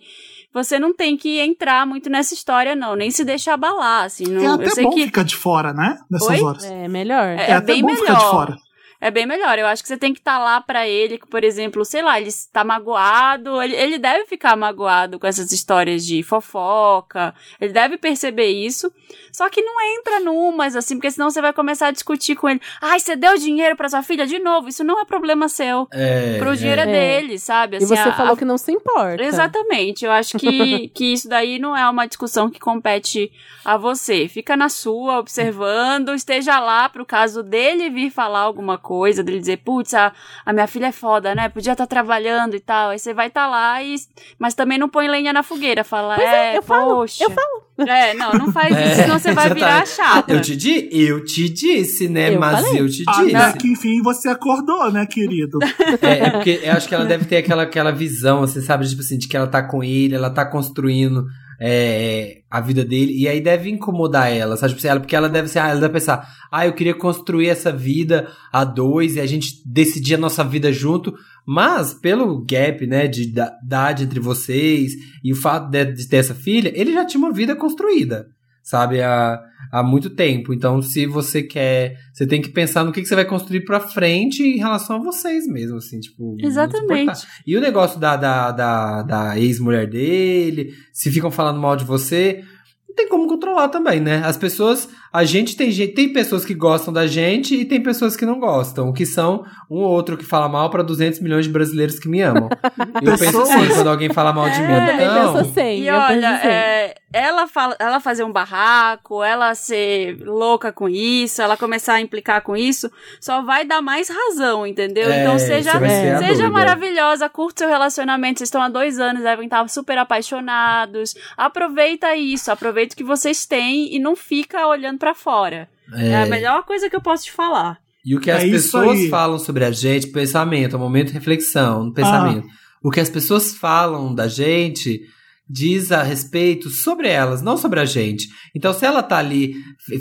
você não tem que entrar muito nessa história, não, nem se deixar abalar, assim. Não, É eu até sei bom que ficar de fora, né? Nessas Oi? horas. É melhor. É, É, até bem bom ficar de melhor. fora. É bem melhor. Eu acho que você tem que estar lá pra ele, por exemplo, sei lá, ele está magoado, ele, ele deve ficar magoado com essas histórias de fofoca, ele deve perceber isso. Só que não entra numas, assim, porque senão você vai começar a discutir com ele. Ai, você deu dinheiro pra sua filha de novo? Isso não é problema seu. É, Pro dinheiro é, É. dele, sabe? E Assim, você a- falou a que não se importa. Exatamente. Eu acho que, que isso daí não é uma discussão que compete a você. Fica na sua, observando, esteja lá pro caso dele vir falar alguma coisa, dele dizer, putz, a, a minha filha é foda, né? Podia estar trabalhando e tal. Aí você vai estar lá e. Mas também não põe lenha na fogueira. Fala, Pois é, é, eu falo, poxa. eu falo. É, não, não faz É, isso, senão você vai virar exatamente. chata. Eu te, di eu te disse, né? Eu Mas falei. eu te Até disse. que enfim você acordou, né, querido? É, é porque eu acho que ela deve ter aquela, aquela visão, assim, sabe? Tipo assim, de que ela tá com ele, ela tá construindo é, a vida dele, e aí deve incomodar ela, sabe? Tipo assim, porque ela deve ser, ah, ela deve pensar, ah, eu queria construir essa vida a dois e a gente decidir a nossa vida junto, mas pelo gap, né, de da- idade entre vocês e o fato de, de ter essa filha, ele já tinha uma vida construída, sabe? Há, há muito tempo. Então, se você quer, você tem que pensar no que, que você vai construir pra frente em relação a vocês mesmo, assim, tipo. Exatamente. E o negócio da, da, da, da ex-mulher dele, se ficam falando mal de você, não tem como controlar também, né? As pessoas, a gente tem gente, tem pessoas que gostam da gente e tem pessoas que não gostam, que são um ou outro que fala mal pra 200 milhões de brasileiros que me amam. Eu penso assim quando alguém fala mal de mim. Eu também Então, penso assim. E eu penso olha, assim. é, ela, fala, ela fazer um barraco, ela ser louca com isso, ela começar a implicar com isso, só vai dar mais razão, entendeu? É, então seja, seja maravilhosa, curte seu relacionamento, vocês estão há dois anos, devem estar super apaixonados. Aproveita isso, aproveita o que vocês têm e não fica olhando pra fora. É. a melhor coisa que eu posso te falar. E o que É as pessoas aí. falam sobre a gente, pensamento, é um momento de reflexão, no pensamento. O que as pessoas falam da gente diz a respeito sobre elas, não sobre a gente. Então, se ela tá ali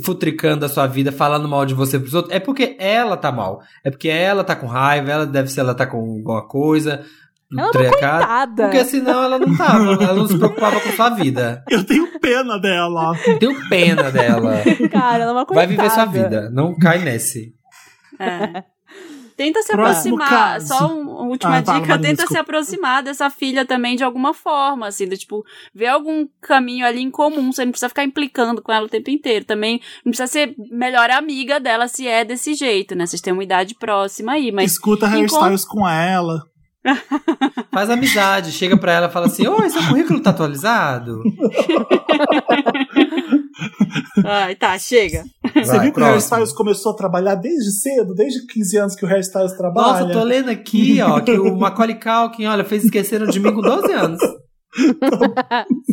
futricando a sua vida, falando mal de você pros outros, é porque ela tá mal. É porque ela tá com raiva, ela deve ser, ela tá com alguma coisa. Ela é trecada, Coitada. Porque senão ela não tava, ela não se preocupava com sua vida. Eu tenho pena dela. Tenho pena dela. Cara, ela é uma coitada. Vai viver sua vida, não cai nesse. É. Tenta se Próximo aproximar. caso. Só um- uma última Ah, fala, dica: tenta se desculpa. aproximar dessa filha também de alguma forma, assim, do, tipo, ver algum caminho ali em comum. Você não precisa ficar implicando com ela o tempo inteiro. Também não precisa ser melhor amiga dela se é desse jeito, né? Vocês têm uma idade próxima aí, mas. Escuta hairstyles com ela. Faz amizade, chega pra ela e fala assim: Oi, seu currículo tá atualizado? Ai, tá, chega. Você Vai, viu que o hairstyles começou a trabalhar desde cedo, desde 15 anos que o hairstyles trabalha? Nossa, eu tô lendo aqui, ó, que o Macaulay Culkin, olha, fez Esqueceram de Mim com 12 anos.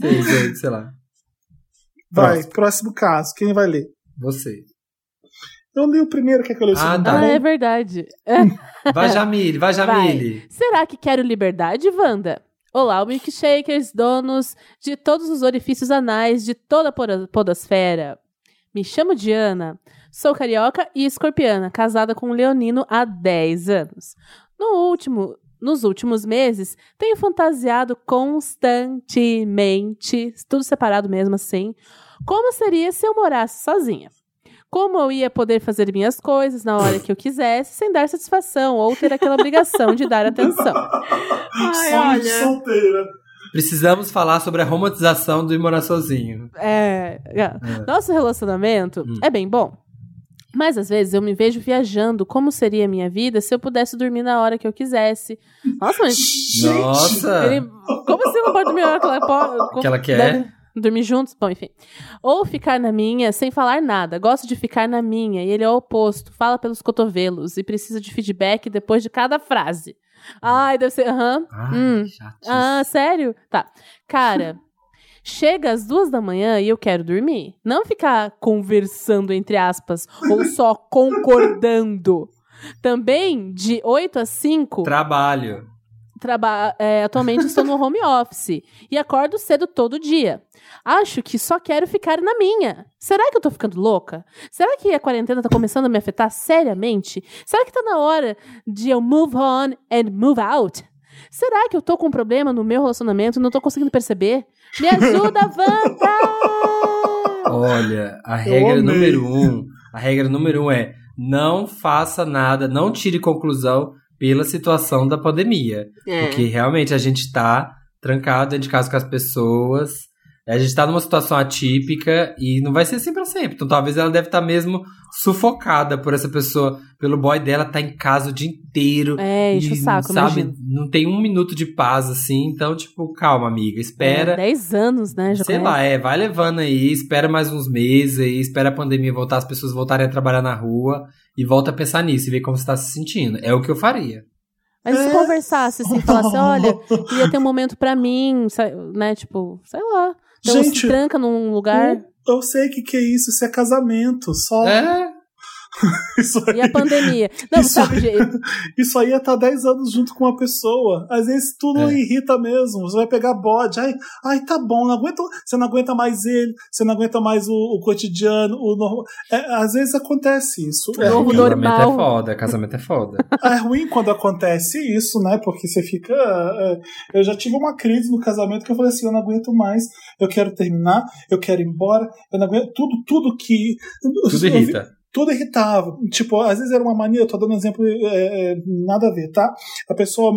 sei, sei, sei lá. Vai, Próximo. próximo caso. Quem vai ler? Você. Eu li o primeiro, quer que eu leia o Ah, tá. Ah, é verdade. Vai, Jamile, vai, Jamile. Será que quero liberdade, Wanda? Olá, milkshakers, donos de todos os orifícios anais de toda a podosfera. Me chamo Diana, sou carioca e escorpiana, casada com um leonino há 10 anos. No último, nos últimos meses, tenho fantasiado constantemente, tudo separado mesmo assim, como seria se eu morasse sozinha. Como eu ia poder fazer minhas coisas na hora que eu quisesse, sem dar satisfação ou ter aquela obrigação de dar atenção. Ai, olha. solteira. Precisamos falar sobre a romantização do ir morar sozinho. É, é. Nosso relacionamento Hum. é bem bom. Mas às vezes eu me vejo viajando como seria a minha vida se eu pudesse dormir na hora que eu quisesse. Nossa, mas Nossa! ele, como assim não pode dormir na hora que ela pode? Que ela quer. Deve dormir juntos? Bom, enfim. Ou ficar na minha sem falar nada. Gosto de ficar na minha e ele é o oposto. Fala pelos cotovelos e precisa de feedback depois de cada frase. Ai, deve ser. Aham. Ai, Hum. Ah, sério? Tá. Cara, chega às duas da manhã e eu quero dormir. Não ficar conversando, entre aspas, ou só concordando. Também, de 8 a 5, Trabalho. traba é, atualmente estou no home office e acordo cedo todo dia. Acho que só quero ficar na minha. Será que eu tô ficando louca? Será que a quarentena tá começando a me afetar seriamente? Será que tá na hora de eu move on and move out? Será que eu tô com um problema no meu relacionamento e não tô conseguindo perceber? Me ajuda, Wanda! Olha, a regra número um. A regra número um é não faça nada, não tire conclusão pela situação da pandemia. É. Porque realmente a gente tá trancado dentro de casa com as pessoas. A gente tá numa situação atípica e não vai ser assim pra sempre. Então talvez ela deve estar mesmo sufocada por essa pessoa, pelo boy dela tá em casa o dia inteiro. É, enche o saco, sabe? imagino. Não tem um minuto de paz assim. Então, tipo, calma, amiga. Espera. É, 10 anos, né? Já Sei conhece. lá, é, vai levando aí, espera mais uns meses aí, espera a pandemia voltar, as pessoas voltarem a trabalhar na rua e volta a pensar nisso e ver como você tá se sentindo. É o que eu faria. Mas se É. conversasse assim, falasse, olha, queria ter um momento pra mim, né? Tipo, sei lá. Então Gente, se tranca num lugar. Eu sei o que, que é isso, isso é casamento, só É, isso aí. E a pandemia. Não, Isso sabe, gente, Isso aí é estar 10 anos junto com uma pessoa. Às vezes tudo É. irrita mesmo. Você vai pegar bode. Ai, ai tá bom, não aguento, você não aguenta mais ele, você não aguenta mais o, o cotidiano, o normal. É, às vezes acontece isso. É novo ruim, casamento é foda, casamento é foda. é ruim quando acontece isso, né? Porque você fica. é, eu já tive uma crise no casamento que eu falei assim: eu não aguento mais, eu quero terminar, eu quero ir embora, eu não aguento. Tudo, tudo que. Tudo irrita. Tudo irritava. Tipo, às vezes era uma mania, eu tô dando um exemplo, é, é, nada a ver, tá? A pessoa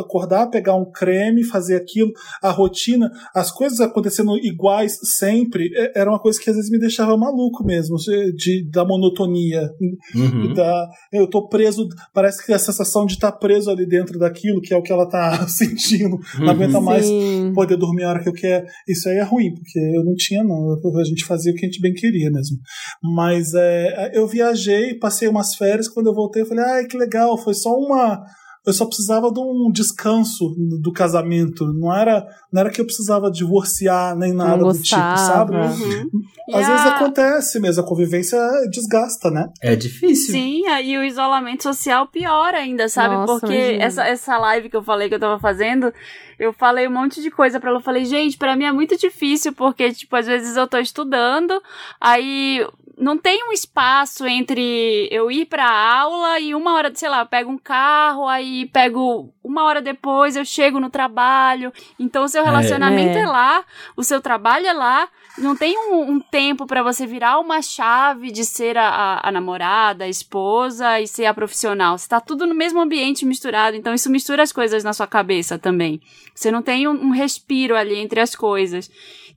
acordar, pegar um creme, fazer aquilo, a rotina, as coisas acontecendo iguais sempre, é, era uma coisa que às vezes me deixava maluco mesmo, de, da monotonia. Uhum. Da, eu tô preso, parece que a sensação de estar preso ali dentro daquilo, que é o que ela tá sentindo, não aguenta mais sim. poder dormir a hora que eu quero. Isso aí é ruim, porque eu não tinha, não. A gente fazia o que a gente bem queria mesmo. Mas é, eu viajei, passei umas férias, quando eu voltei, eu falei, ai, que legal, foi só uma. Eu só precisava de um descanso do casamento. Não era, não era que eu precisava divorciar nem nada do tipo, sabe? Uhum. E Às a- vezes acontece mesmo, a convivência desgasta, né? É difícil. Sim, aí o isolamento social pior ainda, sabe? Nossa, Porque imagina. essa, essa live que eu falei que eu tava fazendo, eu falei um monte de coisa pra ela. Eu falei, gente, pra mim é muito difícil, porque, tipo, às vezes eu tô estudando, aí não tem um espaço entre eu ir pra aula e uma hora, sei lá, eu pego um carro, aí pego uma hora depois, eu chego no trabalho. Então, o seu relacionamento É. é lá, o seu trabalho é lá. Não tem um, um tempo pra você virar uma chave de ser a, a- a namorada, a esposa e ser a profissional. Você tá tudo no mesmo ambiente misturado, então isso mistura as coisas na sua cabeça também. Você não tem um, um respiro ali entre as coisas.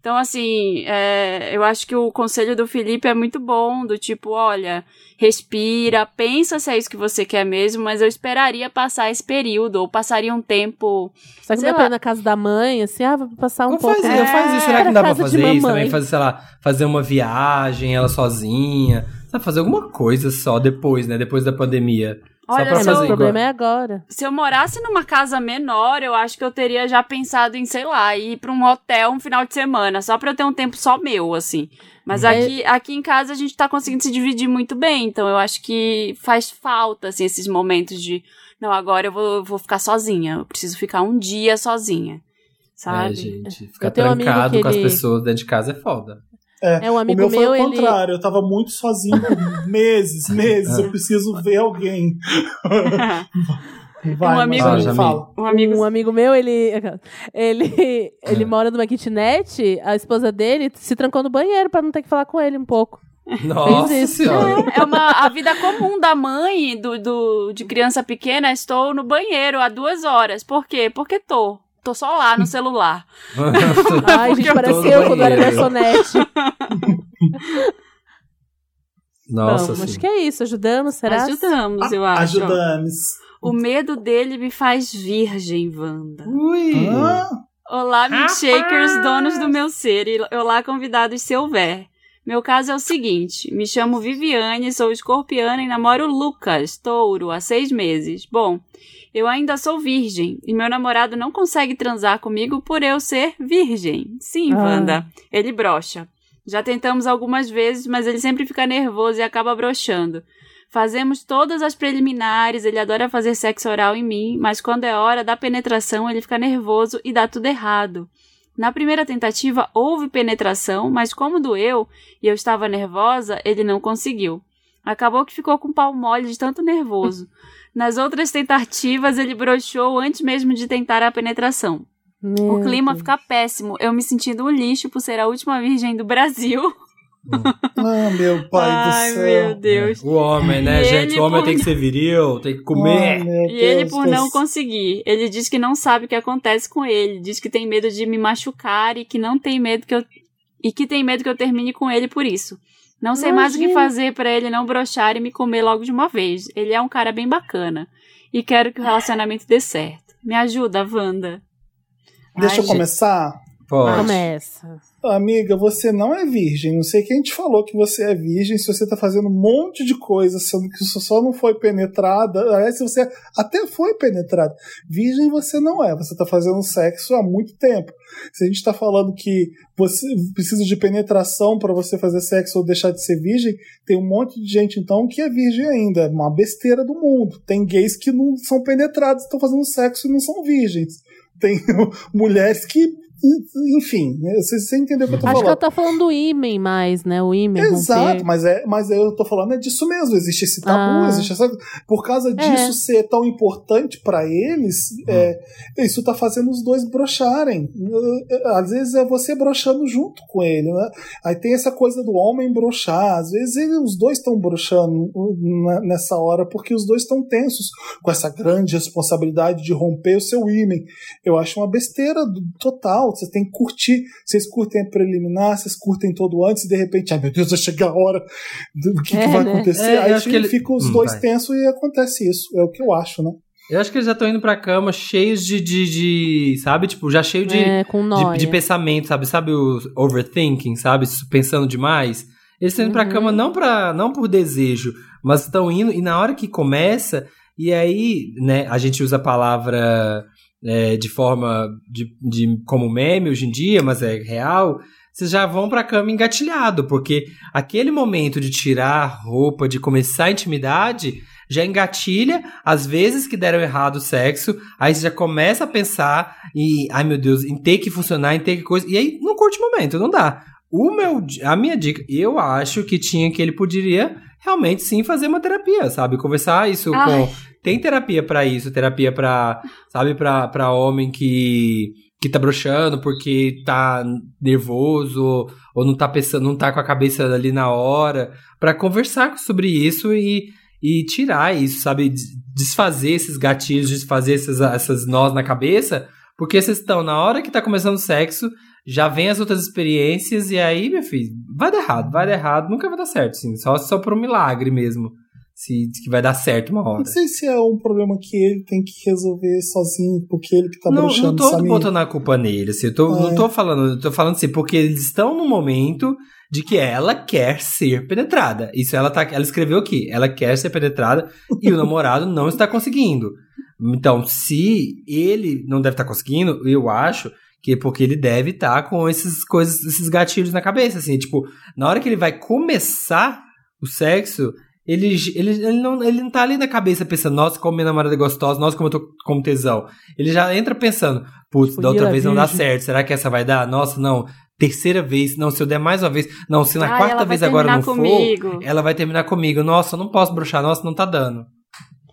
Então, assim, é, eu acho que o conselho do Felipe é muito bom, do tipo, olha, respira, pensa se é isso que você quer mesmo, mas eu esperaria passar esse período, ou passaria um tempo. Só que Sei não dá pra lá. ir na casa da mãe, assim, ah, vou passar um Não pouco. faz, eu faz isso. Será que não dá pra fazer isso mamãe. também? Fazer, sei lá, fazer uma viagem, ela sozinha. Sabe, fazer alguma coisa só depois, né? Depois da pandemia. Olha, só É, se fazer o problema é agora. Se eu morasse numa casa menor, eu acho que eu teria já pensado em, sei lá, ir pra um hotel um final de semana, só pra eu ter um tempo só meu, assim. Mas Uhum. aqui, aqui em casa a gente tá conseguindo se dividir muito bem, então eu acho que faz falta, assim, esses momentos de, não, agora eu vou, eu vou ficar sozinha, eu preciso ficar um dia sozinha, É, sabe? gente. Ficar Eu um trancado que com as ele- pessoas dentro de casa é foda. É, um amigo o meu foi meu, o ele- contrário, eu tava muito sozinho por meses, meses, eu preciso ver alguém. Vai, Um amigo- Marcelo, Fala, um amigo Um amigo meu, ele. Ele, ele mora numa kitnet, a esposa dele se trancou no banheiro pra não ter que falar com ele um pouco. Nossa isso. senhora. É uma a vida comum da mãe do, do, de criança pequena. Estou no banheiro há duas horas. Por quê? Porque tô. Tô só lá no celular. Ai, gente, eu parece tô no eu quando era garçonete. Nossa Vamos, acho que é isso. Ajudamos, será? Ajudamos, eu acho. Ajudamos. O medo dele me faz virgem, Wanda. Ui. Ah, Olá, milkshakers, donos do meu ser. E olá, convidados, se houver. Meu caso é o seguinte: me chamo Viviane, sou escorpiana e namoro Lucas, touro, há seis meses. Bom, eu ainda sou virgem e meu namorado não consegue transar comigo por eu ser virgem. Sim, Ah. Wanda, ele brocha. Já tentamos algumas vezes, mas ele sempre fica nervoso e acaba brochando. Fazemos todas as preliminares, ele adora fazer sexo oral em mim, mas quando é hora da penetração ele fica nervoso e dá tudo errado. Na primeira tentativa houve penetração, mas como doeu e eu estava nervosa, ele não conseguiu. Acabou que ficou com o pau mole de tanto nervoso. Nas outras tentativas ele broxou antes mesmo de tentar a penetração. Meu O clima Deus. fica péssimo, eu me sentindo um lixo por ser a última virgem do Brasil. Ah, meu pai Ai, do céu. meu Deus. O homem, né, E gente? ele O homem por- tem que ser viril, tem que Ai, comer. meu E ele, por não conseguir, ele diz que não sabe o que acontece com ele. Diz que tem medo de me machucar e que não tem medo que eu. E que tem medo que eu termine com ele por isso. Não sei mais o que Imagina. fazer pra ele não brochar e me comer logo de uma vez. Ele é um cara bem bacana. E quero que o relacionamento dê certo. Me ajuda, Wanda. Deixa Ai, eu começar. Pode. Começa. Amiga, você não é virgem. Não sei quem te falou que você é virgem se você tá fazendo um monte de coisa, sendo que só não foi penetrada. Aliás, se você até foi penetrada. Virgem você não é. Você tá fazendo sexo há muito tempo. Se a gente tá falando que você precisa de penetração para você fazer sexo ou deixar de ser virgem, tem um monte de gente então que é virgem ainda. É uma besteira do mundo. Tem gays que não são penetrados, estão fazendo sexo e não são virgens. Tem mulheres que. Enfim, você, você entendeu o que eu tô Acho que falando. ela tá falando do ímen mais, né? O ímen. Exato, mas, é, mas eu tô falando é disso mesmo. Existe esse tabu, Ah. existe essa. Por causa disso ser tão importante pra eles, é, isso tá fazendo os dois brocharem. Às vezes é você brochando junto com ele, né? Aí tem essa coisa do homem brochar. Às vezes ele- os dois estão brochando na- nessa hora porque os dois estão tensos com essa grande responsabilidade de romper o seu ímen. Eu acho uma besteira do- total. Você tem que curtir. Vocês curtem a preliminar, vocês curtem todo antes e de repente, ai meu Deus, vai chegar a hora do que, que É, vai né? acontecer. É, eu Aí acho que ele- ficam os Hum, dois vai. tensos e acontece isso. É o que eu acho, né? Eu acho que eles já estão indo pra cama cheios de, de, de- sabe? Tipo, já cheio de, É, com de, de pensamento, sabe? Sabe o overthinking, sabe? Pensando demais. Eles estão indo pra Uhum. cama não, pra, não por desejo, mas estão indo e na hora que começa, e aí, né, a gente usa a palavra é, de forma de, de como meme hoje em dia, mas é real. Vocês já vão pra cama engatilhado, porque aquele momento de tirar roupa, de começar a intimidade, já engatilha as vezes que deram errado o sexo, aí você já começa a pensar e, ai meu Deus, em ter que funcionar, em ter que coisa, e aí não curte o momento, não dá. O meu, a minha dica, eu acho que tinha que ele poderia realmente sim fazer uma terapia, sabe? Conversar isso Ai. com tem terapia pra isso, terapia pra, sabe, pra homem que que tá broxando porque tá nervoso ou não tá pensando, não tá com a cabeça ali na hora, Pra conversar sobre isso e e tirar isso, sabe? Des- Desfazer esses gatilhos, desfazer essas, essas nós na cabeça, porque vocês estão, na hora que tá começando o sexo, já vem as outras experiências, e aí, meu filho, vai dar errado, vai dar errado, nunca vai dar certo, assim, só, só por um milagre mesmo, se que vai dar certo uma hora. Não sei se é um problema que ele tem que resolver sozinho, porque ele que tá Não, broxando, não tô botando a culpa nele, assim, eu tô, É. não tô falando, eu tô falando assim, porque eles estão no momento de que ela quer ser penetrada. Isso ela tá, ela escreveu aqui, ela quer ser penetrada e o namorado não está conseguindo. Então, se ele não deve estar conseguindo, eu acho que é porque ele deve estar com esses coisas, esses gatilhos na cabeça, assim, tipo, na hora que ele vai começar o sexo, ele, ele, ele, não, ele não tá ali na cabeça pensando, nossa, como minha namorada é gostosa, nossa, como eu tô com tesão. Ele já entra pensando, putz, da outra vez não dá certo, será que essa vai dar? Nossa, não, terceira vez, não, se eu der mais uma vez, não, se na Ai, quarta vez agora não terminar for, comigo. ela vai terminar comigo. Nossa, eu não posso bruxar, nossa, não tá dando.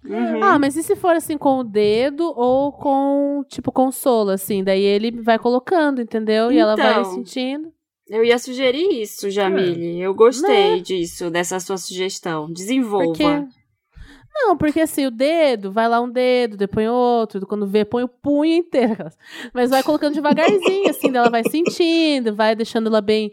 Uhum. Ah, mas e se for assim com o dedo ou com, tipo, consolo, assim? Daí ele vai colocando, entendeu? E ela vai Então. sentindo. Eu ia sugerir isso, Jamile. Eu gostei Né? disso, dessa sua sugestão. Desenvolva. Porque. Não, porque assim, o dedo, vai lá um dedo, depois outro, quando vê, põe o punho inteiro. Mas vai colocando devagarzinho, assim, ela vai sentindo, vai deixando ela bem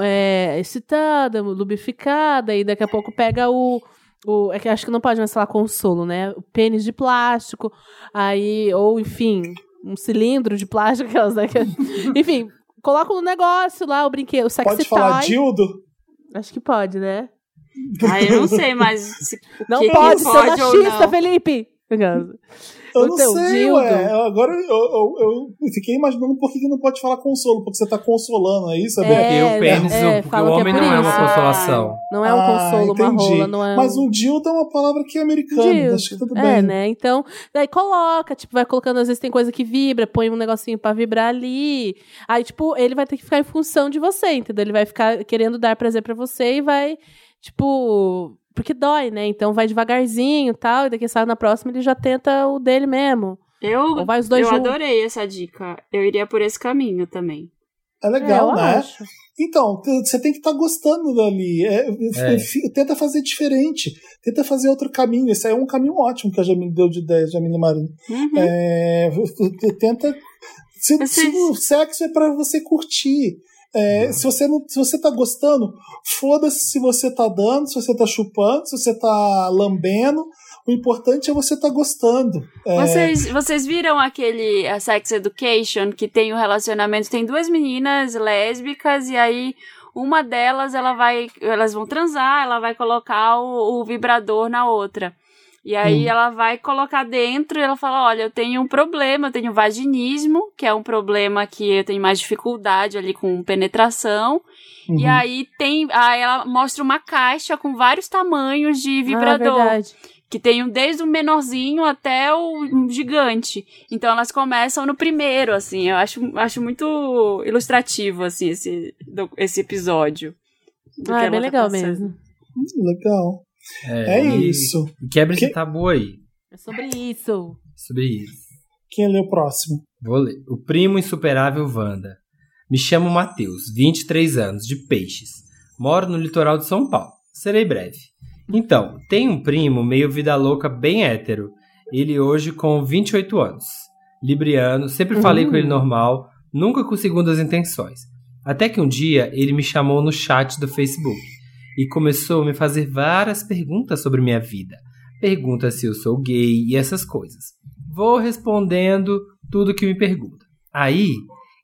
é, excitada, lubrificada, e daqui a pouco pega o. o é que acho que não pode mais falar consolo, né? O pênis de plástico, aí, ou enfim, um cilindro de plástico, aquelas daqui. Enfim, coloca no negócio lá, o brinquedo, o sexy Pode falar toy. dildo? Acho que pode, né? Ah, eu não sei, mas se, Não que que pode ser pode ou machista, não. Felipe! Eu O não teu sei, dildo. ué. Eu- Agora eu, eu, eu fiquei imaginando por que não pode falar consolo, porque você tá consolando, é isso? É, Porque o pênis, é, o- porque o que é homem por não é isso. uma consolação. Não é um Ah, consolo, uma rola, não é Mas um... um dildo é uma palavra que é americana, Dildo. acho que tudo É, bem. né? Então, daí coloca, tipo, vai colocando, às vezes tem coisa que vibra, põe um negocinho pra vibrar ali. Aí, tipo, ele vai ter que ficar em função de você, entendeu? Ele vai ficar querendo dar prazer pra você e vai, tipo. Porque dói, né? Então vai devagarzinho e tal, e daqui a na próxima ele já tenta o dele mesmo. Eu, Ou vai os dois eu juntos. adorei essa dica. Eu iria por esse caminho também. É legal, é, né? acho. Então, você tem que estar gostando dali. É, É. Tenta fazer diferente. Tenta fazer outro caminho. Esse aí é um caminho ótimo que a Jamile deu de ideia, Jamile Marinho. Uhum. É, tenta. Se, Vocês- se o sexo é pra você curtir. É, se você não, se você tá gostando, foda-se se você tá dando, se você tá chupando, se você tá lambendo. O importante é você tá gostando. É, Vocês, vocês viram aquele a Sex Education que tem o relacionamento? Tem duas meninas lésbicas e aí uma delas ela vai, elas vão transar, ela vai colocar o, o vibrador na outra. E aí Hum. ela vai colocar dentro e ela fala: Olha, eu tenho um problema, eu tenho vaginismo, que é um problema que eu tenho mais dificuldade ali com penetração. E uhum. aí tem. Aí ela mostra uma caixa com vários tamanhos de Ah, vibrador verdade. que tem um desde o menorzinho até o um gigante. Então elas começam no primeiro, assim. Eu acho, acho muito ilustrativo, assim, esse, do- esse episódio. do Ah, que é bem tá legal passando. mesmo. Hum, Legal. É, e- isso. E quebra esse Que- tabu aí. É sobre isso. Sobre isso. Quem lê o próximo? Vou ler. O primo insuperável Wanda. Me chamo Matheus, 23 anos, de Peixes. Moro no litoral de São Paulo. Serei breve. Então, tem um primo meio vida louca, bem hétero. Ele hoje com 28 anos. Libriano, sempre falei Uhum. com ele normal, nunca com segundas intenções. Até que um dia ele me chamou no chat do Facebook e começou a me fazer várias perguntas sobre minha vida. Pergunta se eu sou gay e essas coisas. Vou respondendo tudo que me pergunta. Aí,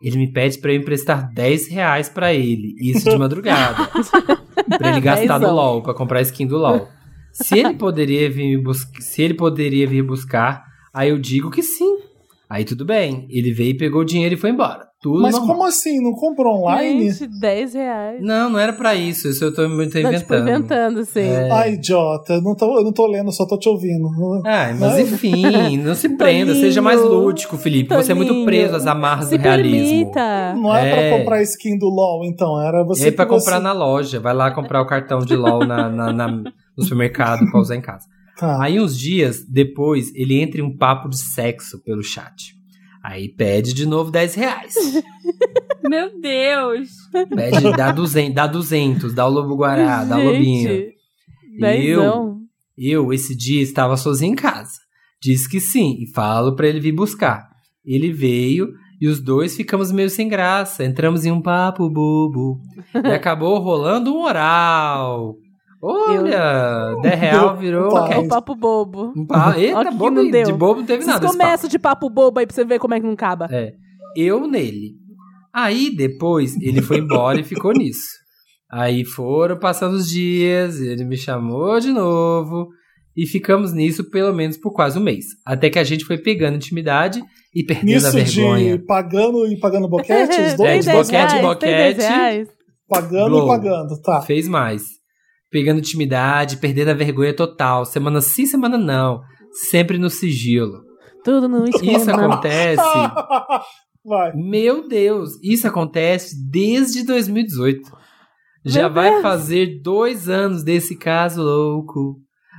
ele me pede pra eu emprestar 10 reais pra ele, isso de madrugada. pra ele gastar no. LOL, pra comprar skin do LOL. Se ele poderia vir me buscar, se ele poderia vir buscar, aí eu digo que sim. Aí tudo bem, ele veio e pegou o dinheiro e foi embora. Tudo Mas normal. como assim? Não comprou online? Gente, 10 reais. Não, não era pra isso, isso eu tô, eu tô Não, inventando. tipo, inventando, sim. É. Ai, idiota. Não tô, eu não tô lendo, só tô te ouvindo. Ah, mas enfim, não se prenda, Toninho, seja mais lúdico, Felipe. Você é muito preso às amarras Se do realismo. permita. Não era É. pra comprar skin do LOL, então. Era E você. aí pra você- comprar na loja, vai lá comprar o cartão de LOL na, na- na- no supermercado pra usar em casa. Tá. Aí uns dias depois, ele entra em um papo de sexo pelo chat. Aí pede de novo 10 reais. Meu Deus! Pede, dá 200, dá 200, dá o lobo guará, dá o lobinho. Gente, E dezão. Eu, esse dia, estava sozinho em casa. Disse que sim e falo pra ele vir buscar. Ele veio e os dois ficamos meio sem graça. Entramos em um papo bobo. E acabou rolando um oral. Olha, 10 real virou. Opa. É o papo bobo. Um pa... Eita, bobo, não deu. de bobo não teve Vocês nada. começam de papo bobo aí pra você ver como é que não acaba. É. Eu nele. Aí depois ele foi embora e ficou nisso. Aí foram passando os dias, ele me chamou de novo e ficamos nisso pelo menos por quase um mês. Até que a gente foi pegando intimidade e perdendo a Nisso vergonha. de pagando e pagando boquete, os É, dois de Tem 10 boquete, reais, boquete. tem 10 reais. pagando Blow. e pagando, tá. Fez mais. Pegando intimidade, perdendo a vergonha total. Semana sim, semana não. Sempre no sigilo. Tudo no escuro. Isso acontece. Vai. Meu Deus, isso acontece desde 2018. Já Meu vai Deus. fazer dois anos desse caso louco.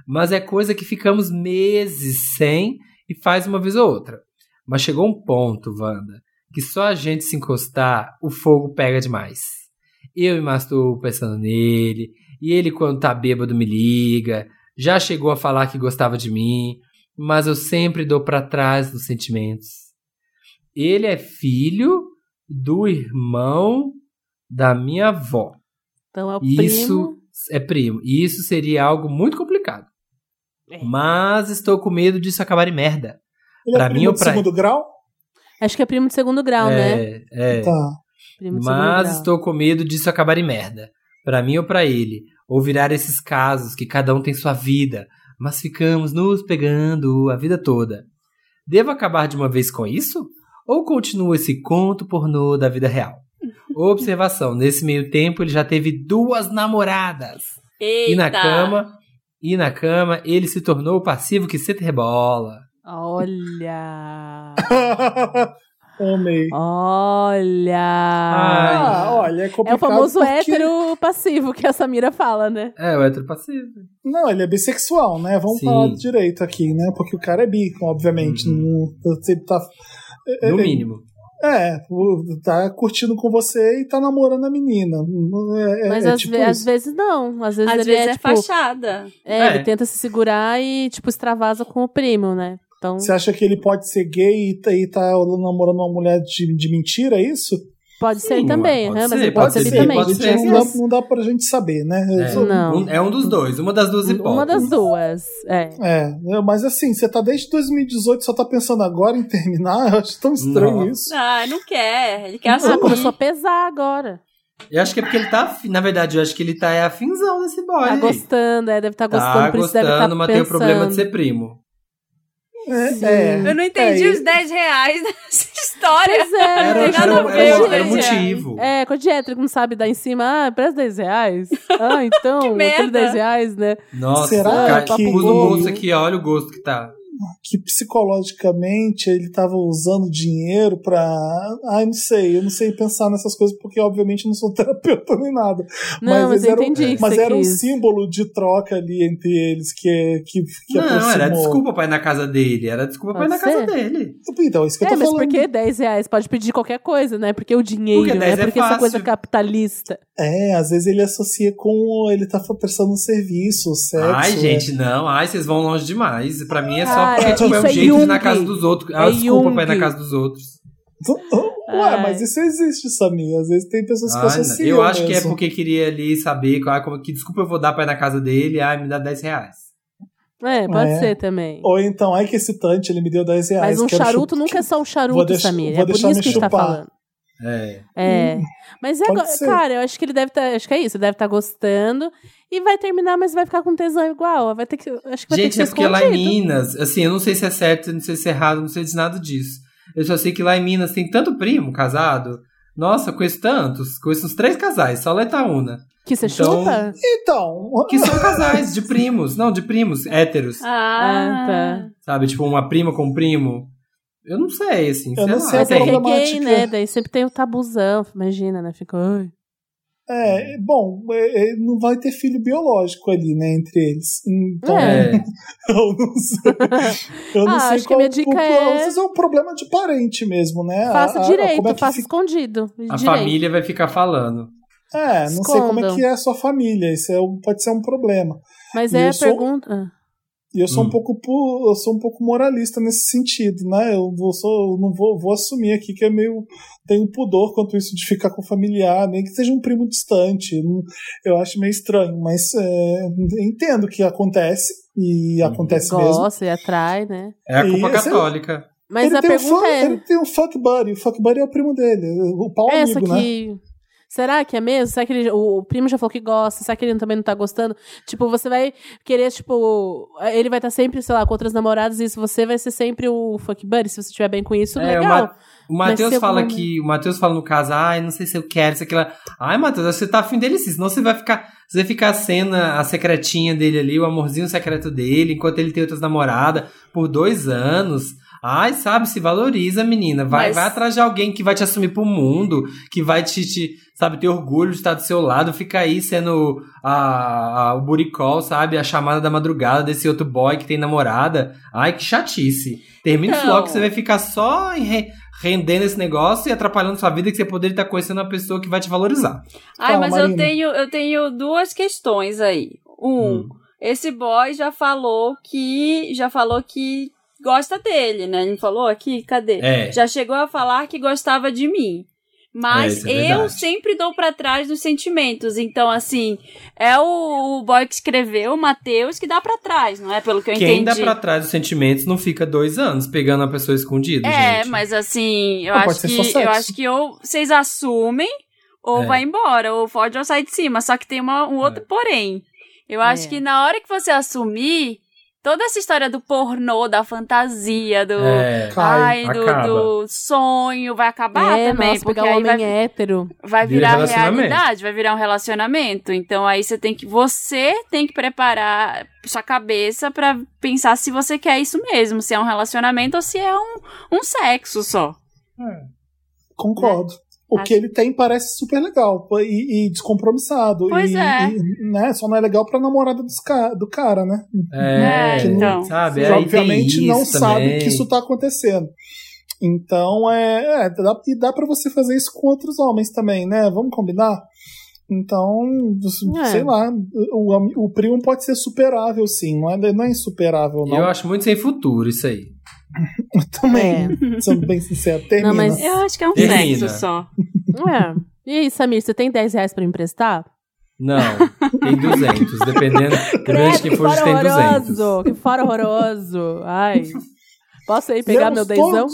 Mas é coisa que ficamos meses sem e faz uma vez ou outra. Mas chegou um ponto, Wanda, que só a gente se encostar, o fogo pega demais. Eu me masturbo pensando nele, e ele, quando tá bêbado, me liga. Já chegou a falar que gostava de mim, mas eu sempre dou pra trás dos sentimentos. Ele é filho do irmão da minha avó. Então é o Isso primo. é primo. E isso seria algo muito complicado. É. Mas estou com medo disso acabar em merda. Ele Pra é mim primo ou de pra- segundo grau? Acho que é primo de segundo grau, né? é, é. Tá. Primo de Mas estou com medo disso acabar em merda. Pra mim ou pra ele. Ou virar esses casos que cada um tem sua vida, mas ficamos nos pegando a vida toda. Devo acabar de uma vez com isso? Ou continua esse conto pornô da vida real? Observação: nesse meio tempo ele já teve duas namoradas. Eita! E na cama, e na cama, ele se tornou o passivo que se rebola. Olha. Amei. Olha. Ah, olha, é é complicado o famoso porque- hétero passivo que a Samira fala, né? É, o hétero passivo. Não, ele é bissexual, né? Vamos Sim. falar direito aqui, né? Porque o cara é bi, obviamente. Uhum. Não, ele tá, No é- mínimo. É, tá curtindo com você e tá namorando a menina. É, é- Mas é às, tipo ve- às vezes não. Às vezes Às ele vezes é, é, tipo. fachada. É, É. ele tenta se segurar e, tipo, extravasa com o primo, né? Então, Você acha que ele pode ser gay e tá, e tá namorando uma mulher de, de mentira, é isso? pode ser Sim, também, pode mas ser, ele pode, pode ser ser, bi também. pode ser. não, dá, não dá pra gente saber, né? É. Não. Um- é um dos dois, uma das duas hipóteses. Uma das duas. É. É, mas assim, você tá desde 2018 só tá pensando agora em terminar? Eu acho tão estranho Nossa. isso. Ah, não quer. Ele quer Ah, assumir. começou a pesar agora. Eu acho que é porque ele tá. afim- Na verdade, eu acho que ele tá é afinzão desse boy. Tá gostando, é, deve estar Tá gostando, por isso deve estar gostando, mas tem o pensando. problema de ser primo. É, é. Eu não entendi É, os 10 reais dessa história. Pois é, Não Era, tem era, nada a era, ver, era, era 10 o motivo. É, quando o não sabe dar em cima, ah, presta 10 reais. Ah, então, aquele merda. 10 reais, né? Nossa, Será cara, que- pus no bolso aqui, ó, olha o gosto que tá. Que psicologicamente ele tava usando dinheiro pra. Ai, não sei, eu não sei pensar nessas coisas porque, obviamente, eu não sou terapeuta nem nada. Não, mas, eles eu eram- entendi Mas era um quis. símbolo de troca ali entre eles que, que, que Não, aproximou. era desculpa pra ir na casa dele. Era desculpa pra ir na casa dele. Então, isso que eu É, tô mas falando. por que 10 reais? Pode pedir qualquer coisa, né? Porque o dinheiro, Porque 10 né? é Porque essa coisa capitalista. É, às vezes ele associa com. Ele tá prestando um serviço, sexo. Ai, é. gente, não. Ai, vocês vão longe demais. Pra mim é só Cara, porque tipo, é um é jeito de ir na Jung. casa dos outros. Ah, É desculpa pra ir na Jung. casa dos outros. Ué, Ai. mas isso existe, Samir. Às vezes tem pessoas que Ai, não. associam. eu acho que é mesmo. porque queria ali saber ah, como, que desculpa eu vou dar pra ir na casa dele. Ai, me dá 10 reais. É, pode É. ser também. Ou então, ai que excitante, ele me deu 10 reais. Mas um charuto chup- nunca é só um charuto, deixar- Samir. É por isso que a gente tá chupar. falando. É. É. Mas é cara, eu acho que ele deve estar. acho que é isso, ele deve estar gostando. E vai terminar, mas vai ficar com tesão igual. Vai ter que. Acho que vai ter que Gente, ser é porque lá em escondido. Minas, assim, eu não sei se é certo, não sei se é errado, não sei de nada disso. Eu só sei que lá em Minas tem tanto primo casado. Nossa, conheço tantos. Conheço uns três casais, só Letaúna. Que você Então- chupa? Então, Que são casais de primos. Não, de primos, héteros. Ah, Ah, tá. Sabe? Tipo, uma prima com um primo. Eu não sei, assim. Eu sei não lá. sei Mas é é problemática. gay, né? Daí sempre tem o tabuzão, imagina, né? Fica. Ai. é, bom, é, é, não vai ter filho biológico ali, né, entre eles. Então, É. eu não sei. Eu não Ah, sei acho que qual minha dica o- é- Às vezes é um problema de parente mesmo, né? Faça A- a- direito, como é que faça fica- escondido. A direito. família vai ficar falando. É, não sei como é Escondam. que é a sua família. Isso é pode ser um problema. Mas E é a sou- pergunta. E eu sou Hum. um pouco eu sou um pouco moralista nesse sentido, né? Eu vou sou, eu não vou, vou assumir aqui que é meio tenho pudor quanto isso de ficar com familiar, nem que seja um primo distante. Eu acho meio estranho, mas é, entendo que acontece e Uhum. acontece mesmo. Gosta e atrai, né? É a culpa E esse- católica. Mas ele a tem um pergunta fuck- é. ele tem um fuck buddy, o fuck buddy é o primo dele, o pau Essa amigo, né? Será que é mesmo? Será que ele- o, o primo já falou que gosta? Será que ele também não tá gostando? Tipo, você vai querer, tipo. Ele vai estar sempre, sei lá, com outras namoradas e isso você vai ser sempre o fuck buddy, se você estiver bem com isso, É, o legal. Ma- O Matheus se fala que. O Matheus fala no caso, ai, não sei se eu quero, isso aqui lá. Ai, Matheus, acho que você tá afim dele sim, senão você vai ficar. Você vai ficar a cena, a secretinha dele ali, o amorzinho secreto dele, enquanto ele tem outras namoradas, por dois anos. Ai, sabe, se valoriza, menina. Vai, Mas- vai atrás de alguém que vai te assumir pro mundo, que vai te, te, sabe, ter orgulho de estar do seu lado, fica aí sendo a, a- o buricol, sabe, a chamada da madrugada desse outro boy que tem namorada. Ai, que chatice. Termina isso Então. logo que você vai ficar só em re- rendendo esse negócio e atrapalhando sua vida que você poderia estar conhecendo uma pessoa que vai te valorizar. Ai, Fala, mas Marina. eu tenho, eu tenho duas questões aí. Um, Hum. esse boy já falou que já falou que gosta dele, né? Ele falou aqui, cadê? É. Já chegou a falar que gostava de mim. É, Mas isso é eu sempre dou pra trás dos sentimentos. Então, assim, é o, o boy que escreveu, o Matheus, que dá pra trás, não é? Pelo que eu Quem entendi. dá pra trás dos sentimentos não fica dois anos pegando uma pessoa escondida, É, gente. mas assim, eu Não, acho que eu acho que ou vocês assumem ou É. vai embora, ou fode ou sai de cima. Só que tem uma, um outro porém. Eu acho É. que na hora que você assumir, toda essa história do pornô, da fantasia, do É. Ai, do, do sonho, vai acabar é, também, nossa, porque aí homem vai, hétero. vai Vira virar realidade, vai virar um relacionamento. Então aí você tem que você tem que preparar sua cabeça pra pensar se você quer isso mesmo, se é um relacionamento ou se é um, um sexo só. Concordo. O Acho- que ele tem parece super legal e, e descompromissado. Pois e, é. e, né, só não é legal pra namorada dos ca- do cara, né? É, É, então. sabe? Você Aí tem obviamente não isso sabe também. que isso tá acontecendo. Então, é, é dá, e dá pra você fazer isso com outros homens também, né? Vamos combinar? Então, É. sei lá, o, o primo pode ser superável, sim, não é, não é insuperável, não. Eu acho muito sem futuro isso aí. também, sendo bem sincero, termina. Não, mas- Eu acho que é um Termina. sexo só. É. E aí, Samir, você tem 10 reais pra me emprestar? Não, tem 200. Dependendo, dependendo de quem for, que tem fora 200. horroroso! Que fora horroroso! Ai. Posso aí pegar Lemos meu dezão?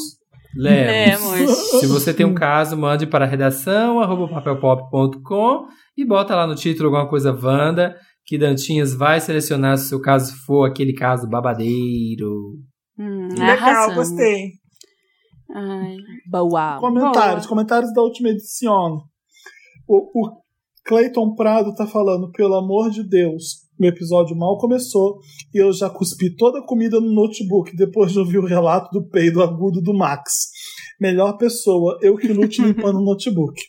Lemos. Lemos. Se você tem um caso, mande para redação arroba papelpop.com e bota lá no título alguma coisa Wanda, que Dantinhas vai selecionar se o seu caso for aquele caso babadeiro. Hum, Legal, arrasamos. gostei. Ai. Boa. Comentários, comentários da última edição. O, o Clayton Prado tá falando, pelo amor de Deus, o episódio mal começou e eu já cuspi toda a comida no notebook depois de ouvir o relato do peido agudo do Max. Melhor pessoa, eu que lute limpando o notebook.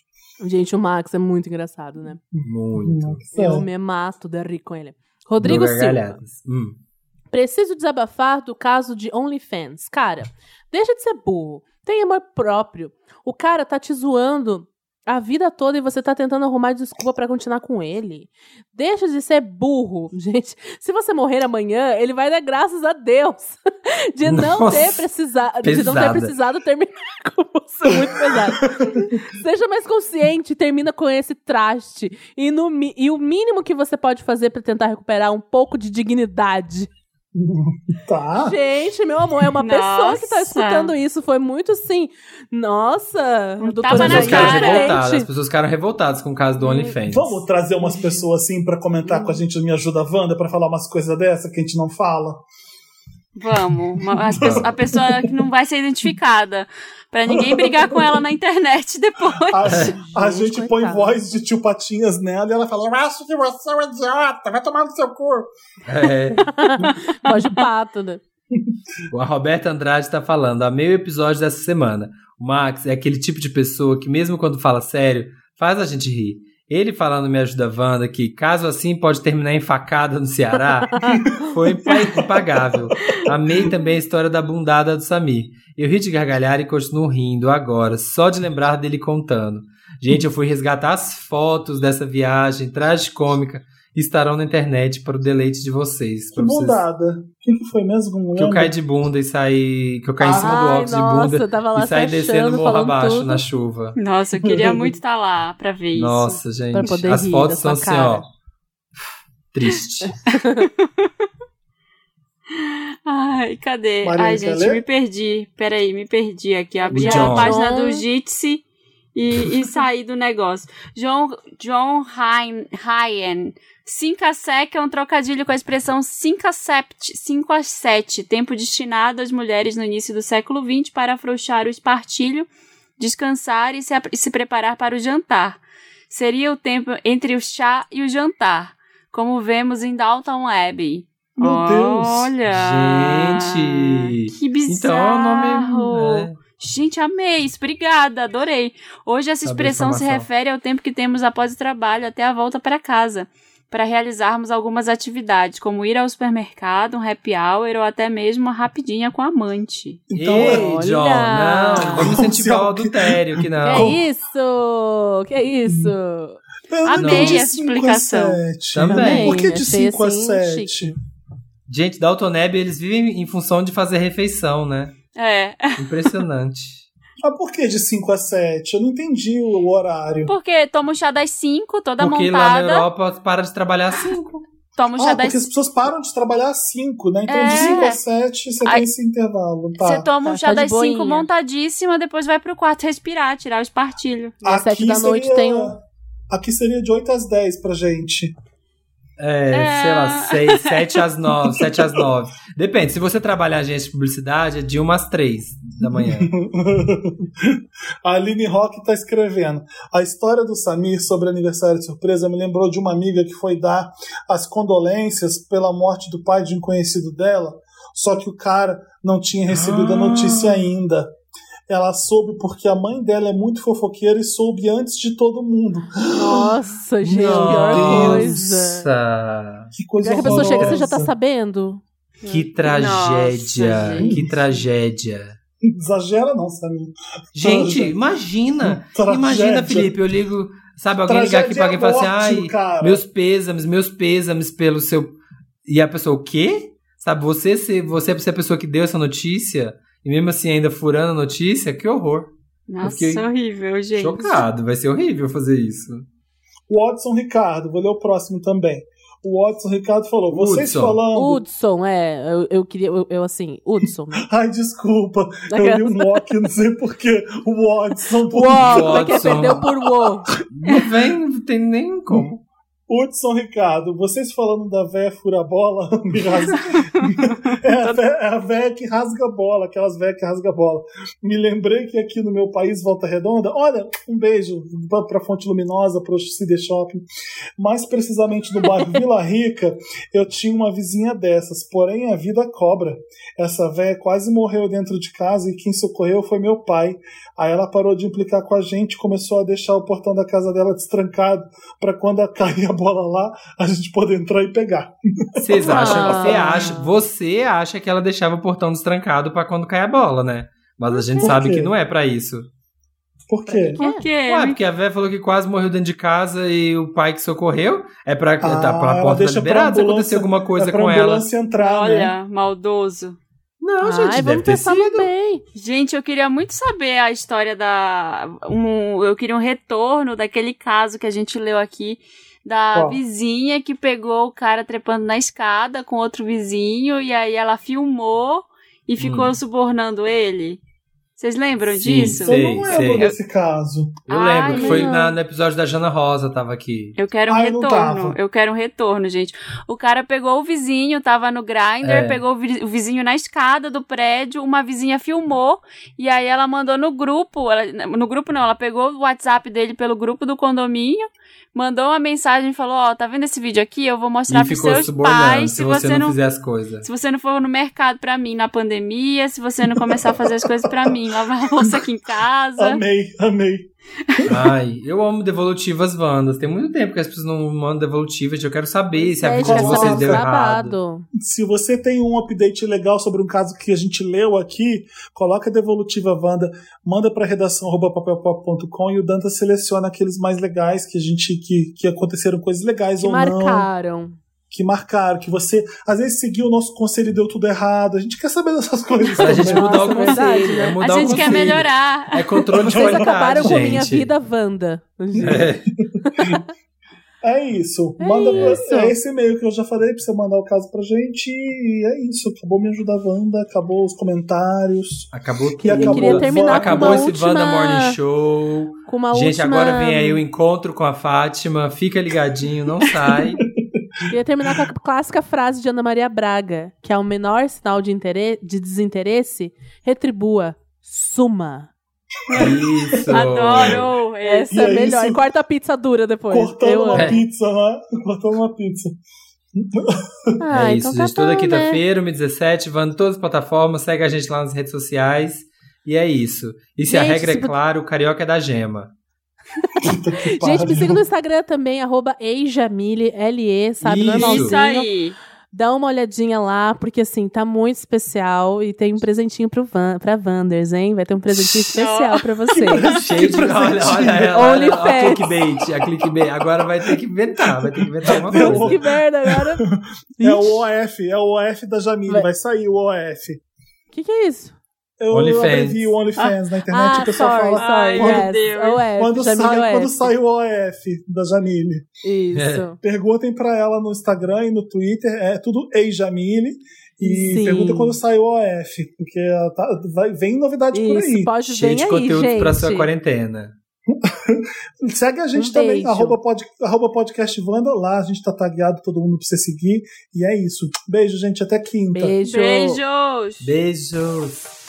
Gente, o Max é muito engraçado, né? Muito. Eu É. me mato de rir com ele. Rodrigo Silva. Hum. Preciso desabafar do caso de OnlyFans. Cara, deixa de ser burro. Tem amor próprio. O cara tá te zoando a vida toda e você tá tentando arrumar desculpa pra continuar com ele. Deixa de ser burro. Gente, se você morrer amanhã, ele vai dar graças a Deus de não Nossa, ter precisado, de não ter precisado terminar com você. Muito pesado. Seja mais consciente, termina com esse traste. E, no, e o mínimo que você pode fazer pra tentar recuperar um pouco de dignidade Tá? Gente, meu amor, é uma pessoa que tá Nossa. escutando isso. Foi muito assim. Nossa, doutora As na pessoas ficaram cara. revoltadas. As pessoas ficaram revoltadas com o caso do OnlyFans. Vamos trazer umas pessoas assim pra comentar com a gente no Me Ajuda Wanda pra falar umas coisas dessa que a gente não fala? Vamos. Uma- a pessoa que não vai ser identificada. Pra ninguém brigar com ela na internet depois. A, a Gente, gente põe voz de tio Patinhas nela e ela fala: Eu acho que você é um idiota, vai tomar no seu cu. É. Pode pato, né? A Roberta Andrade tá falando, amei o episódio dessa semana. O Max é aquele tipo de pessoa que, mesmo quando fala sério, faz a gente rir. Ele falando Me Ajuda Wanda que, caso assim, pode terminar em facada no Ceará, foi impa- impagável. Amei também a história da bundada do Samir. Eu ri de gargalhar e continuo rindo agora, só de lembrar dele contando. Gente, eu fui resgatar as fotos dessa viagem tragicômica e estarão na internet para o deleite de vocês. Que vocês bundada. O que, que foi mesmo? Não que eu caí de bunda e saí. Que eu caí em cima do óculos nossa, de bunda eu tava lá e saí descendo morro abaixo tudo. na chuva. Nossa, eu queria muito estar lá pra ver isso. Nossa, gente. Pra poder As rir fotos são assim, ó. Triste. Ai, cadê? Ai, gente, me perdi. Peraí, me perdi aqui. Abri a página do Jitsi e, e saí do negócio. John, John Ryan, Ryan. 5 a sec é um trocadilho com a expressão 5 a 7, 5 a 7, tempo destinado às mulheres no início do século XX para afrouxar o espartilho, descansar e se, e se preparar para o jantar. Seria o tempo entre o chá e o jantar, como vemos em Downton Abbey. Meu Deus. Olha! Gente! Que bizarro! Então é o nome. é. Gente, amei isso. Obrigada, adorei. Hoje essa expressão se refere ao tempo que temos após o trabalho até a volta para casa, para realizarmos algumas atividades, como ir ao supermercado, um happy hour ou até mesmo uma rapidinha com a amante. Então, Ei, olha. John, não, vamos incentivar o adultério, que Que não. é isso? Que é isso? eu não Amei entendi essa 5 a explicação. 7. Também. Por que de Achei 5 a assim, 7? chique. Gente, Dalton Neb, eles vivem em função de fazer refeição, né? É, Impressionante. Mas por que de 5 a 7? Eu não entendi o horário. porque toma o chá das 5, toda Porque lá na montada. Europa para de trabalhar às 5. Toma o chá Ah, das porque as pessoas param de trabalhar às 5, né? Então de É. 5 a 7 você Aí- tem esse intervalo. Tá. Você toma Tá, um chá tá de das 5 boinha. montadíssima, depois vai pro quarto respirar, tirar o espartilho. Às sete da noite tem um- Aqui seria de 8 às 10 pra gente. É, É. sei lá, 6, 7 às 9, 7 às 9. Depende, se você trabalhar em agência de publicidade, é de 1 às 3 da manhã. A Aline Rock tá escrevendo. A história do Samir sobre aniversário de surpresa me lembrou de uma amiga que foi dar as condolências pela morte do pai de um conhecido dela, só que o cara não tinha recebido a Ah. notícia ainda. Ela soube porque a mãe dela é muito fofoqueira e soube antes de todo mundo. Nossa, gente, pior coisa. Nossa! Que coisa Pior que a pessoa chega, você já tá. Que sabendo? Nossa, tragédia! gente. que tragédia! Exagera não, Samir. Gente, Tragédia. imagina. Tragédia. Imagina, Felipe, eu ligo. Sabe, alguém ligar aqui pra alguém e falar assim, Tragédia é ai, cara." meus pêsames, meus pêsames pelo seu. E a pessoa, o quê? Sabe, você ser, você ser a pessoa que deu essa notícia, e mesmo assim ainda furando a notícia, que horror. Nossa, fiquei horrível, gente. Chocado, vai ser horrível fazer isso. O Watson Ricardo, vou ler o próximo também. O Watson Ricardo falou: vocês Hudson. falando. Hudson, é. Eu, eu queria. Eu, eu, assim, Hudson. Ai, desculpa. Eu li o Nock, não sei porquê. O Watson. por- Uou, como é que é? Hudson. Perdeu por Uou. Não vem, não tem nem como. Hudson Ricardo, vocês falando da véia fura-bola, é, a véia, é a véia que rasga bola, aquelas véias que rasga bola. Me lembrei que aqui no meu país, Volta Redonda, olha, um beijo pra, pra Fonte Luminosa, pro CD Shopping, mais precisamente no bairro Vila Rica, eu tinha uma vizinha dessas, porém a vida cobra. Essa véia quase morreu dentro de casa e quem socorreu foi meu pai. Aí ela parou de implicar com a gente, começou a deixar o portão da casa dela destrancado para quando cair a bola lá, a gente poder entrar e pegar. Vocês acham, Ah. você acha, você acha que ela deixava o portão destrancado pra quando cai a bola, né? Mas a gente Por sabe quê? que não é pra isso. Por quê? Por quê? Ué, porque a véia falou que quase morreu dentro de casa e o pai que socorreu é pra, tá, Ah, pra ela porta deixa tá liberada pra se acontecer alguma coisa é pra com ela. entrar, né? Olha, maldoso. Não, Ai, gente, deve vamos ter pensar sido. bem. Gente, eu queria muito saber a história da. Um, eu queria um retorno daquele caso que a gente leu aqui. Da Qual? vizinha que pegou o cara trepando na escada com outro vizinho e aí ela filmou e ficou Hum. subornando ele. Vocês lembram Sim, disso? sei. Eu não lembro sei. desse caso. Eu Ai, lembro que foi na- no episódio da Jana Rosa, tava aqui. Eu quero um Ah, eu retorno. tava. Eu quero um retorno, gente. O cara pegou o vizinho, tava no grinder, É. pegou o vi- o vizinho na escada do prédio, uma vizinha filmou e aí ela mandou no grupo, ela- no grupo não, ela pegou o WhatsApp dele pelo grupo do condomínio, mandou uma mensagem e falou: "Ó, tá vendo esse vídeo aqui? Eu vou mostrar E pros ficou seus pais se se você, você não, não fizer as coisas. se você não for no mercado pra mim na pandemia, se você não começar a fazer as coisas pra mim, lavar a louça aqui em casa. Amei, amei. Ai, eu amo devolutivas Wandas. Tem muito tempo que as pessoas não mandam devolutivas. Eu quero saber se a vida gente, de vocês deu errado. babado. Se você tem um update legal sobre um caso que a gente leu aqui, coloca a devolutiva Wanda, manda para redação arroba papelpop.com e o Danta seleciona aqueles mais legais que a gente que, que aconteceram coisas legais Que ou não, marcaram. Que marcaram, que você às vezes seguiu o nosso conselho e deu tudo errado. A gente quer saber dessas coisas. Pra gente mudar o conselho. né? É mudar a o gente quer melhorar. É controle de Vocês qualidade, acabaram com gente. minha vida, Wanda. É. É isso. É Manda pra- isso. é esse e-mail que eu já falei pra você mandar o caso pra gente. E é isso. Acabou me ajudar, Wanda. Acabou os comentários. Acabou E tudo. acabou- queria terminar acabou com uma esse última... Wanda Morning Show. Com uma Gente, última... agora vem aí o encontro com a Fátima. Fica ligadinho, não sai. Queria terminar com a clássica frase de Ana Maria Braga, que é o menor sinal de, interesse, de desinteresse, retribua, suma. Isso. Adoro! Essa E é é melhor. isso. E corta a pizza dura depois. Cortando Eu uma. É. pizza, né? Cortando uma pizza. Ah, é isso, então tá gente. Toda bom, quinta-feira, 1h17, Wanda em todas as plataformas. Segue a gente lá nas redes sociais. E é isso. E se a Gente, regra se é clara, o carioca é da gema. Gente, me siga no Instagram também, arroba eijamile, L-E, sabe? Isso. Normalzinho. Isso aí. Dá uma olhadinha lá, porque assim, tá muito especial e tem um presentinho pro Van, pra Wanders, hein? Vai ter um presentinho especial pra você. Cheio de. Olha, olha ela. Only olha, a clickbait. A clickbait. Agora vai ter que inventar. Vai ter que inventar uma coisa. que merda, agora. É o OF, é o OF da Jamile. Vai. Vai sair o OF. O que, que é isso? Eu OnlyFans. abrevi o OnlyFans na internet ah, o pessoal sorry, fala. Sorry, meu yes. OF, Quando Jamile sai, quando OF. sai o OF da Jamile. Isso. Perguntem pra ela no Instagram e no Twitter, é tudo Ei Jamile. E Sim. pergunta quando sai o OF, porque ela tá, vai, vem novidade por Isso, aí. pode Cheio de aí, conteúdo gente. pra sua quarentena. Segue a gente Um também, beijo. arroba, pod, arroba podcast Wanda, lá a gente tá tagueado, todo mundo pra você seguir. E é isso. Beijo, gente, até quinta. Beijo. Beijos! Beijos.